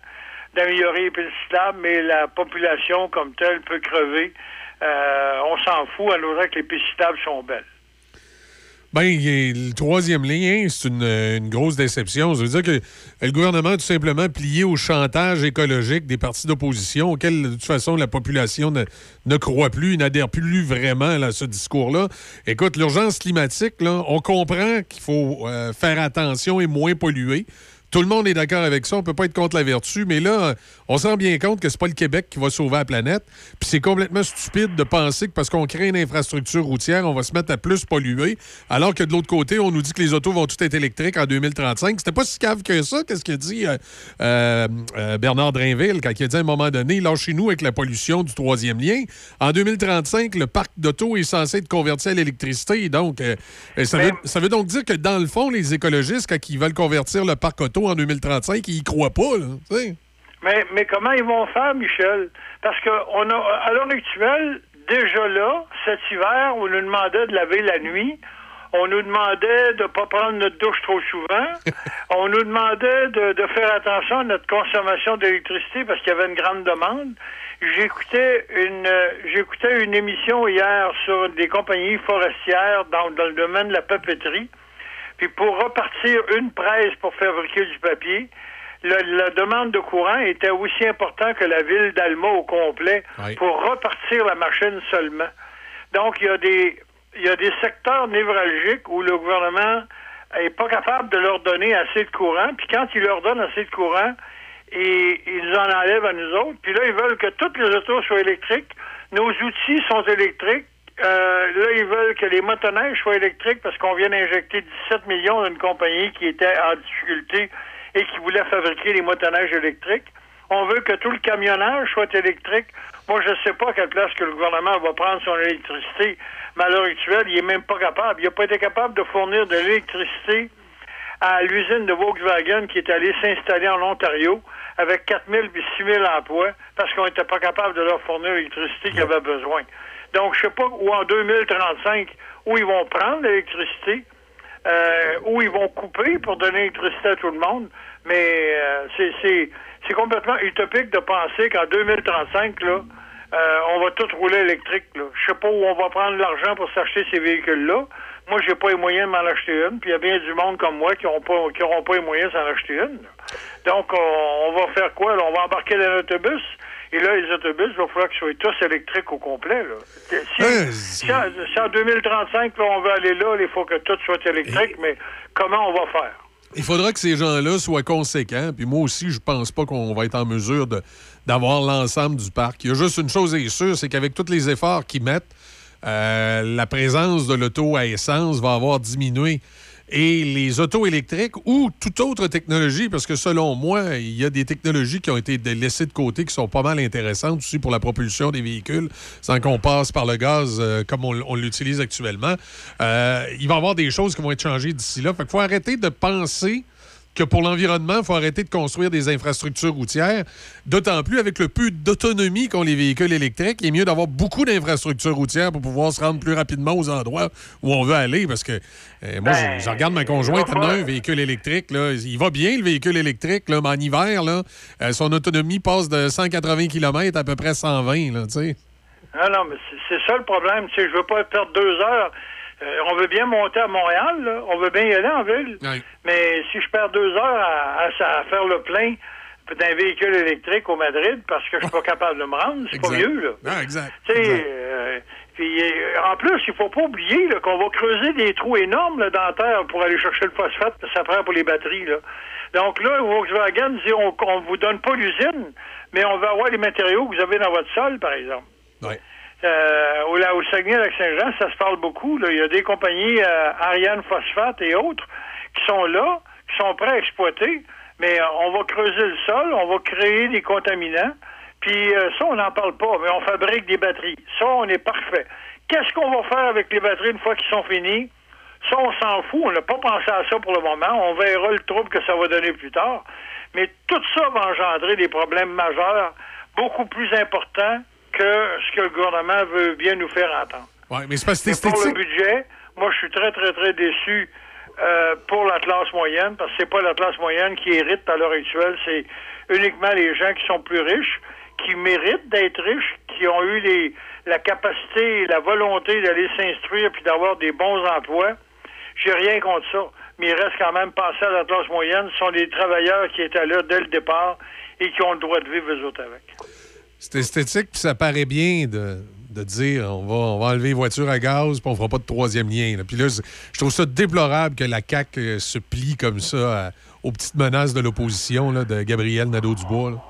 d'améliorer les pistes cyclables, mais la population comme telle peut crever. Euh, on s'en fout l'autre que les pistes cyclables sont belles. Ben, le troisième lien, c'est une, une grosse déception. Ça veut dire que le gouvernement a tout simplement plié au chantage écologique des partis d'opposition auquel, de toute façon, la population ne, croit plus, n'adhère plus vraiment à ce discours-là. Écoute, l'urgence climatique, on comprend qu'il faut euh, faire attention et moins polluer. Tout le monde est d'accord avec ça, on peut pas être contre la vertu, mais là, on se rend bien compte que c'est pas le Québec qui va sauver la planète. Puis c'est complètement stupide de penser que parce qu'on crée une infrastructure routière, on va se mettre à plus polluer, alors que de l'autre côté, on nous dit que les autos vont toutes être électriques en 2035. C'était pas si cave que ça, qu'est-ce qu'il dit euh, euh, euh, Bernard Drainville quand il a dit à un moment donné, lâchez-nous avec la pollution du troisième lien. En 2035, le parc d'auto est censé être converti à l'électricité. Donc, euh, ça, veut, ça veut donc dire que dans le fond, les écologistes, quand ils veulent convertir le parc auto en 2035, ils y croient pas. Là. Mais, mais comment ils vont faire, Michel? Parce que on a, à l'heure actuelle, déjà là, cet hiver, on nous demandait de laver la nuit. On nous demandait de ne pas prendre notre douche trop souvent. on nous demandait de, de faire attention à notre consommation d'électricité parce qu'il y avait une grande demande. J'écoutais une euh, j'écoutais une émission hier sur des compagnies forestières dans, dans le domaine de la papeterie. Puis pour repartir une presse pour fabriquer du papier, le- la demande de courant était aussi importante que la ville d'Alma au complet Oui. pour repartir la machine seulement. Donc, il y a des, il y a des secteurs névralgiques où le gouvernement est pas capable de leur donner assez de courant. Puis quand il leur donne assez de courant, et ils en enlèvent à nous autres. Puis là, ils veulent que toutes les autos soient électriques. Nos outils sont électriques. Euh, là, ils veulent que les motoneiges soient électriques parce qu'on vient d'injecter 17 millions dans une compagnie qui était en difficulté et qui voulait fabriquer les motoneiges électriques. On veut que tout le camionnage soit électrique. Moi, je ne sais pas à quelle place que le gouvernement va prendre son électricité. Mais à l'heure actuelle, il est même pas capable. Il n'a pas été capable de fournir de l'électricité à l'usine de Volkswagen qui est allée s'installer en Ontario avec 4 000 puis 6 000 emplois parce qu'on n'était pas capable de leur fournir l'électricité qu'ils avaient besoin. Donc, je sais pas où en 2035, où ils vont prendre l'électricité, euh, où ils vont couper pour donner l'électricité à tout le monde, mais euh, c'est- c'est complètement utopique de penser qu'en 2035, là, euh, on va tout rouler électrique. Là. Je sais pas où on va prendre l'argent pour s'acheter ces véhicules-là. Moi, j'ai pas les moyens de m'en acheter une, puis il y a bien du monde comme moi qui n'auront pas, pas les moyens de s'en acheter une. Donc, on, va faire quoi? On va embarquer dans l'autobus, et là, les autobus, il va falloir qu'ils soient tous électriques au complet. Là. Si, si en, si en 2035, là, on veut aller là, il faut que tout soit électrique, mais comment on va faire? Il faudra que ces gens-là soient conséquents. Puis moi aussi, je pense pas qu'on va être en mesure de- d'avoir l'ensemble du parc. Il y a juste une chose est sûre, c'est qu'avec tous les efforts qu'ils mettent, euh, la présence de l'auto à essence va avoir diminué. Et les autos électriques ou toute autre technologie, parce que selon moi, il y a des technologies qui ont été laissées de côté qui sont pas mal intéressantes aussi pour la propulsion des véhicules, sans qu'on passe par le gaz euh, comme on, l'utilise actuellement. Euh, il va y avoir des choses qui vont être changées d'ici là. Fait faut arrêter de penser que pour l'environnement, il faut arrêter de construire des infrastructures routières. D'autant plus avec le peu d'autonomie qu'ont les véhicules électriques, il est mieux d'avoir beaucoup d'infrastructures routières pour pouvoir se rendre plus rapidement aux endroits où on veut aller. Parce que euh, moi, je, je regarde ma conjointe, elle a un véhicule électrique. Là. Il va bien, le véhicule électrique, mais en hiver, euh, son autonomie passe de 180 km à peu près 120. Là, tu sais. Non, mais c'est- ça le problème. Je veux pas perdre deux heures. Euh, on veut bien monter à Montréal, là. on veut bien y aller en ville. Mais si je perds deux heures à, à- à faire le plein d'un véhicule électrique au Madrid parce que je suis pas capable de me rendre, c'est pas mieux, là. Ah, exact. Tu sais, Exact. euh, puis euh, en plus, il faut pas oublier qu'on va creuser des trous énormes là, dans la terre pour aller chercher le phosphate que ça prend pour les batteries. Là. Donc là, Volkswagen dit on, on vous donne pas l'usine, mais on va avoir les matériaux que vous avez dans votre sol, par exemple. Ouais. Euh, au, Saguenay-Lac-Saint-Jean, ça se parle beaucoup. Il y a des compagnies, euh, Ariane Phosphate et autres, qui sont là, qui sont prêts à exploiter, mais euh, on va creuser le sol, on va créer des contaminants, puis ça, on n'en parle pas, mais on fabrique des batteries. Ça, on est parfait. Qu'est-ce qu'on va faire avec les batteries une fois qu'ils sont finis? Ça, on s'en fout. On n'a pas pensé à ça pour le moment. On verra le trouble que ça va donner plus tard. Mais tout ça va engendrer des problèmes majeurs, beaucoup plus importants que ce que le gouvernement veut bien nous faire entendre. Ouais, mais c'est Mais c'est pour le budget, moi, je suis très, très, très déçu euh, pour la classe moyenne, parce que c'est pas la classe moyenne qui hérite à l'heure actuelle, c'est uniquement les gens qui sont plus riches, qui méritent d'être riches, qui ont eu les, la capacité et la volonté d'aller s'instruire puis d'avoir des bons emplois. J'ai rien contre ça. Mais il reste quand même penser à la classe moyenne. Ce sont des travailleurs qui étaient là dès le départ et qui ont le droit de vivre eux autres avec. C'est esthétique, puis ça paraît bien de, de dire on va, on va enlever les voitures à gaz, puis on fera pas de troisième lien. là. Puis là, je trouve ça déplorable que la CAQ euh, se plie comme ça à- aux petites menaces de l'opposition de Gabriel Nadeau-Dubois.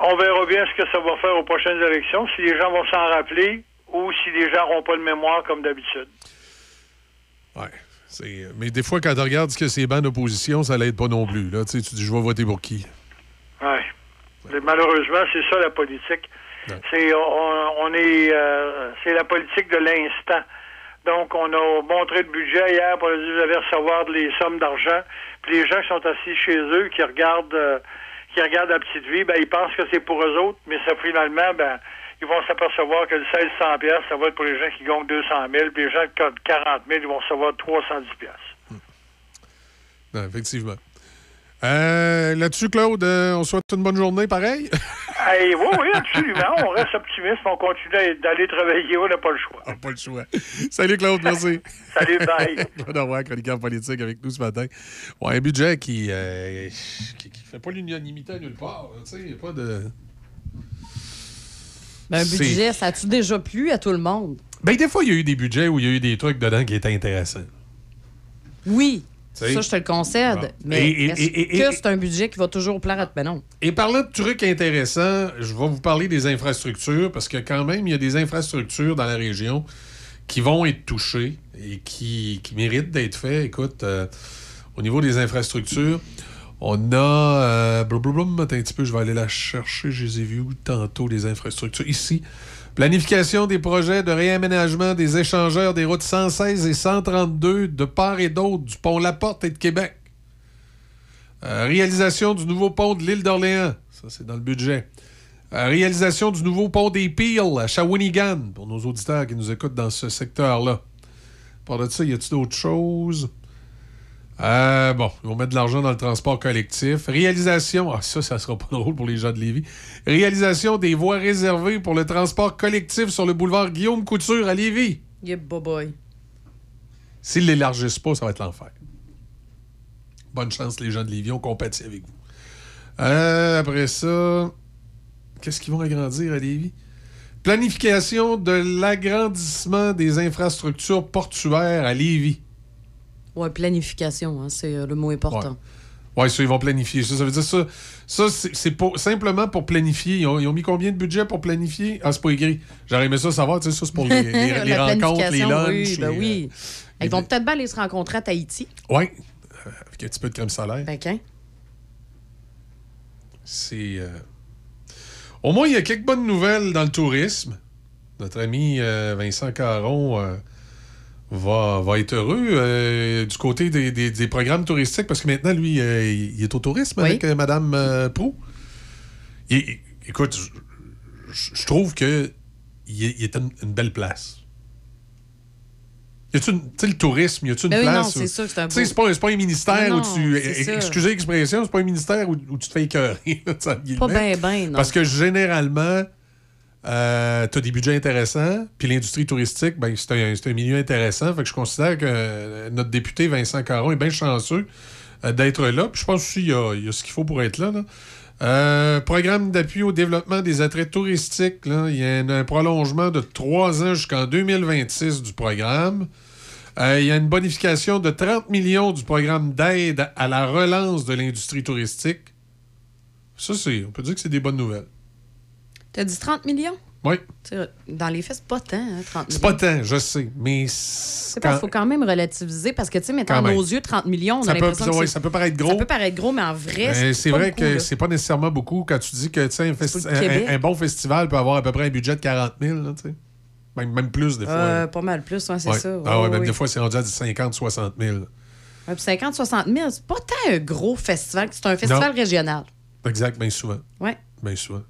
On verra bien ce que ça va faire aux prochaines élections, si les gens vont s'en rappeler ou si les gens n'auront pas de mémoire comme d'habitude. Ouais. Mais des fois, quand tu regardes ce que c'est bancs d'opposition, ça l'aide pas non plus. Là. Tu sais, tu dis, je vais voter pour qui? Ouais. Mais Malheureusement, c'est ça la politique. C'est on, on est euh, c'est la politique de l'instant. Donc, on a montré le budget hier pour dire vous allez recevoir les sommes d'argent. Puis les gens qui sont assis chez eux, qui regardent euh, qui regardent la petite vie, ben ils pensent que c'est pour eux autres, mais ça finalement, ben ils vont s'apercevoir que le 1600 pièces, ça va être pour les gens qui gagnent 200 000, puis les gens qui gagnent 40 000, ils vont recevoir 310 pièces. Non, effectivement. Euh, Là-dessus, Claude, euh, on souhaite une bonne journée, pareil? Hey, oui, oui, absolument. On reste optimiste, on continue d'aller travailler, on n'a pas le choix. pas le choix. Salut, Claude, merci. Salut, bye. Claude Roy, chroniqueur politique avec nous ce matin. Ouais, un budget qui, euh, qui, qui fait pas l'unanimité à nulle part. là, Tu sais, il n'y a pas de. Ben, un budget, ça a-tu déjà plu à tout le monde? Ben, des fois, il y a eu des budgets où il y a eu des trucs dedans qui étaient intéressants. Oui. Ça, je te le concède. Bon. Mais est-ce que c'est un budget qui va toujours plaire à? Ben non. Et parlant de trucs intéressants, je vais vous parler des infrastructures parce que quand même, il y a des infrastructures dans la région qui vont être touchées et qui, qui méritent d'être faits. Écoute, euh, au niveau des infrastructures, on a... Euh, blablabla, attends un petit peu, je vais aller la chercher. Je les ai où tantôt, les infrastructures. Ici, planification des projets de réaménagement des échangeurs des routes 116 et 132 de part et d'autre du pont La Porte et de Québec. Euh, réalisation du nouveau pont de l'île d'Orléans. Ça, c'est dans le budget. Euh, réalisation du nouveau pont des Peel à Shawinigan, pour nos auditeurs qui nous écoutent dans ce secteur-là. Par de ça, y a-t-il d'autres choses? Euh, bon, ils vont mettre de l'argent dans le transport collectif. Réalisation, ah ça, ça sera pas drôle pour les gens de Lévis. Réalisation des voies réservées pour le transport collectif sur le boulevard Guillaume Couture à Lévis. Yeah, boy. S'ils l'élargissent pas, ça va être l'enfer. Bonne chance, les gens de Lévis, on compatit avec vous. Euh, après ça, qu'est-ce qu'ils vont agrandir à Lévis? Planification de l'agrandissement des infrastructures portuaires à Lévis. Ouais, planification, hein, c'est euh, le mot important. Ouais, ça, ils vont planifier. Ça, ça veut dire ça. Ça, c'est pour- simplement pour planifier. Ils ont, ils ont mis combien de budget pour planifier? Ah, c'est pas écrit. J'aurais aimé ça savoir. Tu sais, ça, c'est pour les, les- les La rencontres, les lunchs. Oui, ben les, oui. Ils vont peut-être bien aller se rencontrer à Tahiti. euh, ouais. Euh, Avec un petit peu de crème solaire. Ben, qu'un. C'est. euh, Au moins, il y a quelques bonnes nouvelles dans le tourisme. Notre ami euh, Vincent Caron euh, va, va être heureux euh, du côté des, des- des programmes touristiques parce que maintenant, lui, euh, il est au tourisme Oui. avec euh, Mme euh. Il- écoute, je- trouve que il est, il est une, une belle place. Y a-tu le tourisme, y a-tu une Ben oui, place? non, c'est sûr c'est un beau- c'est pas, pas un ministère Non, où tu. c'est ça. Excusez l'expression, c'est pas un ministère où, où tu te fais écœurer. Pas ben, ben, non. Parce que généralement, euh, tu as des budgets intéressants, puis l'industrie touristique, ben, c'est un, milieu intéressant. Fait que je considère que euh, notre député Vincent Caron est bien chanceux euh, d'être là. Puis je pense aussi qu'il y a, ce qu'il faut pour être là. Euh, programme d'appui au développement des attraits touristiques. là. Il y a un, prolongement de trois ans jusqu'en 2026 du programme. Il y a une bonification de 30 millions du programme d'aide à la relance de l'industrie touristique. Ça, c'est, on peut dire que c'est des bonnes nouvelles. T'as dit 30 millions? Oui. Dans les faits, c'est pas tant, hein, 30 millions. C'est pas tant, je sais, mais C'est qu'il faut quand même relativiser parce que, tu sais, mettons, Quand à nos yeux, 30 millions, on Ça a peut- l'impression que ouais, ça peut paraître gros. Ça peut paraître gros, mais en vrai, Mais c'est vrai beaucoup, que c'est pas nécessairement beaucoup quand tu dis que tu sais, un, festi- bon festival peut avoir à peu près un budget de 40 000, là, tu sais. Même, même plus des fois. Euh, pas mal plus, ouais, c'est Ouais. ça. ah ouais, même des fois, c'est rendu à 50 60 000. Ouais, puis 50, 60 000, c'est pas tant un gros festival. C'est un festival Non. régional. Exact, bien souvent. Ouais. Bien souvent.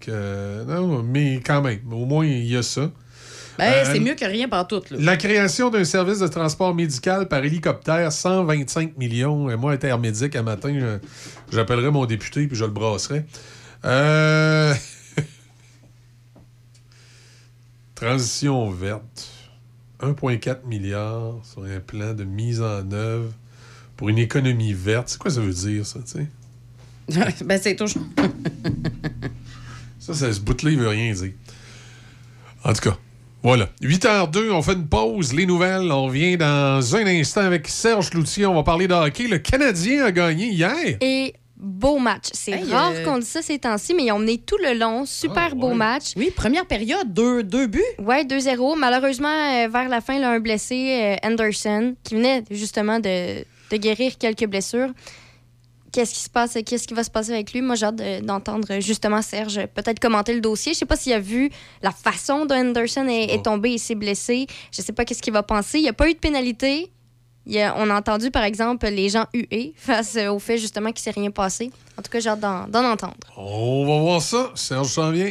Que, euh, non, mais quand même, au moins, il y a ça. Ben, Euh, c'est mieux que rien par tout, là. La création d'un service de transport médical par hélicoptère, 125 millions. Et moi, intermédic, un matin, j'appellerai mon député puis je le brasserai. Euh... Transition verte. 1,4 milliard sur un plan de mise en œuvre pour une économie verte. C'est quoi ça veut dire, ça, tu sais? ben, c'est toujours. Ça, ça ce bout-là, il veut rien dire. En tout cas, voilà. 8h02, on fait une pause. Les nouvelles, on revient dans un instant avec Serge Loutier. On va parler de hockey. Le Canadien a gagné hier. Et beau match. C'est Hey, rare euh, qu'on dise ça ces temps-ci, mais ils ont mené tout le long. Super beau match. Oui, première période, deux, deux buts. Ouais, 2-0. Malheureusement, euh, vers la fin, là, un blessé, euh, Anderson, qui venait justement de, de guérir quelques blessures. Qu'est-ce qui se passe? Qu'est-ce qui va se passer avec lui? Moi, j'ai hâte de- d'entendre justement Serge peut-être commenter le dossier. Je sais pas s'il a vu la façon dont Anderson est, est tombé et s'est blessé. Je sais pas qu'est-ce qu'il va penser. Il n'y a pas eu de pénalité. Il a- on a entendu, par exemple, les gens huer face au fait justement qu'il s'est rien passé. En tout cas, j'ai hâte d'en d'en entendre. On va voir ça. Serge s'en vient.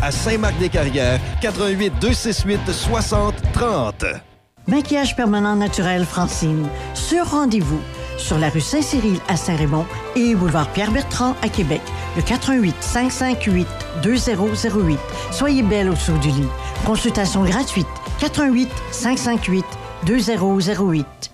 à Saint-Marc-des-Carrières, 88 268 60 30. Maquillage permanent naturel Francine. Sur rendez-vous. Sur la rue Saint-Cyril à Saint-Raymond et boulevard Pierre-Bertrand à Québec. Le 88 558 2008. Soyez belle au saut du lit. Consultation gratuite. 88 558 2008.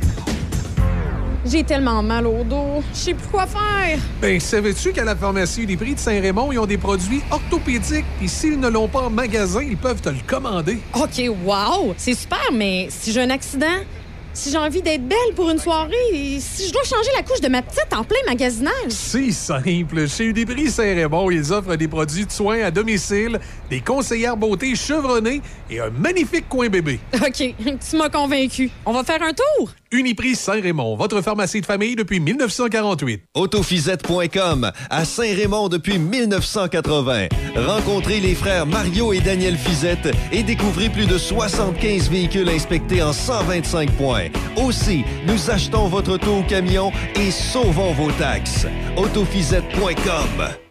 J'ai tellement mal au dos. Je sais plus quoi faire. Ben, savais-tu qu'à la pharmacie Uniprix de Saint-Raymond, ils ont des produits orthopédiques? Et s'ils ne l'ont pas en magasin, ils peuvent te le commander. OK, wow! C'est super, mais si j'ai un accident, si j'ai envie d'être belle pour une soirée, si je dois changer la couche de ma petite en plein magasinage. C'est simple. Chez Uniprix Saint-Raymond, ils offrent des produits de soins à domicile, des conseillères beauté chevronnées et un magnifique coin bébé. OK, tu m'as convaincu. On va faire un tour? Uniprix Saint-Raymond, votre pharmacie de famille depuis 1948. Autofisette.com à Saint-Raymond depuis 1980. Rencontrez les frères Mario et Daniel Fizette et découvrez plus de 75 véhicules inspectés en 125 points. Aussi, nous achetons votre auto au camion et sauvons vos taxes. Autofisette.com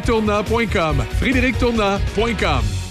frédérictournant.com frédérictournant.com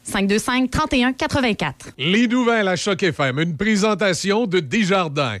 525 31 84. Les nouvelles à Choc FM, une présentation de Desjardins.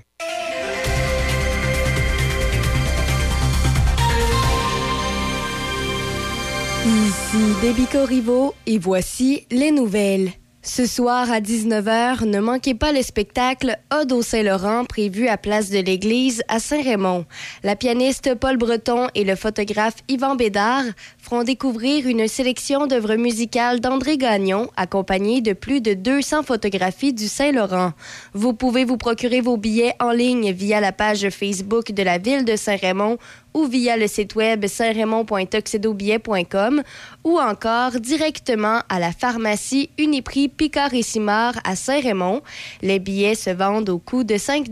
Ici Déby Corriveau et voici les nouvelles. Ce soir à 19h, ne manquez pas le spectacle Ode au Saint-Laurent prévu à Place de l'Église à Saint-Raymond. La pianiste Paul Breton et le photographe Yvan Bédard feront découvrir une sélection d'œuvres musicales d'André Gagnon accompagnée de plus de 200 photographies du Saint-Laurent. Vous pouvez vous procurer vos billets en ligne via la page Facebook de la ville de Saint-Raymond ou via le site web saint-raymond.tuxedobillet.com ou encore directement à la pharmacie Uniprix Picard et Simard à Saint-Raymond. Les billets se vendent au coût de 5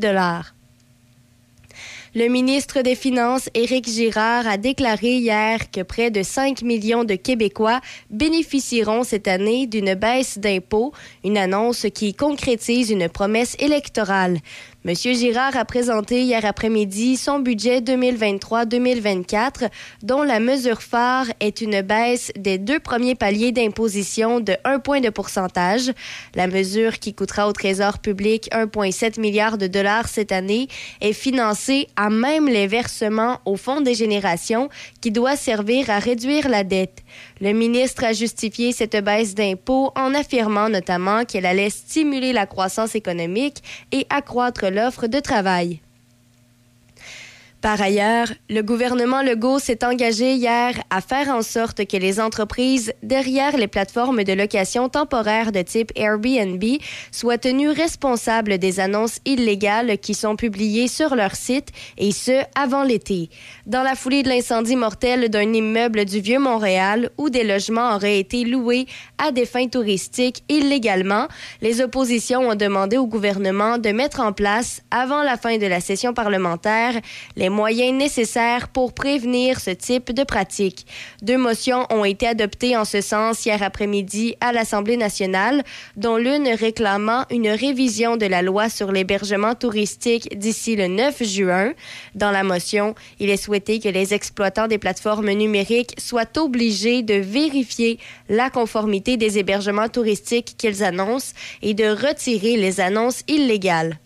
le ministre des Finances, Éric Girard, a déclaré hier que près de 5 millions de Québécois bénéficieront cette année d'une baisse d'impôts, une annonce qui concrétise une promesse électorale. Monsieur Girard a présenté hier après-midi son budget 2023-2024, dont la mesure phare est une baisse des deux premiers paliers d'imposition de 1 point de pourcentage. La mesure qui coûtera au Trésor public 1,7 milliard de dollars cette année est financée à même les versements au Fonds des générations qui doit servir à réduire la dette. Le ministre a justifié cette baisse d'impôts en affirmant notamment qu'elle allait stimuler la croissance économique et accroître l'offre de travail. Par ailleurs, le gouvernement Legault s'est engagé hier à faire en sorte que les entreprises derrière les plateformes de location temporaire de type Airbnb soient tenues responsables des annonces illégales qui sont publiées sur leur site, et ce, avant l'été. Dans la foulée de l'incendie mortel d'un immeuble du Vieux-Montréal où des logements auraient été loués à des fins touristiques illégalement, les oppositions ont demandé au gouvernement de mettre en place, avant la fin de la session parlementaire, les moyens nécessaires pour prévenir ce type de pratique. Deux motions ont été adoptées en ce sens hier après-midi à l'Assemblée nationale, dont l'une réclamant une révision de la loi sur l'hébergement touristique d'ici le 9 juin. Dans la motion, il est souhaité que les exploitants des plateformes numériques soient obligés de vérifier la conformité des hébergements touristiques qu'ils annoncent et de retirer les annonces illégales.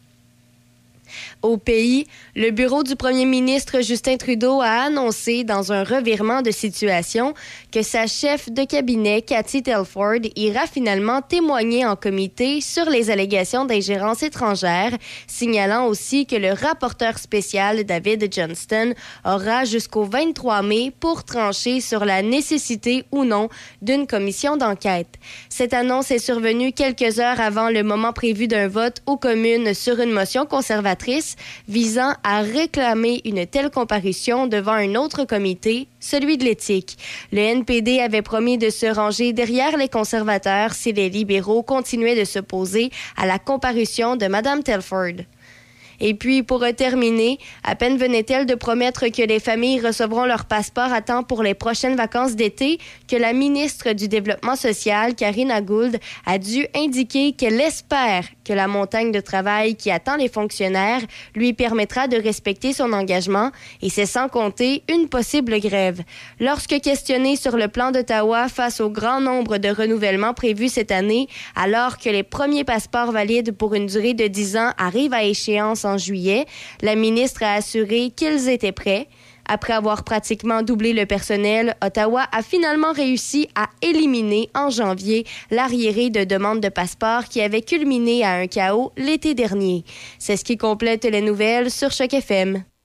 Au pays, le bureau du premier ministre Justin Trudeau a annoncé dans un revirement de situation que sa chef de cabinet, Cathy Telford, ira finalement témoigner en comité sur les allégations d'ingérence étrangère, signalant aussi que le rapporteur spécial David Johnston aura jusqu'au 23 mai pour trancher sur la nécessité ou non d'une commission d'enquête. Cette annonce est survenue quelques heures avant le moment prévu d'un vote aux communes sur une motion conservatrice visant à réclamer une telle comparution devant un autre comité, celui de l'éthique. Le NPD avait promis de se ranger derrière les conservateurs si les libéraux continuaient de s'opposer à la comparution de Mme Telford. Et puis, pour terminer, à peine venait-elle de promettre que les familles recevront leur passeport à temps pour les prochaines vacances d'été que la ministre du Développement social, Karina Gould, a dû indiquer qu'elle espère que la montagne de travail qui attend les fonctionnaires lui permettra de respecter son engagement, et c'est sans compter une possible grève. Lorsque questionnée sur le plan d'Ottawa face au grand nombre de renouvellements prévus cette année, alors que les premiers passeports valides pour une durée de 10 ans arrivent à échéance en juillet, la ministre a assuré qu'ils étaient prêts. Après avoir pratiquement doublé le personnel, Ottawa a finalement réussi à éliminer en janvier l'arriéré de demandes de passeport qui avait culminé à un chaos l'été dernier. C'est ce qui complète les nouvelles sur Choc FM.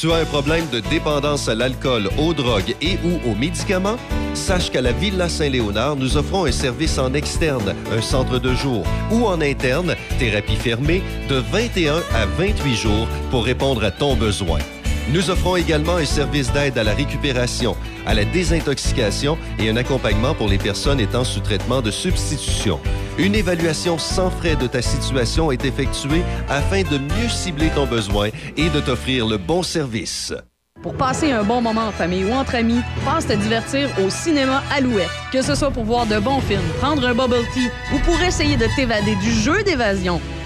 Tu as un problème de dépendance à l'alcool, aux drogues et ou aux médicaments? Sache qu'à la Villa Saint-Léonard, nous offrons un service en externe, un centre de jour ou en interne, thérapie fermée, de 21 à 28 jours pour répondre à ton besoin. Nous offrons également un service d'aide à la récupération, à la désintoxication et un accompagnement pour les personnes étant sous traitement de substitution. Une évaluation sans frais de ta situation est effectuée afin de mieux cibler ton besoin et de t'offrir le bon service. Pour passer un bon moment en famille ou entre amis, pense te divertir au cinéma Alouette. Que ce soit pour voir de bons films, prendre un bubble tea ou pour essayer de t'évader du jeu d'évasion,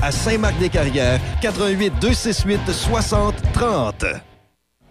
à Saint-Marc-des-Carrières, 88 268 60 30.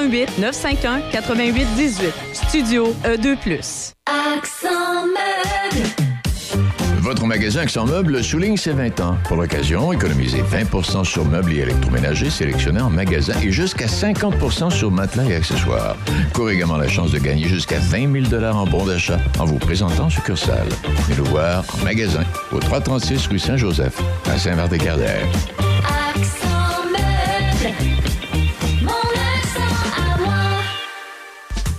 88 951 88 18. Studio E E2+. Accent meuble. Votre magasin Accent Meubles souligne ses 20 ans. Pour l'occasion, économisez 20% sur meubles et électroménagers sélectionnés en magasin et jusqu'à 50% sur matelas et accessoires. Courez également la chance de gagner jusqu'à 20 000 en bons d'achat en vous présentant en succursale. Venez nous voir en magasin au 336 rue Saint-Joseph à Saint-Vert-des-Gardères.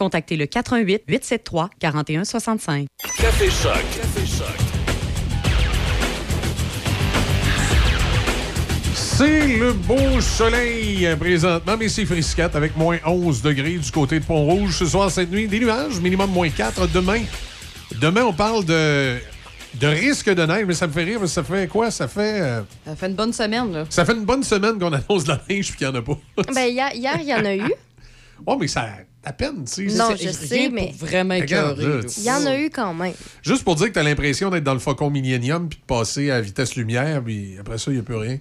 contactez le 88 873 4165. Café Choc. Café Choc. C'est le beau soleil euh, présentement, mais c'est frisquette avec moins 11 degrés du côté de Pont-Rouge. Ce soir, cette nuit, des nuages, minimum moins 4. Demain, demain on parle de, de risque de neige, mais ça me fait rire, ça fait quoi? Ça fait, euh, Ça fait une bonne semaine, là. ça fait une bonne semaine qu'on annonce de la neige puis qu'il n'y en a pas. Ben, hier, hier, il y en a eu. oh, mais ça à peine, tu sais. Non, je sais, mais. Vraiment écœuré. Il y en a eu quand même. Juste pour dire que tu as l'impression d'être dans le Faucon Millennium puis de passer à vitesse lumière, puis après ça, il n'y a plus rien.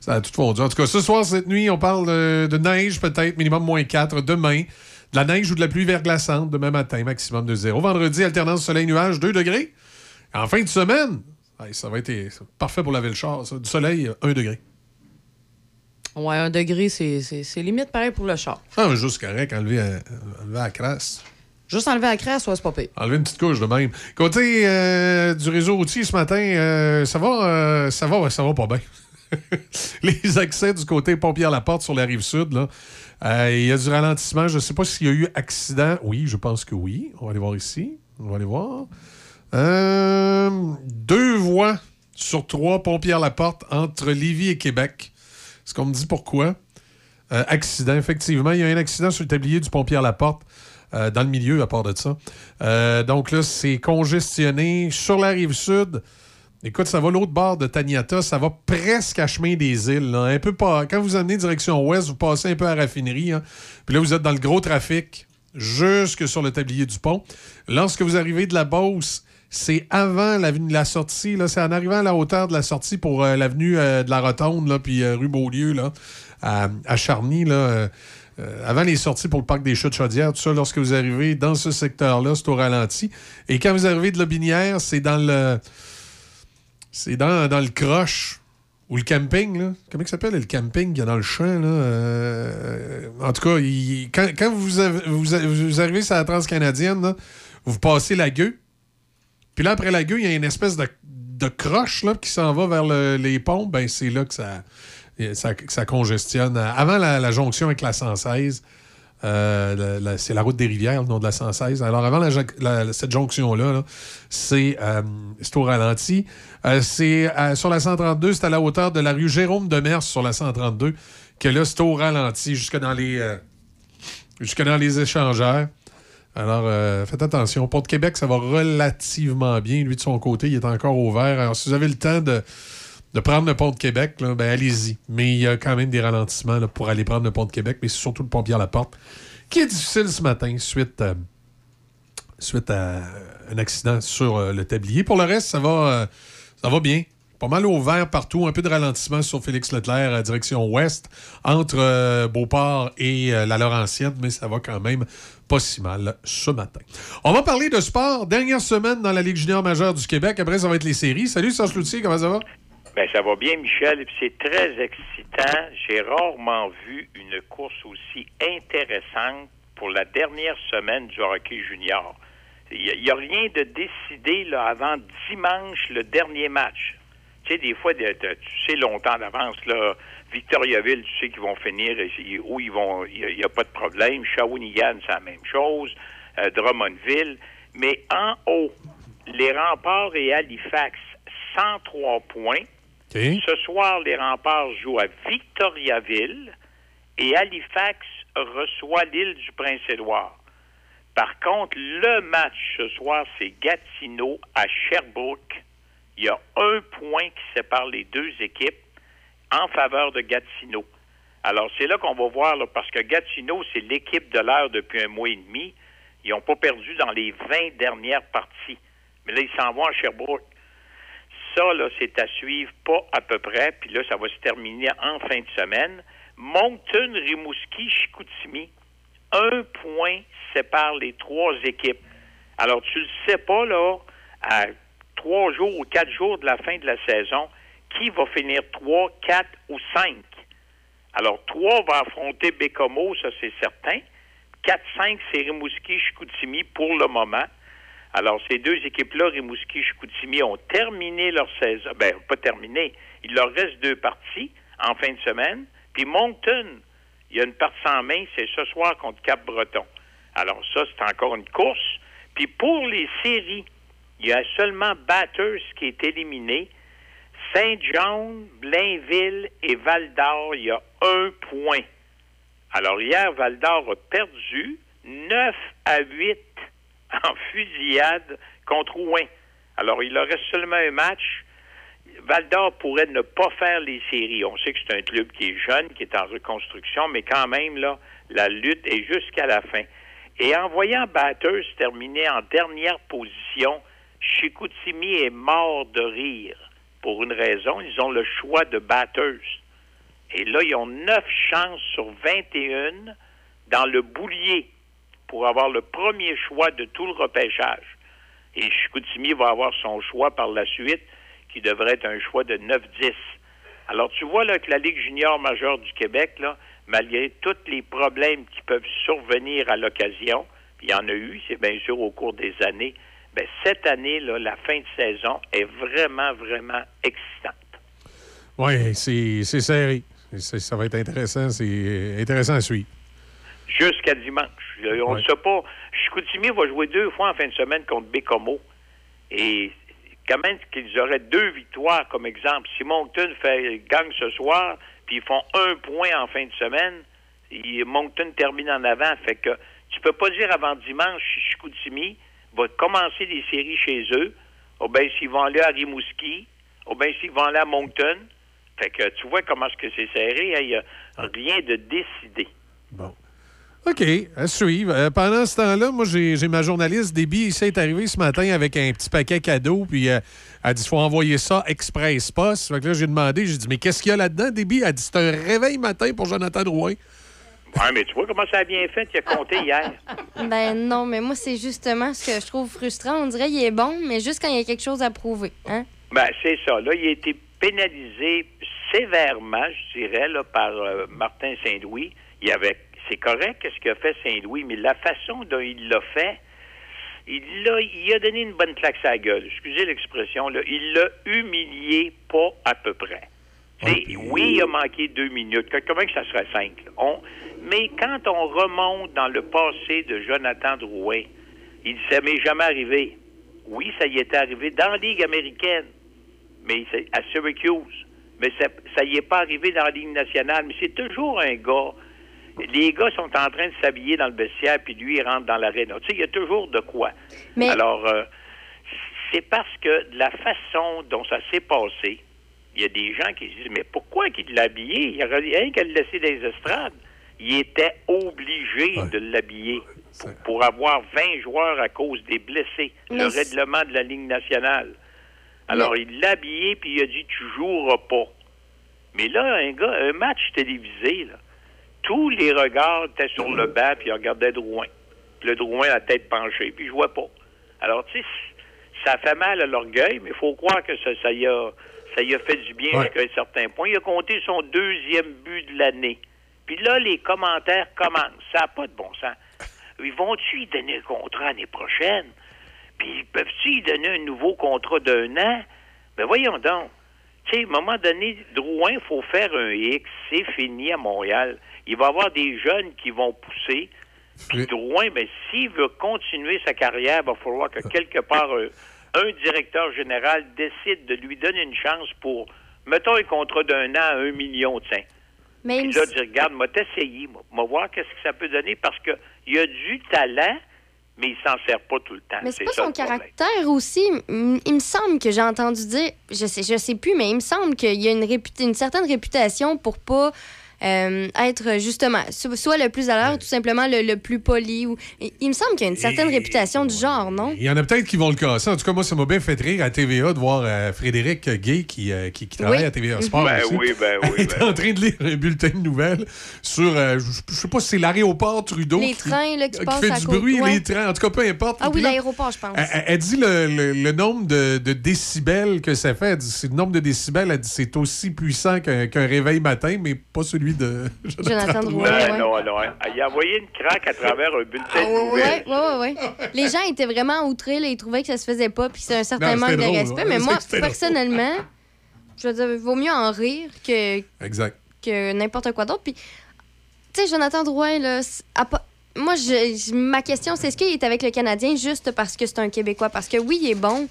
Ça a tout fondu. En tout cas, ce soir, cette nuit, on parle de, de neige, peut-être, minimum moins 4. Demain, de la neige ou de la pluie verglaçante. Demain matin, maximum de 0. Vendredi, alternance soleil-nuage, 2 degrés. En fin de semaine, ça va être parfait pour laver le char. ça. Du soleil, 1 degré. Ouais, un degré, c'est limite pareil pour le char. Ah, juste correct, enlever, à- enlever à la crasse. Juste enlever la crasse, ouais, c'est pas pire. Enlever une petite couche de même. Côté euh, du réseau routier ce matin, euh, ça va, euh, ça va, ça va pas bien. Les accès du côté Pompière-la-Porte sur la rive sud, là, euh, il y a du ralentissement. Je ne sais pas s'il y a eu accident. Oui, je pense que oui. On va aller voir ici. On va aller voir. Euh, deux voies sur trois Pompière-la-Porte entre Lévis et Québec. Est-ce qu'on me dit pourquoi? Euh, accident, effectivement. Il y a un accident sur le tablier du Pompier-la-Porte. euh, dans le milieu, à part de ça. Euh, donc là, c'est congestionné sur la rive sud. Écoute, ça va l'autre bord de Taniata, ça va presque à chemin des îles. Un peu pas. Quand vous amenez direction ouest, vous passez un peu à la raffinerie. hein. Puis là, vous êtes dans le gros trafic jusque sur le tablier du pont. Lorsque vous arrivez de la Beauce, c'est avant la sortie. là. C'est en arrivant à la hauteur de la sortie pour euh, l'avenue euh, de la Rotonde, là, puis euh, rue Beaulieu, à, Charny. Avant les sorties pour le parc des Chutes Chaudières, tout ça, lorsque vous arrivez dans ce secteur-là, c'est au ralenti. Et quand vous arrivez de la Binière, c'est dans le. C'est dans, le croche. Ou le camping, là. Comment il s'appelle le camping qu'il y a dans le champ, là? En tout cas, quand, vous, vous, arrivez sur la transcanadienne, vous passez la gueule. Puis là, après la gueule, il y a une espèce de, de croche là, qui s'en va vers le- les ponts. Ben, c'est là que ça, ça, ça congestionne. Avant la, jonction avec la 116, euh, c'est la route des rivières, le nom de la 116. Alors, avant cette jonction-là, euh, c'est au ralenti. Euh, c'est sur la 132, c'est à la hauteur de la rue Jérôme de Mers sur la 132, que là, c'est au ralenti jusque dans les, jusque dans les échangeurs. Alors, euh, faites attention. Pont de Québec, ça va relativement bien. Lui, de son côté, il est encore ouvert. Alors, si vous avez le temps de, prendre le pont de Québec, ben allez-y. Mais il y a quand même des ralentissements pour aller prendre le pont de Québec, mais c'est surtout le pont Pierre-Laporte qui est difficile ce matin suite, euh, suite à un accident sur euh, le tablier. Pour le reste, ça va, ça va bien. Pas mal au vert partout, un peu de ralentissement sur Félix Leclerc à direction ouest, entre Beauport et la Laurentienne, mais ça va quand même pas si mal ce matin. On va parler de sport. Dernière semaine dans la Ligue junior majeure du Québec. Après, ça va être les séries. Salut, Serge Loutier, comment ça va? Ben, ça va bien, Michel, c'est très excitant. J'ai rarement vu une course aussi intéressante pour la dernière semaine du hockey junior. Il n'y a, rien de décidé avant dimanche, le dernier match. Tu sais, des fois, tu sais longtemps d'avance, là, Victoriaville, tu sais qu'ils vont finir, et- où ils vont, il n'y a, pas de problème. Shawinigan, c'est la même chose. Euh, Drummondville. Mais en haut, les remparts et Halifax, 103 points. Ce soir, les remparts jouent à Victoriaville et Halifax reçoit l'île du Prince-Édouard. Par contre, le match ce soir, c'est Gatineau à Sherbrooke. Il y a un point qui sépare les deux équipes en faveur de Gatineau. Alors, c'est là qu'on va voir, parce que Gatineau, c'est l'équipe de l'heure depuis un mois et demi. Ils n'ont pas perdu dans les 20 dernières parties. Mais là, ils s'en vont à Sherbrooke. Ça, là, c'est à suivre pas à peu près. Puis là, ça va se terminer en fin de semaine. Moncton, Rimouski, Chicoutimi. Un point sépare les trois équipes. Alors, tu le sais pas, là, à trois jours ou quatre jours de la fin de la saison, qui va finir trois, quatre ou cinq. Alors, trois va affronter Bécomo, ça c'est certain. 4-5, c'est Rimouski, Chicoutimi pour le moment. Alors, ces deux équipes-là, Rimouski Chicoutimi, ont terminé leur saison. Ben, pas terminé. Il leur reste deux parties en fin de semaine. Puis Moncton, il y a une partie en main, c'est ce soir contre Cap-Breton. Alors, ça, c'est encore une course. Puis pour les séries, il y a seulement Batters qui est éliminé. Saint-John, Blainville et Val-d'Or, il y a un point. Alors, hier, Val-d'Or a perdu 9 à 8 en fusillade contre Rouen. Alors, il leur reste seulement un match. Val d'Or pourrait ne pas faire les séries. On sait que c'est un club qui est jeune, qui est en reconstruction, mais quand même, là, la lutte est jusqu'à la fin. Et en voyant Batters terminer en dernière position, Chicoutimi est mort de rire. Pour une raison, ils ont le choix de Batters. Et là, ils ont neuf chances sur 21 dans le boulier pour avoir le premier choix de tout le repêchage. Et Chicoutimi va avoir son choix par la suite, qui devrait être un choix de 9-10. Alors, tu vois là, que la Ligue junior majeure du Québec, malgré tous les problèmes qui peuvent survenir à l'occasion, il y en a eu, c'est bien sûr au cours des années, ben, cette année, là, la fin de saison est vraiment, vraiment excitante. Oui, c'est serré. Ça va être intéressant. C'est intéressant à suivre. jusqu'à dimanche. On ne sait pas. Chicoutimi va jouer deux fois en fin de semaine contre Bécomo. Et quand même qu'ils auraient deux victoires comme exemple. Si Moncton fait gagne ce soir, puis ils font un point en fin de semaine, et Moncton termine en avant. Fait que tu peux pas dire avant dimanche Chicoutimi va commencer les séries chez eux, ou bien s'ils vont aller à Rimouski, ou bien s'ils vont aller à Moncton. Fait que tu vois comment est-ce que c'est serré. hein, Il n'y a rien de décidé. OK, à suivre. Euh, pendant ce temps-là, moi, j'ai ma journaliste Déby ici est arrivée ce matin avec un petit paquet cadeau, puis euh, elle dit faut envoyer ça express post. Fait que là, j'ai demandé, j'ai dit mais qu'est-ce qu'il y a là-dedans, Déby? Elle dit c'est un réveil matin pour Jonathan Drouin. Ouais, mais tu vois comment ça a bien fait. Il a compté hier. Ben non, mais moi, c'est justement ce que je trouve frustrant. On dirait qu'il est bon, mais juste quand il y a quelque chose à prouver. Hein? Ben, c'est ça. Là, il a été pénalisé sévèrement, je dirais, là, par euh, Martin Saint-Louis. Il y avait, c'est correct ce qu'a fait Saint-Louis, mais la façon dont il l'a fait, il l'a, il a donné une bonne claque à la gueule. Excusez l'expression, là. Il l'a humilié pas à peu près. C'est- oui, il a manqué deux minutes. Comment que ça serait simple? On, mais quand on remonte dans le passé de Jonathan Drouin, il dit ça m'est jamais arrivé. Oui, ça y était arrivé dans la Ligue américaine, mais à Syracuse. Mais ça, ça y est pas arrivé dans la Ligue nationale. Mais c'est toujours un gars. Les gars sont en train de s'habiller dans le vestiaire, puis lui, il rentre dans l'aréna. Tu sais, il y a toujours de quoi. Alors, euh, c'est parce que de la façon dont ça s'est passé, il y a des gens qui se disent, mais pourquoi qu'il l'a habillé? Il aurait rien qu'à le laisser dans les estrades. Il était obligé de l'habiller pour, pour avoir 20 joueurs à cause des blessés. Mais le règlement de la Ligue nationale. Alors, il l'a habillé, puis il a dit, tu joueras pas. Mais là, un gars, un match télévisé, là, tous les regards étaient sur le banc, puis ils regardaient Drouin. Puis le Drouin, la tête penchée, puis je vois pas. Alors, tu sais, ça fait mal à l'orgueil, mais il faut croire que ça, ça, y a, ça y a fait du bien Ouais. jusqu'à un certain point. Il a compté son deuxième but de l'année. Puis là, les commentaires commencent. Ça n'a pas de bon sens. Ils vont-tu lui donner un contrat l'année prochaine? Puis peuvent-tu lui donner un nouveau contrat d'un an? Ben voyons donc. Tu sais, à un moment donné, Drouin, il faut faire un X. C'est fini à Montréal. Il va y avoir des jeunes qui vont pousser. Puis Drouin, ben, s'il veut continuer sa carrière, il va falloir que quelque part un, un directeur général décide de lui donner une chance pour, mettons, un contrat d'un an à un million, tiens. Mais Puis là, dire, regarde, m'a t'essayer, moi, M'a voir qu'est-ce que ça peut donner parce que il a du talent, mais il s'en sert pas tout le temps. Mais c'est pas ça son caractère aussi. Il me semble que j'ai entendu dire, je sais, je sais plus, mais il me semble qu'il y a une, une certaine réputation pour pas euh, être justement so- soit le plus à l'heure ou tout simplement le, le plus poli. Ou... Il il me semble qu'il y a une certaine réputation du genre, non? Il y en a peut-être qui vont le casser. En tout cas, moi, ça m'a bien fait rire à TVA de voir euh, Frédéric Gay, qui, euh, qui, qui travaille Oui. à TVA Sport. Ben aussi, oui, ben oui, est ben en train de lire un bulletin de nouvelles sur, euh, je, sais pas si c'est l'aéroport Trudeau. Les qui- trains là, qui, qui passent fait à du bruit, Ouais. les trains. En tout cas, peu importe. Ah oui, l'aéroport, je pense. Elle, dit le, le- le nombre de, de décibels que ça fait. Elle dit, le nombre de décibels, elle dit c'est aussi puissant qu'un qu'un réveil matin, mais pas celui de Jonathan Drouin, ouais. non, non. hein. Il a envoyé une craque à travers un bulletin Ah, de nouvelles. ouais, ouais, ouais. Les gens étaient vraiment outrés, là, ils trouvaient que ça se faisait pas, puis c'est un certain Non, manque de respect. ouais. Mais moi, personnellement, je veux dire, il vaut mieux en rire que, Exact. que n'importe quoi d'autre. Puis, tu sais, Jonathan Drouin, là, moi, je, je- ma question, c'est est-ce qu'il est avec le Canadien juste parce que c'est un Québécois? Parce que oui, il est bon,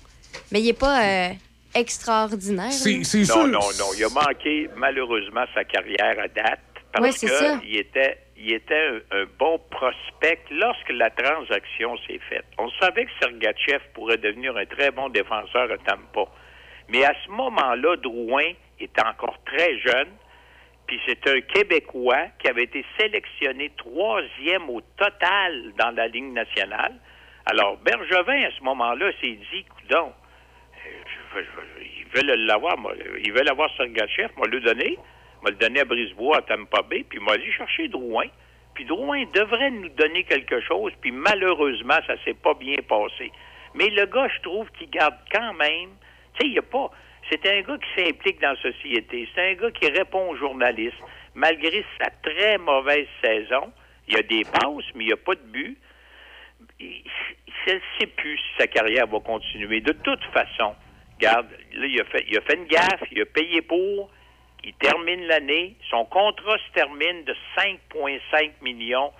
mais il est pas euh, extraordinaire. non, non, non. Il a manqué malheureusement sa carrière à date parce Ouais, c'est ça. qu'il était, il était un, un bon prospect lorsque la transaction s'est faite. On savait que Sergachev pourrait devenir un très bon défenseur à Tampa. Mais à ce moment-là, Drouin était encore très jeune. Puis c'est un Québécois qui avait été sélectionné troisième au total dans la Ligue nationale. Alors, Bergevin, à ce moment-là, s'est dit, coudon, euh, je veux- je veux- ils veulent l'avoir, ils veulent avoir Sergachev, moi le donner, moi le donner à Brisebois, à Tampa Bay, puis moi aller chercher Drouin. Puis Drouin devrait nous donner quelque chose, puis malheureusement, ça s'est pas bien passé. Mais le gars, je trouve qu'il garde quand même, tu sais, il a pas, c'est un gars qui s'implique dans la société, c'est un gars qui répond aux journalistes, malgré sa très mauvaise saison. Il y a des passes, mais il n'y a pas de but il ne sait plus si sa carrière va continuer. De toute façon, regarde, là, il a fait, il a fait une gaffe, il a payé pour, il termine l'année, son contrat se termine de 5,5 millions.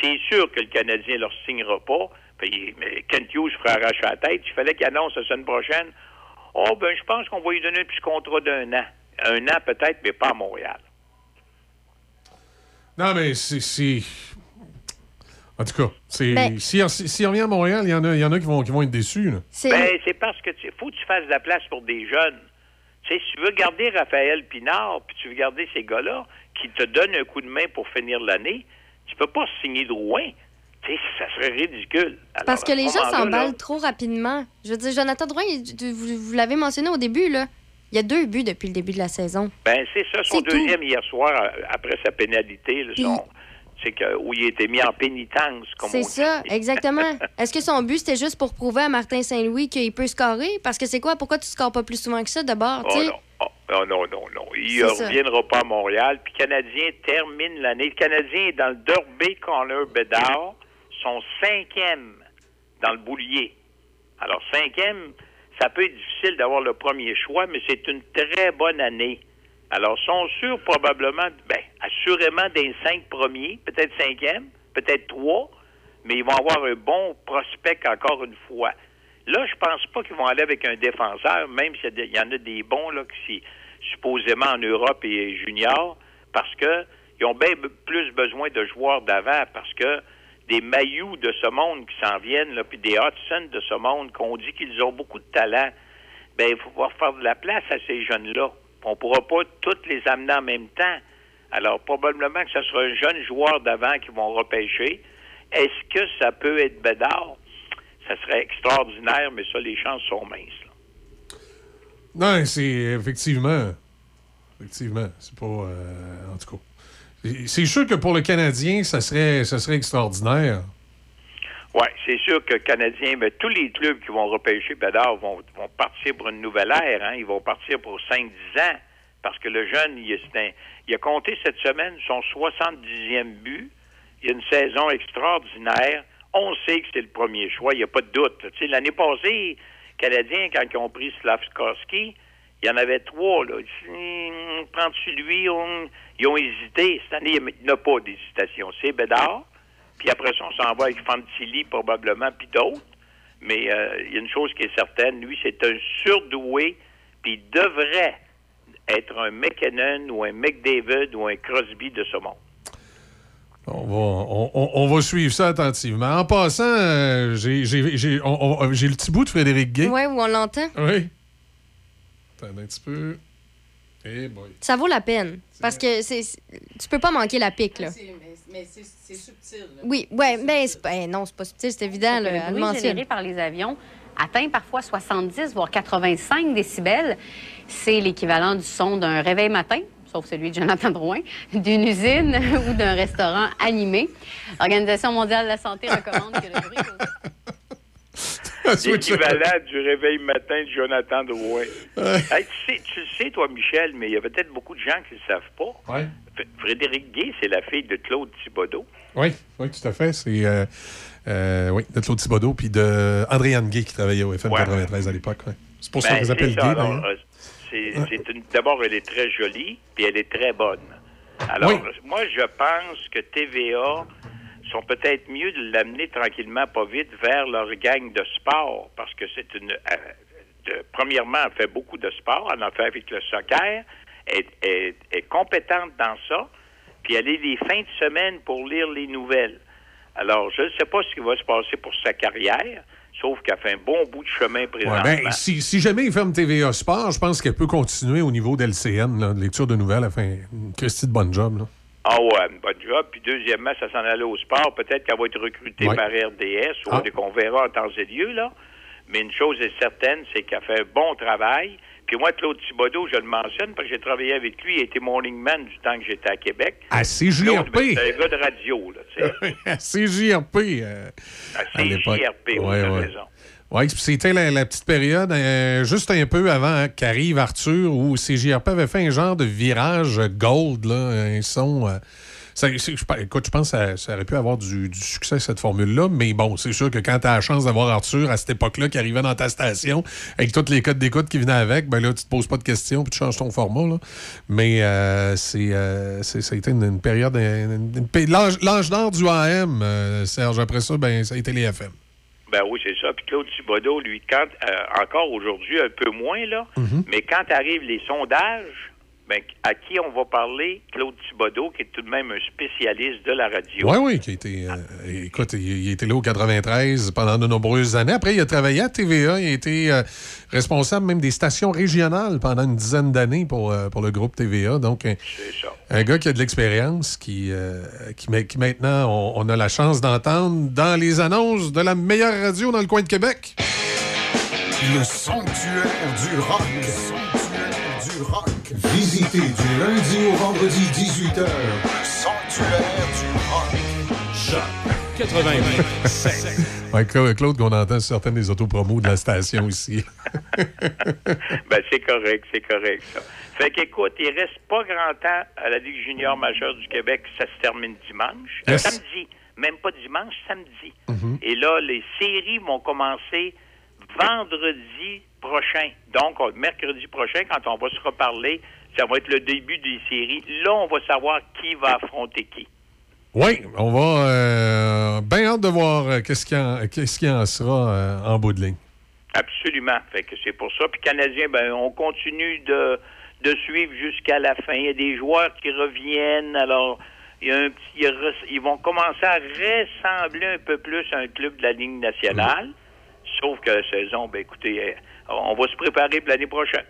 C'est sûr que le Canadien ne leur signera pas. Puis, Kent Hughes ferait arracher la tête. Il fallait qu'il annonce la semaine prochaine. Oh, ben, je pense qu'on va lui donner un petit contrat d'un an. Un an peut-être, mais pas à Montréal. Non, mais c'est. En tout cas, c'est. Ben- si, si, si on revient à Montréal, il y en a, il y en a qui, vont, qui vont être déçus. Ben, c'est parce que tu faut que tu fasses de la place pour des jeunes. Tu sais, si tu veux garder Raphaël Pinard, puis tu veux garder ces gars-là qui te donnent un coup de main pour finir l'année, tu peux pas signer Drouin. Tu sais, ça serait ridicule. Alors, Parce que les gens s'emballent là, trop rapidement. Je veux dire, Jonathan Drouin, vous, vous l'avez mentionné au début, là. Il y a deux buts depuis le début de la saison. Ben, c'est ça, son tout. deuxième hier soir, euh, après sa pénalité, là, son- c'est que où il a été mis en pénitence, comme C'est dit. ça, exactement. Est-ce que son but, c'était juste pour prouver à Martin Saint-Louis qu'il peut scorer? Parce que c'est quoi? Pourquoi tu scores pas plus souvent que ça, d'abord? Oh non. Oh, oh, non, non, non. Il C'est ne ça. reviendra pas à Montréal. Puis le Canadien termine l'année. Le Canadien est dans le Derby Corner Bedard, son cinquième dans le boulier. Alors, cinquième, ça peut être difficile d'avoir le premier choix, mais c'est une très bonne année. Alors, sont sûrs probablement, ben, assurément des cinq premiers, peut-être cinquième, peut-être trois, mais ils vont avoir un bon prospect encore une fois. Là, je pense pas qu'ils vont aller avec un défenseur, même s'il y en a des bons là, qui supposément en Europe et junior, parce que ils ont bien plus besoin de joueurs d'avant, parce que des Mayou de ce monde qui s'en viennent, puis des Hudson de ce monde, qu'on dit qu'ils ont beaucoup de talent, ben il faut pouvoir faire de la place à ces jeunes-là. On ne pourra pas toutes les amener en même temps. Alors, probablement que ce sera un jeune joueur d'avant qui vont repêcher. Est-ce que ça peut être Bédard? Ça serait extraordinaire, mais ça, les chances sont minces. Non, c'est effectivement. Effectivement. C'est pas. euh, en tout cas. C'est sûr que pour le Canadien, ça serait, ça serait extraordinaire. Oui, c'est sûr que Canadiens, mais tous les clubs qui vont repêcher Bédard vont, vont partir pour une nouvelle ère. Hein. Ils vont partir pour 5-10 ans. Parce que le jeune, il, est un- il a compté cette semaine son 70e but. Il a une saison extraordinaire. On sait que c'est le premier choix, il n'y a pas de doute. Tu sais, L'année passée, les Canadiens, quand ils ont pris Slavskowski, il y en avait trois. Là. Prends-tu lui? Ils ont hésité. Cette année, il n'y a pas d'hésitation. C'est Bédard. Puis après ça, on s'en va avec Fantilli probablement, puis d'autres. Mais euh, il y a une chose qui est certaine, lui, c'est un surdoué, puis il devrait être un McKinnon ou un McDavid ou un Crosby de ce monde. On va, on, on- on va suivre ça attentivement. En passant, euh, j'ai le petit bout de Frédéric Gay. Ouais, où on l'entend. Oui. Attends un petit peu. Eh boy. Ça vaut la peine. Parce que tu peux pas manquer la pique, là. Mais c'est subtil. Oui, ouais, mais c'est pas, eh non, c'est pas subtil, c'est évident, là, le bruit mentionne. généré par les avions atteint parfois 70, voire 85 décibels. C'est l'équivalent du son d'un réveil matin, sauf celui de Jonathan Drouin, d'une usine ou d'un restaurant animé. L'Organisation mondiale de la santé recommande que le bruit L'équivalent du réveil matin de Jonathan Drouin. Hey, tu, sais, tu le sais, toi, Michel, mais il y a peut-être beaucoup de gens qui ne le savent pas. Ouais. Frédéric Gay, c'est la fille de Claude Thibodeau. Oui, oui, tout à fait. C'est euh, euh, oui, de Claude Thibodeau puis de Andréane Gay qui travaillait au FM 93 à l'époque. ouais. C'est pour ça Ben, qu'on les appelle c'est Gay, euh, D'abord, elle est très jolie, puis elle est très bonne. Alors, Oui. moi, je pense que TVA sont peut-être mieux de l'amener tranquillement, pas vite, vers leur gang de sport, parce que c'est une... euh, de- premièrement, elle fait beaucoup de sport, elle en fait avec le soccer, est compétente dans ça, puis elle est les fins de semaine pour lire les nouvelles. Alors, je ne sais pas ce qui va se passer pour sa carrière, sauf qu'elle fait un bon bout de chemin Ouais, présentement. ben, si, si jamais il ferme TVA Sport, je pense qu'elle peut continuer au niveau d'LCN, là, de lecture de nouvelles. Une Christie de bonne job. Là. Ah ouais, une bonne job. Puis deuxièmement, ça s'en allait au sport. Peut-être qu'elle va être recrutée Ouais. par RDS ou Ah. qu'on verra en temps et lieu, là. Mais une chose est certaine, c'est qu'elle fait un bon travail. Puis moi, Claude Thibodeau, je le mentionne parce que j'ai travaillé avec lui. Il était morning man du temps que j'étais à Québec. À CJRP. Claude, ben, C'est un gars de radio, là, tu sais. à CJRP. euh, À. CJRP, oui, Ouais, raison. Oui, c'était la, la petite période, euh, juste un peu avant hein, qu'arrive Arthur, où CJRP avait fait un genre de virage gold, là, un son. euh, ça- je, écoute, je pense que ça, ça aurait pu avoir du, du succès, cette formule-là, mais bon, c'est sûr que quand tu as la chance d'avoir Arthur à cette époque-là qui arrivait dans ta station, avec tous les codes d'écoute qui venaient avec, ben là, tu te poses pas de questions puis tu changes ton format. Là. Mais euh, c'est, euh, c'est- ça a été une, une période. une- l'âge, l'âge d'or du AM, euh, Serge. Après ça, ben, ça a été les FM. Ben oui, c'est ça. Puis Claude Thibodeau, lui, quand encore aujourd'hui, un peu moins, là, Mhm. mais quand arrivent les sondages, ben, à qui on va parler? Claude Thibodeau, qui est tout de même un spécialiste de la radio. Oui, oui, qui a été. euh, écoute, il, il était là au 93 pendant de nombreuses années. Après, il a travaillé à TVA. Il a été euh, responsable même des stations régionales pendant une dizaine d'années pour, euh, pour le groupe TVA. Donc, un, un gars qui a de l'expérience, qui, euh, qui, ma- qui maintenant, on, on a la chance d'entendre dans les annonces de la meilleure radio dans le coin de Québec. Le sanctuaire du rock. Du lundi au vendredi 18h. Le sanctuaire du rock. Choc 88 Ouais, Claude, Claude, qu'on entend certaines des autopromos de la station ici. Ben, c'est correct, c'est correct, ça. Fait qu'écoute, il reste pas grand temps à la Ligue junior majeure du Québec. Ça se termine dimanche. Euh, samedi. Même pas dimanche, samedi. Mhm. Et là, les séries vont commencer vendredi prochain. Donc, on- mercredi prochain, quand on va se reparler, ça va être le début des séries. Là, on va savoir qui va affronter qui. Oui, on va. Euh, bien hâte de voir euh, qu'est-ce qu'il en, qu'est-ce qu'il en sera euh, en bout de ligne. Absolument. Fait que c'est pour ça. Puis Canadiens, ben, on continue de, de suivre jusqu'à la fin. Il y a des joueurs qui reviennent. Alors, il y a un petit, ils vont commencer à ressembler un peu plus à un club de la Ligue nationale. Sauf que la saison, ben, écoutez, on va se préparer pour l'année prochaine.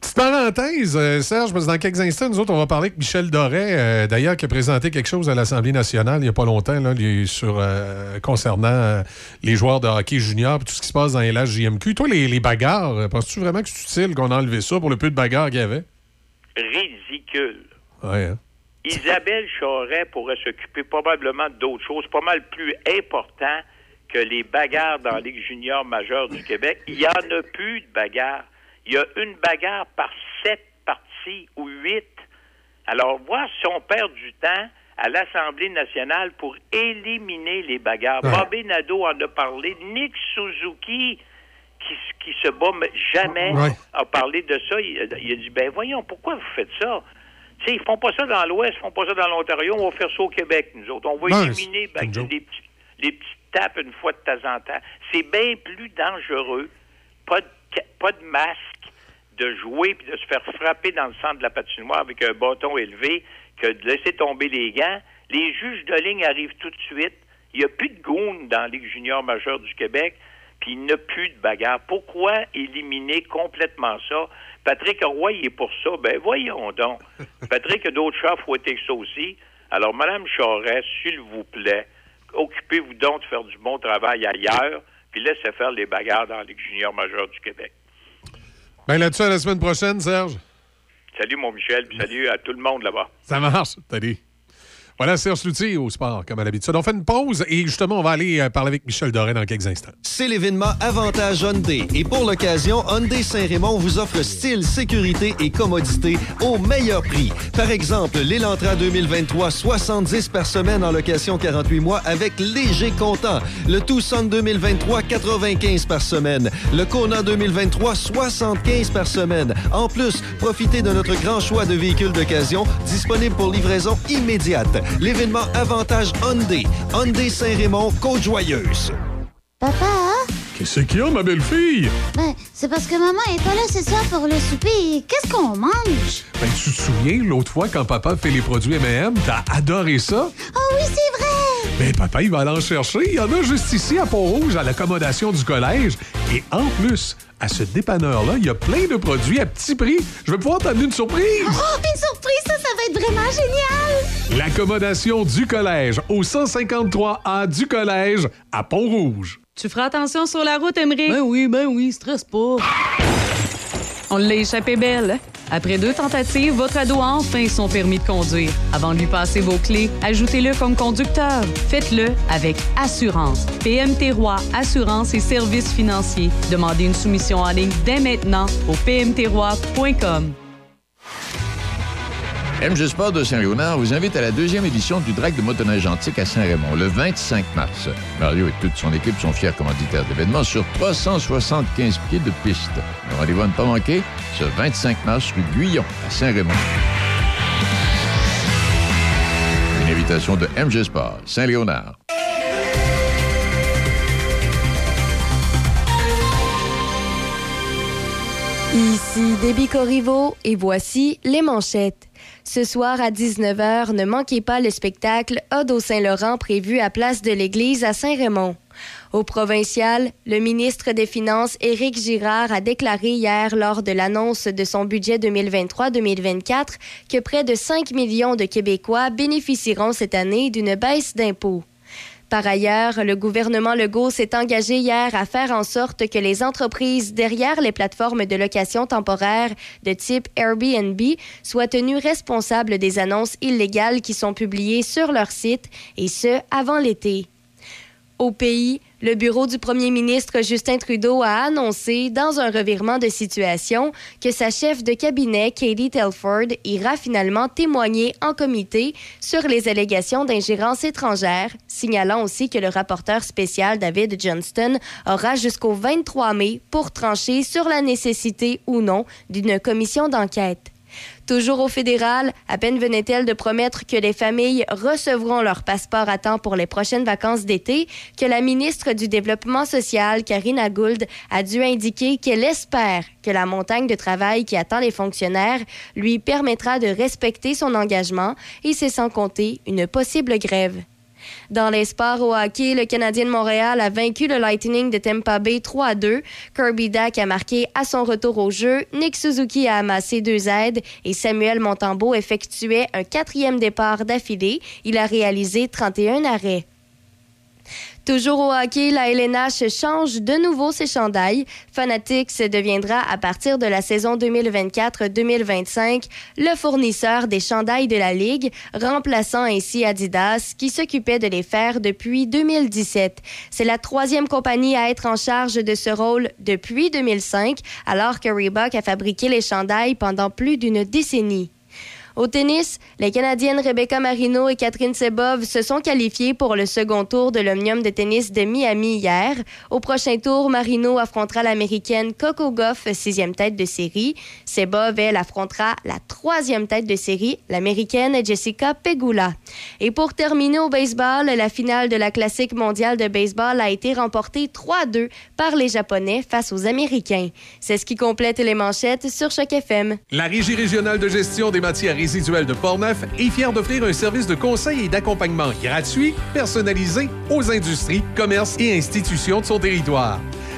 Petite parenthèse, euh, Serge, parce que dans quelques instants, nous autres, on va parler avec Michel Doré, euh, d'ailleurs, qui a présenté quelque chose à l'Assemblée nationale il n'y a pas longtemps, là, sur, euh, concernant les joueurs de hockey junior et tout ce qui se passe dans les LHJMQ. Toi, les, les bagarres, penses-tu vraiment que c'est utile qu'on a enlevé ça pour le peu de bagarres qu'il y avait? Ridicule. Ouais, hein? Isabelle Charret pourrait s'occuper probablement d'autres choses pas mal plus importantes que les bagarres dans la Ligue junior majeure du Québec. Il n'y en a plus de bagarres. Il y a une bagarre par sept parties ou huit. Alors, voir si on perd du temps à l'Assemblée nationale pour éliminer les bagarres. Ouais. Bobby Nadeau en a parlé. Nick Suzuki, qui, qui se bat mais jamais, Ouais. a parlé de ça. Il, a- il a dit, ben voyons, pourquoi vous faites ça? Tu sais, ils font pas ça dans l'Ouest, ils font pas ça dans l'Ontario, on va faire ça au Québec, nous autres. On va Ben, éliminer ben, les, petits- les petites tapes une fois de temps en temps. C'est bien plus dangereux, pas de, ca- pas de masque, de jouer puis de se faire frapper dans le centre de la patinoire avec un bâton élevé que de laisser tomber les gants. Les juges de ligne arrivent tout de suite. Il n'y a plus de goon dans la Ligue junior majeure du Québec, puis il n'y a plus de bagarre. Pourquoi éliminer complètement ça? Patrick Roy, il est pour ça. Ben voyons donc. Patrick a d'autres chats à fouetter que ça aussi. Alors, Madame Charest, s'il vous plaît, occupez-vous donc de faire du bon travail ailleurs, puis laissez faire les bagarres dans la Ligue junior majeure du Québec. Ben là-dessus, à la semaine prochaine, Serge. Salut, mon Michel, puis salut à tout le monde là-bas. Ça marche. Salut. Voilà, Serge Loutier au sport, comme à l'habitude. On fait une pause et justement, on va aller euh, parler avec Michel Doré dans quelques instants. C'est l'événement Avantage Hyundai. Et pour l'occasion, Hyundai Saint-Raymond vous offre style, sécurité et commodité au meilleur prix. Par exemple, l'Elantra 2023, 70 par semaine en location 48 mois avec léger comptant. Le Tucson 2023, 95 par semaine. Le Kona 2023, 75 par semaine. En plus, profitez de notre grand choix de véhicules d'occasion disponibles pour livraison immédiate. L'événement Avantage Hyundai. Hyundai Saint-Raymond, Côte-Joyeuse. Papa, Qu'est-ce qu'il y a, ma belle-fille? ben, c'est parce que maman est pas là ce soir pour le souper. Qu'est-ce qu'on mange? Ben, tu te souviens, l'autre fois, quand papa fait les produits M&M, t'as adoré ça? Oh oui, c'est vrai! Ben, papa, il va aller en chercher. Il y en a juste ici, à Pont-Rouge, à l'accommodation du collège. Et en plus, à ce dépanneur-là, il y a plein de produits à petit prix. Je vais pouvoir t'amener une surprise. Oh, une surprise, ça, ça va être vraiment génial! L'accommodation du collège au 153A du collège à Pont-Rouge. Tu feras attention sur la route, Émeric. Ben oui, ben oui, stresse pas. On l'a échappé belle. Après deux tentatives, votre ado a enfin son permis de conduire. Avant de lui passer vos clés, ajoutez-le comme conducteur. Faites-le avec assurance. PMT Roi Assurance et Services financiers. Demandez une soumission en ligne dès maintenant au pmtroi.com. MG Sport de Saint-Léonard vous invite à la deuxième édition du Drac de motoneige antique à Saint-Raymond, le 25 mars. Mario et toute son équipe sont fiers commanditaires d'événements sur 375 pieds de piste. Le rendez-vous à ne pas manquer, ce 25 mars, rue Guyon, à Saint-Raymond. Une invitation de MG Sport, Saint-Léonard. Ici Déby Corriveau et voici les manchettes. Ce soir à 19h, ne manquez pas le spectacle Ode au Saint-Laurent prévu à Place de l'Église à Saint-Raymond. Au provincial, le ministre des Finances, Éric Girard, a déclaré hier lors de l'annonce de son budget 2023-2024 que près de 5 millions de Québécois bénéficieront cette année d'une baisse d'impôts. Par ailleurs, le gouvernement Legault s'est engagé hier à faire en sorte que les entreprises derrière les plateformes de location temporaire de type Airbnb soient tenues responsables des annonces illégales qui sont publiées sur leur site, et ce, avant l'été. Au pays, le bureau du premier ministre Justin Trudeau a annoncé, dans un revirement de situation, que sa chef de cabinet, Katie Telford, ira finalement témoigner en comité sur les allégations d'ingérence étrangère, signalant aussi que le rapporteur spécial David Johnston aura jusqu'au 23 mai pour trancher sur la nécessité ou non d'une commission d'enquête. Toujours au fédéral, à peine venait-elle de promettre que les familles recevront leur passeport à temps pour les prochaines vacances d'été, que la ministre du Développement social, Karina Gould, a dû indiquer qu'elle espère que la montagne de travail qui attend les fonctionnaires lui permettra de respecter son engagement et c'est sans compter une possible grève. Dans les sports au hockey, le Canadien de Montréal a vaincu le Lightning de Tampa Bay 3 à 2. Kirby Dack a marqué à son retour au jeu. Nick Suzuki a amassé deux aides et Samuel Montembeau effectuait un quatrième départ d'affilée. Il a réalisé 31 arrêts. Toujours au hockey, la LNH change de nouveau ses chandails. Fanatics deviendra à partir de la saison 2024-2025 le fournisseur des chandails de la Ligue, remplaçant ainsi Adidas qui s'occupait de les faire depuis 2017. C'est la troisième compagnie à être en charge de ce rôle depuis 2005, alors que Reebok a fabriqué les chandails pendant plus d'une décennie. Au tennis, les Canadiennes Rebecca Marino et Catherine Sebov se sont qualifiées pour le second tour de l'Omnium de tennis de Miami hier. Au prochain tour, Marino affrontera l'Américaine Coco Goff, sixième tête de série. Sebov, elle, affrontera la troisième tête de série, l'Américaine Jessica Pegula. Et pour terminer au baseball, la finale de la Classique mondiale de baseball a été remportée 3-2 par les Japonais face aux Américains. C'est ce qui complète les manchettes sur Choc FM. La Régie régionale de gestion des matières de Portneuf est fière d'offrir un service de conseil et d'accompagnement gratuit, personnalisé aux industries, commerces et institutions de son territoire.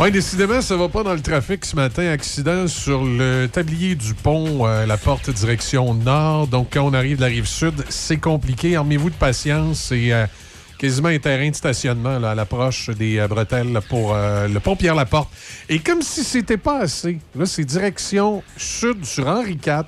Oui, décidément, ça va pas dans le trafic ce matin. Accident sur le tablier du pont, euh, la porte direction nord. Donc, quand on arrive de la rive sud, c'est compliqué. Armez-vous de patience. C'est euh, quasiment un terrain de stationnement à l'approche des euh, bretelles pour le pont Pierre-Laporte. Et comme si c'était pas assez, là, c'est direction sud sur Henri IV.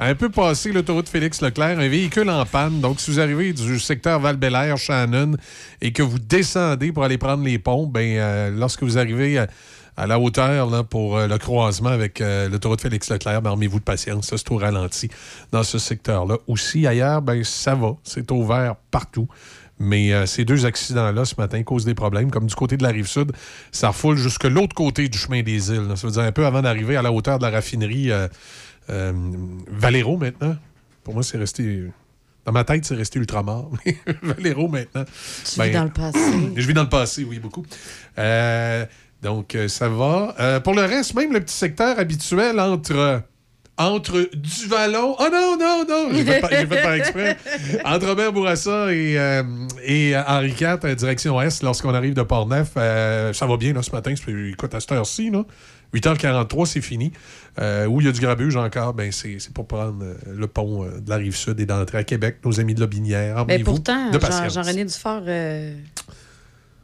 Un peu passé l'autoroute Félix Leclerc, un véhicule en panne. Donc, si vous arrivez du secteur val Shannon, et que vous descendez pour aller prendre les ponts, ben, euh, lorsque vous arrivez à, à la hauteur pour euh, le croisement avec euh, l'autoroute Félix Leclerc, ben, armez-vous de patience. Ça, c'est au ralenti dans ce secteur-là. Aussi, ailleurs, ben, ça va. C'est ouvert partout. Mais euh, ces deux accidents-là, ce matin, causent des problèmes. Comme du côté de la rive sud, ça refoule jusque l'autre côté du chemin des îles. Ça veut dire un peu avant d'arriver à la hauteur de la raffinerie euh, euh, Valero maintenant. Pour moi, c'est resté. Dans ma tête, c'est resté Ultramar. Valero maintenant. Tu vis dans le passé. Je vis dans le passé, oui, beaucoup. Euh, donc, euh, ça va. Euh, pour le reste, même le petit secteur habituel entre. Entre Duvalon. Oh non, non, non! J'ai fait, par- j'ai fait par exprès. Entre Robert Bourassa et, euh, et Henri IV, direction Est, lorsqu'on arrive de Port-Neuf, euh, ça va bien là, ce matin. C'est- Écoute, à cette heure-ci, là, 8h43, c'est fini. Euh, où il y a du grabuge encore, ben c'est pour prendre euh, le pont euh, de la rive sud et d'entrer à Québec, nos amis de Lobinière. Mais Armez-vous pourtant. Jean-René Dufort, euh,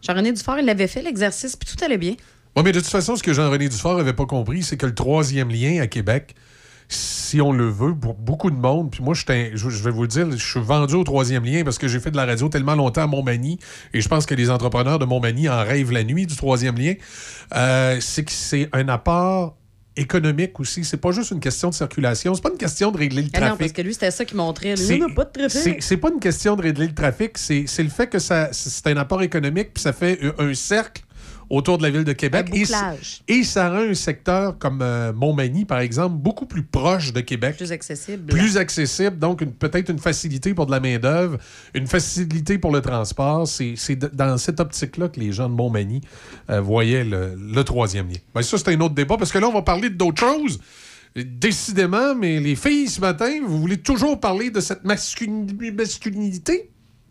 Jean-René Dufort, il avait fait l'exercice, puis tout allait bien. Oui, mais de toute façon, ce que Jean-René Dufort n'avait pas compris, c'est que le troisième lien à Québec, si on le veut, pour beaucoup de monde, puis moi, je, vais vous le dire, je suis vendu au troisième lien parce que j'ai fait de la radio tellement longtemps à Montmagny, et je pense que les entrepreneurs de Montmagny en rêvent la nuit du troisième lien, euh, c'est que c'est un apport économique aussi. C'est pas juste une question de circulation, c'est pas une question de régler le Ah non, trafic. parce que lui, c'était ça qui montrait. C'est- Lui, n'a pas de trafic. c'est pas une question de régler le trafic, c'est le fait que ça c'est un apport économique, puis ça fait un cercle autour de la ville de Québec. Et, ça rend un secteur comme euh, Montmagny, par exemple, beaucoup plus proche de Québec. Plus accessible. Plus accessible, donc une- peut-être une facilité pour de la main-d'œuvre, une facilité pour le transport. C'est dans cette optique-là que les gens de Montmagny euh, voyaient le, le troisième lien. Ben, ça, c'est un autre débat, parce que là, on va parler d'autres choses. Décidément, mais les filles, ce matin, vous voulez toujours parler de cette masculini- masculinité?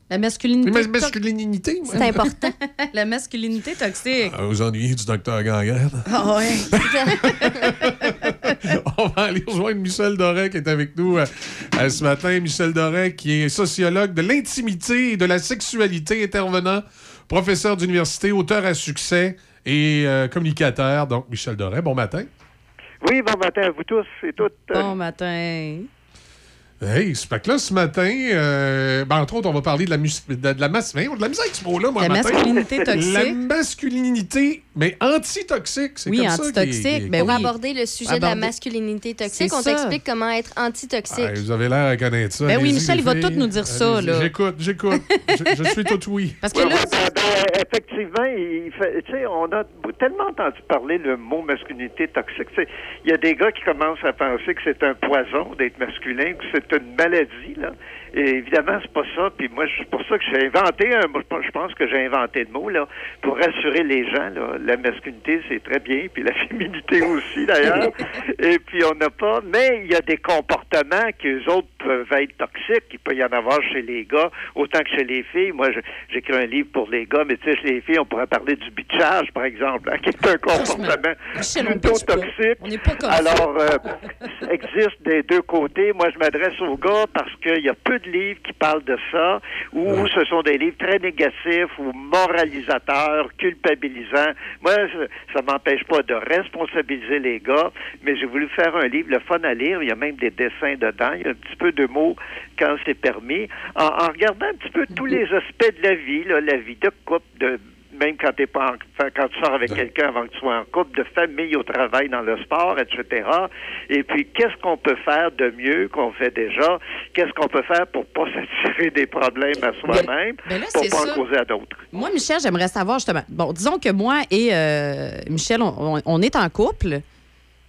La masculinité. Mais masculinité, moi. C'est important. La masculinité toxique. Ah, vous ennuyez du docteur Gangrène. Ah ouais. On va aller rejoindre Michel Doré qui est avec nous euh, euh, ce matin. Michel Doré qui est sociologue de l'intimité et de la sexualité, intervenant, professeur d'université, auteur à succès et euh, communicateur, donc Michel Doré. Bon matin. Oui, bon matin à vous tous et toutes. Bon matin. Hey, c'est fait que là, ce matin, euh, ben, entre autres, on va parler de la, mus- de, de la masse. mais on a de la misère avec ce mot-là, moi, La matin. masculinité toxique. La masculinité, mais anti-toxique. C'est Oui, comme ça anti-toxique, qui- ben Pour oui. aborder le sujet de la masculinité toxique, on ça. t'explique comment être anti-toxique. Ah, vous avez l'air à connaître ça. Ben oui, Michel, il va tout nous dire ça. J'écoute, j'écoute. je, je suis tout oui. Parce que Ouais, là, ouais, ben, ben, effectivement, il fait, tu sais, on a tellement entendu parler le mot masculinité toxique. Tu sais, Il y a des gars qui commencent à penser que c'est un poison d'être masculin, que c'est une maladie. Là. Et évidemment, c'est pas ça. Puis moi, c'est pour ça que j'ai inventé un. Je pense que j'ai inventé le mot là pour rassurer les gens. Là. La masculinité, c'est très bien, puis la féminité aussi d'ailleurs. Et puis on n'a pas. Mais il y a des comportements qui eux autres peuvent être toxiques. Il peut y en avoir chez les gars autant que chez les filles. Moi, j'écris un livre pour les gars, mais tu sais, chez les filles, on pourrait parler du bitchage, par exemple, hein, qui est un comportement plutôt toxique. On pas comme. Alors, euh, ça existe des deux côtés. Moi, je m'adresse aux gars parce qu'il y a peu de livres qui parlent de ça, ou ce sont des livres très négatifs ou moralisateurs, culpabilisants. Moi, ça- ça m'empêche pas de responsabiliser les gars, mais j'ai voulu faire un livre, le fun à lire. Il y a même des dessins dedans. Il y a un petit peu de mots quand c'est permis. En, en regardant un petit peu tous les aspects de la vie, là, la vie de couple, de même quand t'es pas en- quand tu sors avec quelqu'un avant que tu sois en couple, de famille au travail, dans le sport, etc. Et puis, qu'est-ce qu'on peut faire de mieux qu'on fait déjà? Qu'est-ce qu'on peut faire pour pas s'attirer des problèmes à soi-même, ben là, pour pas ça. en causer à d'autres? Moi, Michel, j'aimerais savoir justement. Bon, disons que moi et euh, Michel, on, on- on est en couple.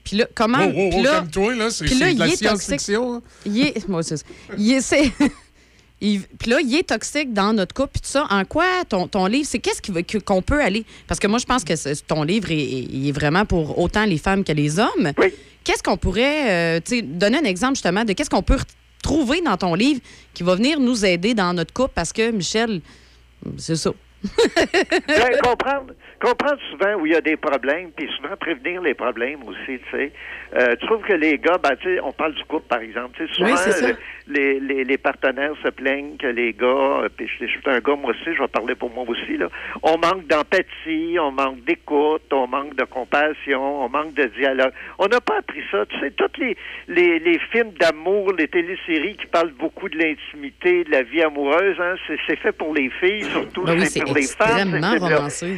Puis là, comment. Oh, oh, oh, puis là, là, c'est- de la il science-fiction, hein. Il est. Moi, c'est Puis là, il est toxique dans notre couple. Puis tout ça, en quoi ton, ton livre, c'est qu'est-ce qu'on peut aller? Parce que moi, je pense que ton livre est, est- vraiment pour autant les femmes que les hommes. Qu'est-ce qu'on pourrait, euh, tu sais, donner un exemple justement de qu'est-ce qu'on peut trouver dans ton livre qui va venir nous aider dans notre couple? Parce que, Michel, c'est ça. Ben, comprendre, comprendre souvent où il y a des problèmes, puis souvent prévenir les problèmes aussi, tu sais. Euh, tu trouves que les gars, ben, tu sais, on parle du couple, par exemple, tu sais, souvent, Oui, les, les, les partenaires se plaignent que les gars, euh, puis je, je suis un gars, moi aussi, je vais parler pour moi aussi, là, on manque d'empathie, on manque d'écoute, on manque de compassion, on manque de dialogue. On n'a pas appris ça, tu sais, tous les, les, les films d'amour, les téléséries qui parlent beaucoup de l'intimité, de la vie amoureuse, hein, c'est fait pour les filles, surtout, Ben oui, c'est pour les femmes. c'est- romancé.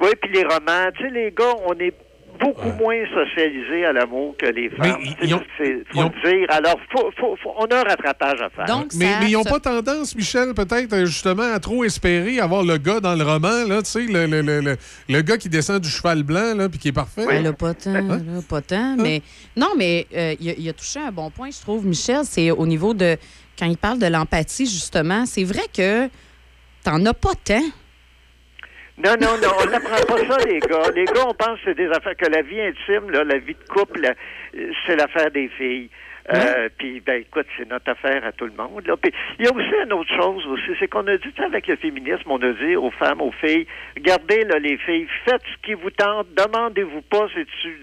Oui, puis les romans. Tu sais, les gars, on est beaucoup moins socialisés à l'amour que les femmes. ils ont- C'est faut dire. Alors, faut, faut, faut- on a un rattrapage à faire. mais, mais ils n'ont pas tendance, Michel, peut-être, euh, justement, à trop espérer avoir le gars dans le roman, là, tu sais, le, le, le, le- le gars qui descend du cheval blanc, là, puis qui est parfait. Ben là, pas tant, là, pas tant. Mais non, mais euh, il a, il a touché un bon point, je trouve, Michel. C'est au niveau de quand il parle de l'empathie, justement. C'est vrai que t'en as pas tant. Non, non, non, on n'apprend pas ça, les gars. Les gars, on pense que c'est des affaires, que la vie intime, là, la vie de couple, c'est l'affaire des filles. Euh, Puis, ben, écoute, c'est notre affaire à tout le monde. Là. Puis, il y a aussi une autre chose aussi, c'est qu'on a dit, avec le féminisme, on a dit aux femmes, aux filles, regardez, là, les filles, faites ce qui vous tente, demandez-vous pas si tu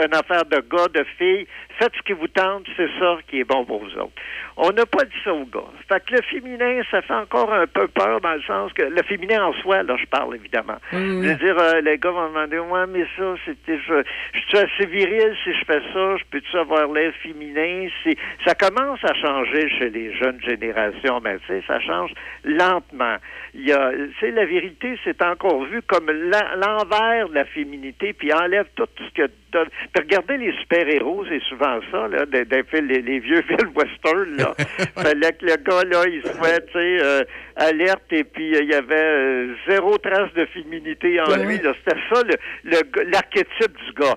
une affaire de gars, de filles, faites ce qui vous tente, c'est ça qui est bon pour vous autres. On n'a pas dit ça aux gars. Fait que le féminin, ça fait encore un peu peur dans le sens que le féminin en soi, là, je parle évidemment. Je veux dire, euh, les gars vont demander, ouais, mais ça, c'était, je, je suis assez viril si je fais ça, je peux-tu avoir l'air féminin? C'est, ça commence à changer chez les jeunes générations, mais tu sais, ça change lentement. Il y a, sais, la vérité, c'est encore vu comme l'en- l'envers de la féminité, puis enlève tout ce que puis regardez les super-héros, c'est souvent ça, là, des, des films- les, les vieux films western, là. Fallait que le gars, là, il soit, tu sais, euh, alerte, et puis euh, il y avait euh, zéro trace de féminité en Ouais, lui, là. C'était ça, le- le l'archétype du gars.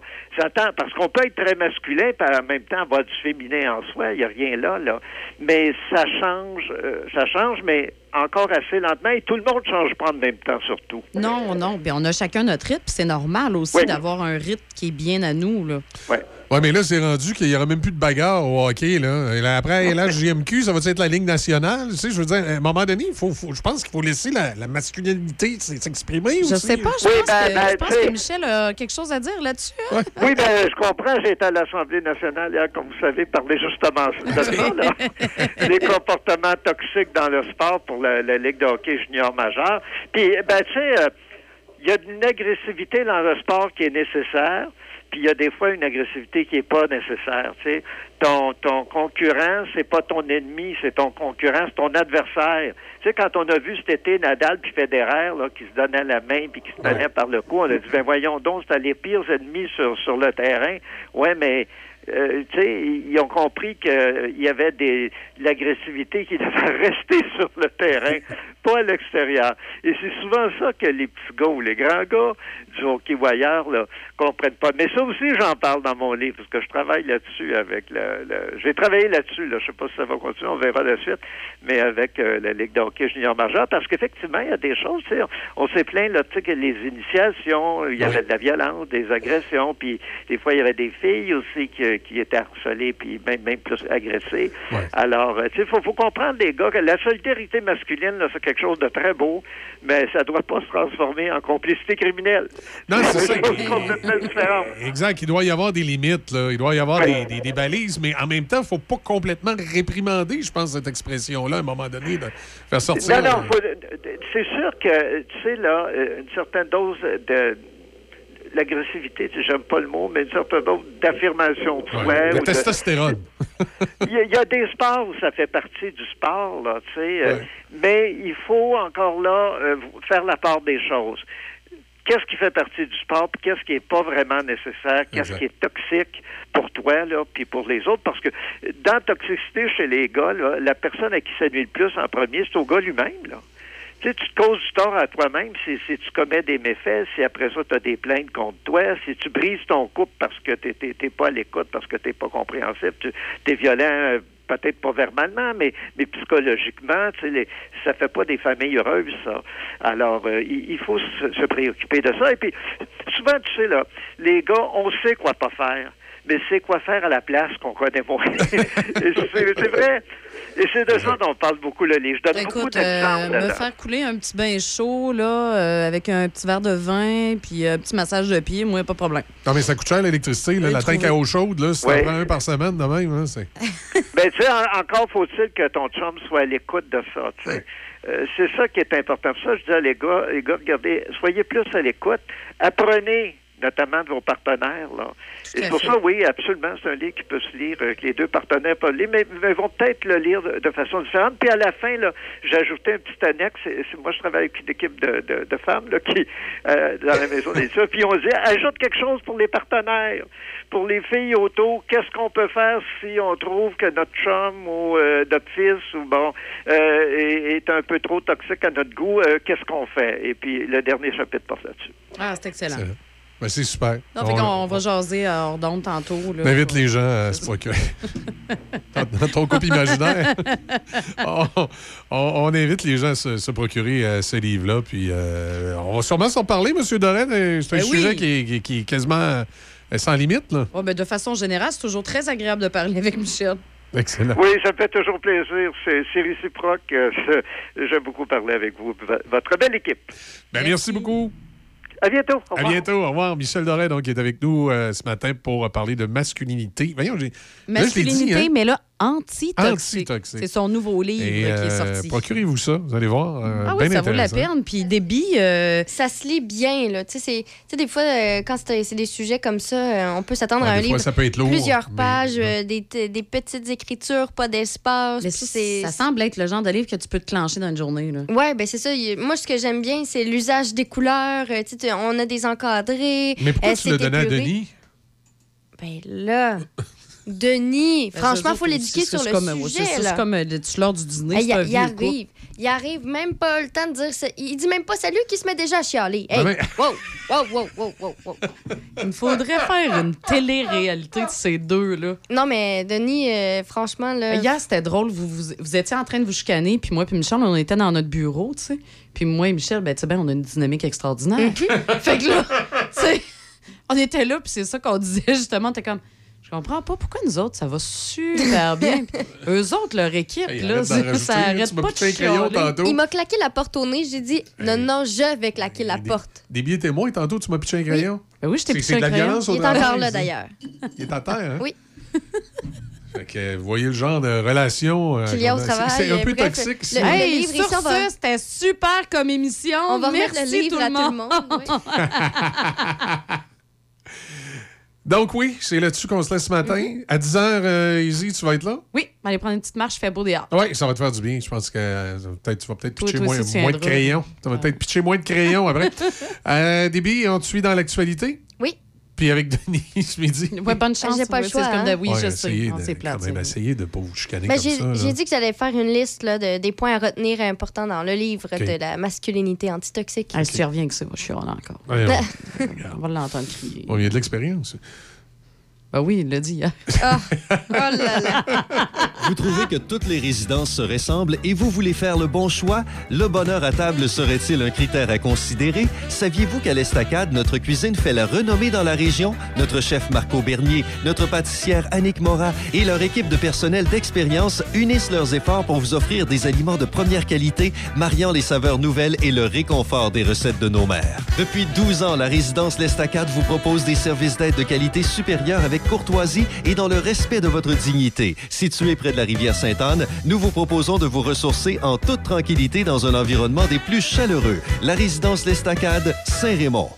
Parce qu'on peut être très masculin, puis en même temps avoir du féminin en soi, il n'y a rien là, là. Mais ça change, euh, ça change, mais encore assez lentement, et tout le monde ne change pas en même temps, surtout. Non, non. Bien, on a chacun notre rythme. puis C'est normal aussi Oui. d'avoir un rythme qui est bien à nous. Là. Ouais, mais là, c'est rendu qu'il n'y aura même plus de bagarre au hockey. Là. Et là, après, la JMQ, ça va être la Ligue nationale? Tu sais, je veux dire, à un moment donné, il faut, faut- je pense qu'il faut laisser la, la masculinité s'exprimer aussi. Je sais pas, je Oui, pense, ben, que, ben, je pense tu sais- que Michel a quelque chose à dire là-dessus. hein? Oui, ben, je comprends. J'ai été à l'Assemblée nationale hier, comme vous savez, parler justement de ça, là. Les comportements toxiques dans le sport pour la, la Ligue de hockey junior majeur. Puis, ben, tu sais, euh, il y a une agressivité dans le sport qui est nécessaire, puis il y a des fois une agressivité qui est pas nécessaire. Tu sais, ton ton concurrent, c'est pas ton ennemi, c'est ton concurrent, c'est ton adversaire. Tu sais, quand on a vu cet été Nadal puis Federer là, qui se donnaient la main puis qui se tenaient par le cou, on a dit ben voyons donc, c'était les pires ennemis sur sur le terrain. Ouais, mais euh, ils ont compris qu'il y avait des de l'agressivité qui devait rester sur le terrain, pas à l'extérieur. Et c'est souvent ça que les petits gars ou les grands gars du hockey ailleurs là, comprennent pas. Mais ça aussi, j'en parle dans mon livre, parce que je travaille là-dessus avec le... le- J'ai travaillé là-dessus, là. je sais pas si ça va continuer, on verra la suite, mais avec euh, la Ligue de hockey junior majeur, parce qu'effectivement, il y a des choses, tu sais, on, on s'est plaint, là, tu sais, que les initiations, il y avait de la violence, des agressions, puis des fois, il y avait des filles aussi qui, qui étaient harcelées, puis même, même plus agressées. Alors, euh, tu sais, faut, faut comprendre, les gars, que la solidarité masculine, là, c'est quelque chose de très beau, mais ça doit pas se transformer en complicité criminelle. Non, c'est ça. complètement différentes. Exact. Il doit y avoir des limites, là. il doit y avoir Ouais. des, des- des balises, mais en même temps, il ne faut pas complètement réprimander, je pense, cette expression-là, à un moment donné, de faire sortir. Non, non, faut- c'est sûr que, tu sais, là, euh, une certaine dose de l'agressivité, j'aime pas le mot, mais une certaine dose d'affirmation de soi. Ouais, testostérone. Il y, a- il y a des sports où ça fait partie du sport, là, tu sais, euh, mais il faut encore là euh, faire la part des choses. Qu'est-ce qui fait partie du sport, puis qu'est-ce qui est pas vraiment nécessaire, qu'est-ce qui est toxique pour toi, là, puis pour les autres, parce que dans la toxicité chez les gars, là, la personne à qui ça nuit le plus en premier, c'est au gars lui-même, là. Tu sais, tu te causes du tort à toi-même si, si tu commets des méfaits, si après ça, tu as des plaintes contre toi, si tu brises ton couple parce que tu n'es pas à l'écoute, parce que tu pas compréhensif, tu es violent, peut-être pas verbalement, mais, mais psychologiquement, tu sais, les- ça fait pas des familles heureuses, ça. Alors, euh, il, il faut se, se préoccuper de ça. Et puis, souvent, tu sais, là, les gars, on sait quoi pas faire. Mais c'est quoi faire à la place qu'on connaît moins? C'est c'est vrai. Et c'est de ça dont on parle beaucoup le livre. Je donne beaucoup euh, d'exemples. me là-dedans. faire couler un petit bain chaud, là, euh, avec un petit verre de vin, puis un petit massage de pied, moi, pas de problème. Non, mais ça coûte cher, l'électricité. La tank à eau chaude, là, si Ouais. t'en prends un par semaine, de même, hein, c'est... Ben, tu sais, en- encore faut-il que ton chum soit à l'écoute de ça, tu sais. Euh, c'est ça qui est important. Pour ça, je dis à les gars, les gars, regardez, soyez plus à l'écoute. Apprenez, notamment de vos partenaires, là. Et c'est pour ça, oui, absolument, c'est un livre qui peut se lire, euh, que les deux partenaires peuvent lire, mais, mais vont peut-être le lire de, de façon différente. Puis à la fin, là, j'ai ajouté un petit annexe. Moi, je travaille avec une équipe de, de, de femmes là, qui, euh, dans la maison des Puis on dit, ajoute quelque chose pour les partenaires. Pour les filles autour, qu'est-ce qu'on peut faire si on trouve que notre chum ou euh, notre fils ou bon euh, est, est un peu trop toxique à notre goût, euh, qu'est-ce qu'on fait? Et puis le dernier chapitre porte là-dessus. Ah, c'est excellent. Ben, c'est super. Non, fait qu'on on va jaser à hors d'onde tantôt. Là. On invite les gens à se procurer. dans, ton couple imaginaire, on, on- on invite les gens à se, se procurer euh, ce livre-là. Puis euh, on va sûrement s'en parler, M. Dorel. Euh, C'est un Ben oui. sujet qui est, qui est- qui est quasiment euh, sans limite. Là. Ben, de façon générale, c'est toujours très agréable de parler avec Michel. Excellent. Oui, ça me fait toujours plaisir. C'est réciproque. J'aime beaucoup parler avec vous, votre belle équipe. Ben, merci. beaucoup. À bientôt. Au À bientôt. Au revoir. Michel Doré, donc, qui est avec nous euh, ce matin pour parler de masculinité. Voyons, j'ai. là, je l'ai dit, Masculinité, hein. mais là, anti-toxique. Anti-toxique. C'est son nouveau livre Et, qui est euh, sorti. Procurez-vous ça, vous allez voir. euh, Ah oui, ça vaut la peine. Puis des billes. euh, Ça se lit bien, là. Tu sais, c'est- tu sais, des fois, euh, quand c'est des sujets comme ça, on peut s'attendre Ouais, à un fois, livre. ça peut être lourd, Plusieurs mais- pages, euh, des, petites écritures, pas d'espace. ça semble être le genre de livre que tu peux te clencher dans une journée. Ouais, ben c'est ça. Moi, ce que j'aime bien, c'est l'usage des couleurs. Tu sais, tu- on a des encadrés. Mais pourquoi Euh, tu l'as c'est donné à. Denis? Ben là, Denis, Ben, franchement, il faut l'éduquer sur le comme, sujet. c'est ça, là. C'est comme euh, tueur du dîner. Il, arrive. Il arrive même pas le temps de dire ça. Il dit même pas salut qui se met déjà à chialer. Hey, Ah, mais- wow, wow, wow, wow, wow, wow. Il me faudrait faire une télé-réalité de ces deux-là. Non, mais Denis, euh, franchement, là. Hier, c'était drôle. Vous, vous, vous étiez en train de vous chicaner, puis moi, puis Michel, on était dans notre bureau, tu sais. Puis moi et Michel, ben, tu sais, ben, on a une dynamique extraordinaire. Mhm. fait que là, tu sais, on était là, puis c'est ça qu'on disait justement. T'es comme, je comprends pas pourquoi nous autres, ça va super bien. Puis eux autres, leur équipe, Hey, là, arrête ça, rajouter, ça arrête pas de crayon tantôt. Il m'a claqué la porte au nez. J'ai dit, non, non, je vais claquer la porte. Des billets témoins, tantôt, tu m'as pitché un crayon? Ben oui, je t'ai pitché c'est de un la crayon. violence au Il est encore là, ça. d'ailleurs. Il est à terre, hein? Oui. Fait que, euh, vous voyez le genre de relation. euh, Qu'il y a au travail, C'est un peu bref, toxique. le- ça. le- Hey, livre sur va- ce, c'était super comme émission. On va remettre Merci le livre tout à tout le monde. Donc oui, c'est là-dessus qu'on se laisse ce matin. Mm-hmm. À 10 h, Easy, tu vas être là? Oui, on va aller prendre une petite marche, fait beau dehors. Oui, ça va te faire du bien. Je pense que euh, peut-être- tu vas peut-être pitcher toi moins, moins de crayons. Tu vas peut-être pitcher moins de crayons après. euh, Déby, on te suit dans l'actualité? Oui. Puis avec Denis ce midi. Ouais, bonne chance. J'ai pas le choix, c'est comme de- hein. Oui, Ouais, je sais. C'est plate. quand même, c'est- essayez de ne pas vous chicaner Ben, comme j'ai ça. là. j'ai dit que j'allais faire une liste là, de, des points à retenir importants dans le livre de la masculinité antitoxique. Si tu reviens que ça, je suis encore. Ouais, on, On va l'entendre crier. on vient de l'expérience. Ben oui, il l'a dit hier. Ah. Oh là là. Vous trouvez que toutes les résidences se ressemblent et vous voulez faire le bon choix? Le bonheur à table serait-il un critère à considérer? Saviez-vous qu'à l'Estacade, notre cuisine fait la renommée dans la région? Notre chef Marco Bernier, notre pâtissière Annick Morat et leur équipe de personnel d'expérience unissent leurs efforts pour vous offrir des aliments de première qualité, mariant les saveurs nouvelles et le réconfort des recettes de nos mères. Depuis 12 ans, la résidence L'Estacade vous propose des services d'aide de qualité supérieure avec courtoisie et dans le respect de votre dignité. Situé près de la rivière Sainte-Anne, nous vous proposons de vous ressourcer en toute tranquillité dans un environnement des plus chaleureux. La résidence L'Estacade, Saint-Raymond.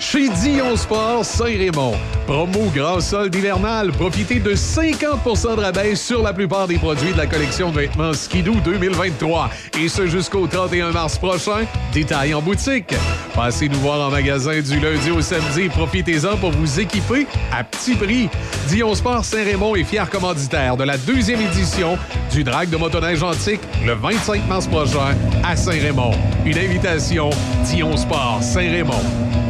Chez Dion Sport Saint-Raymond. Promo grand solde hivernal. Profitez de 50% de rabais sur la plupart des produits de la collection de vêtements Skidoo 2023. Et ce jusqu'au 31 mars prochain. Détail en boutique. Passez nous voir en magasin du lundi au samedi profitez-en pour vous équiper à petit prix. Dion Sport Saint-Raymond est fier commanditaire de la deuxième édition du Drag de motoneige antique le 25 mars prochain à Saint-Raymond. Une invitation Dion Sport Saint-Raymond.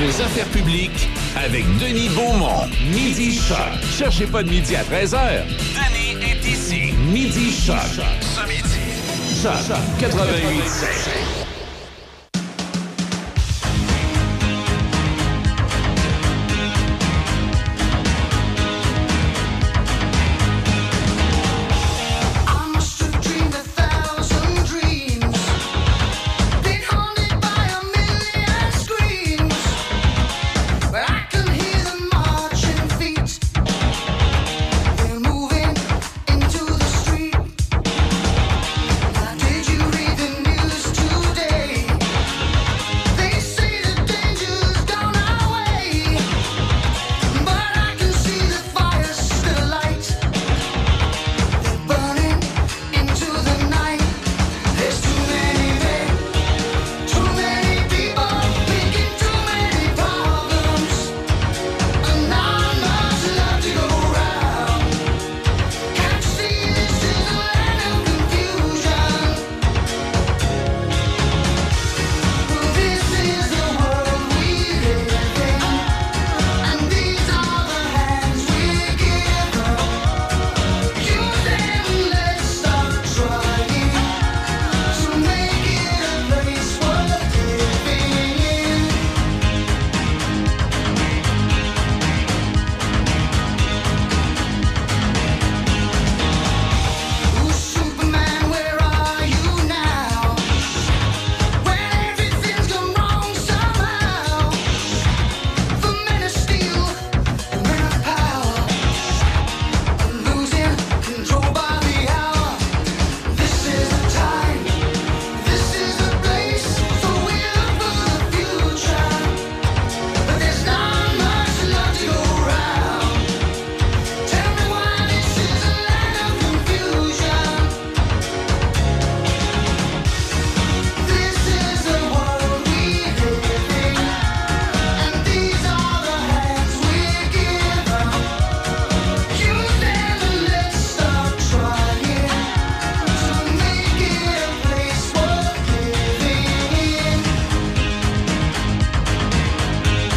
Vos affaires publiques avec Denis Beaumont. Midi Choc. Cherchez pas de midi à 13h. Denis est ici. Midi Choc. Ce midi. Choc 88.7.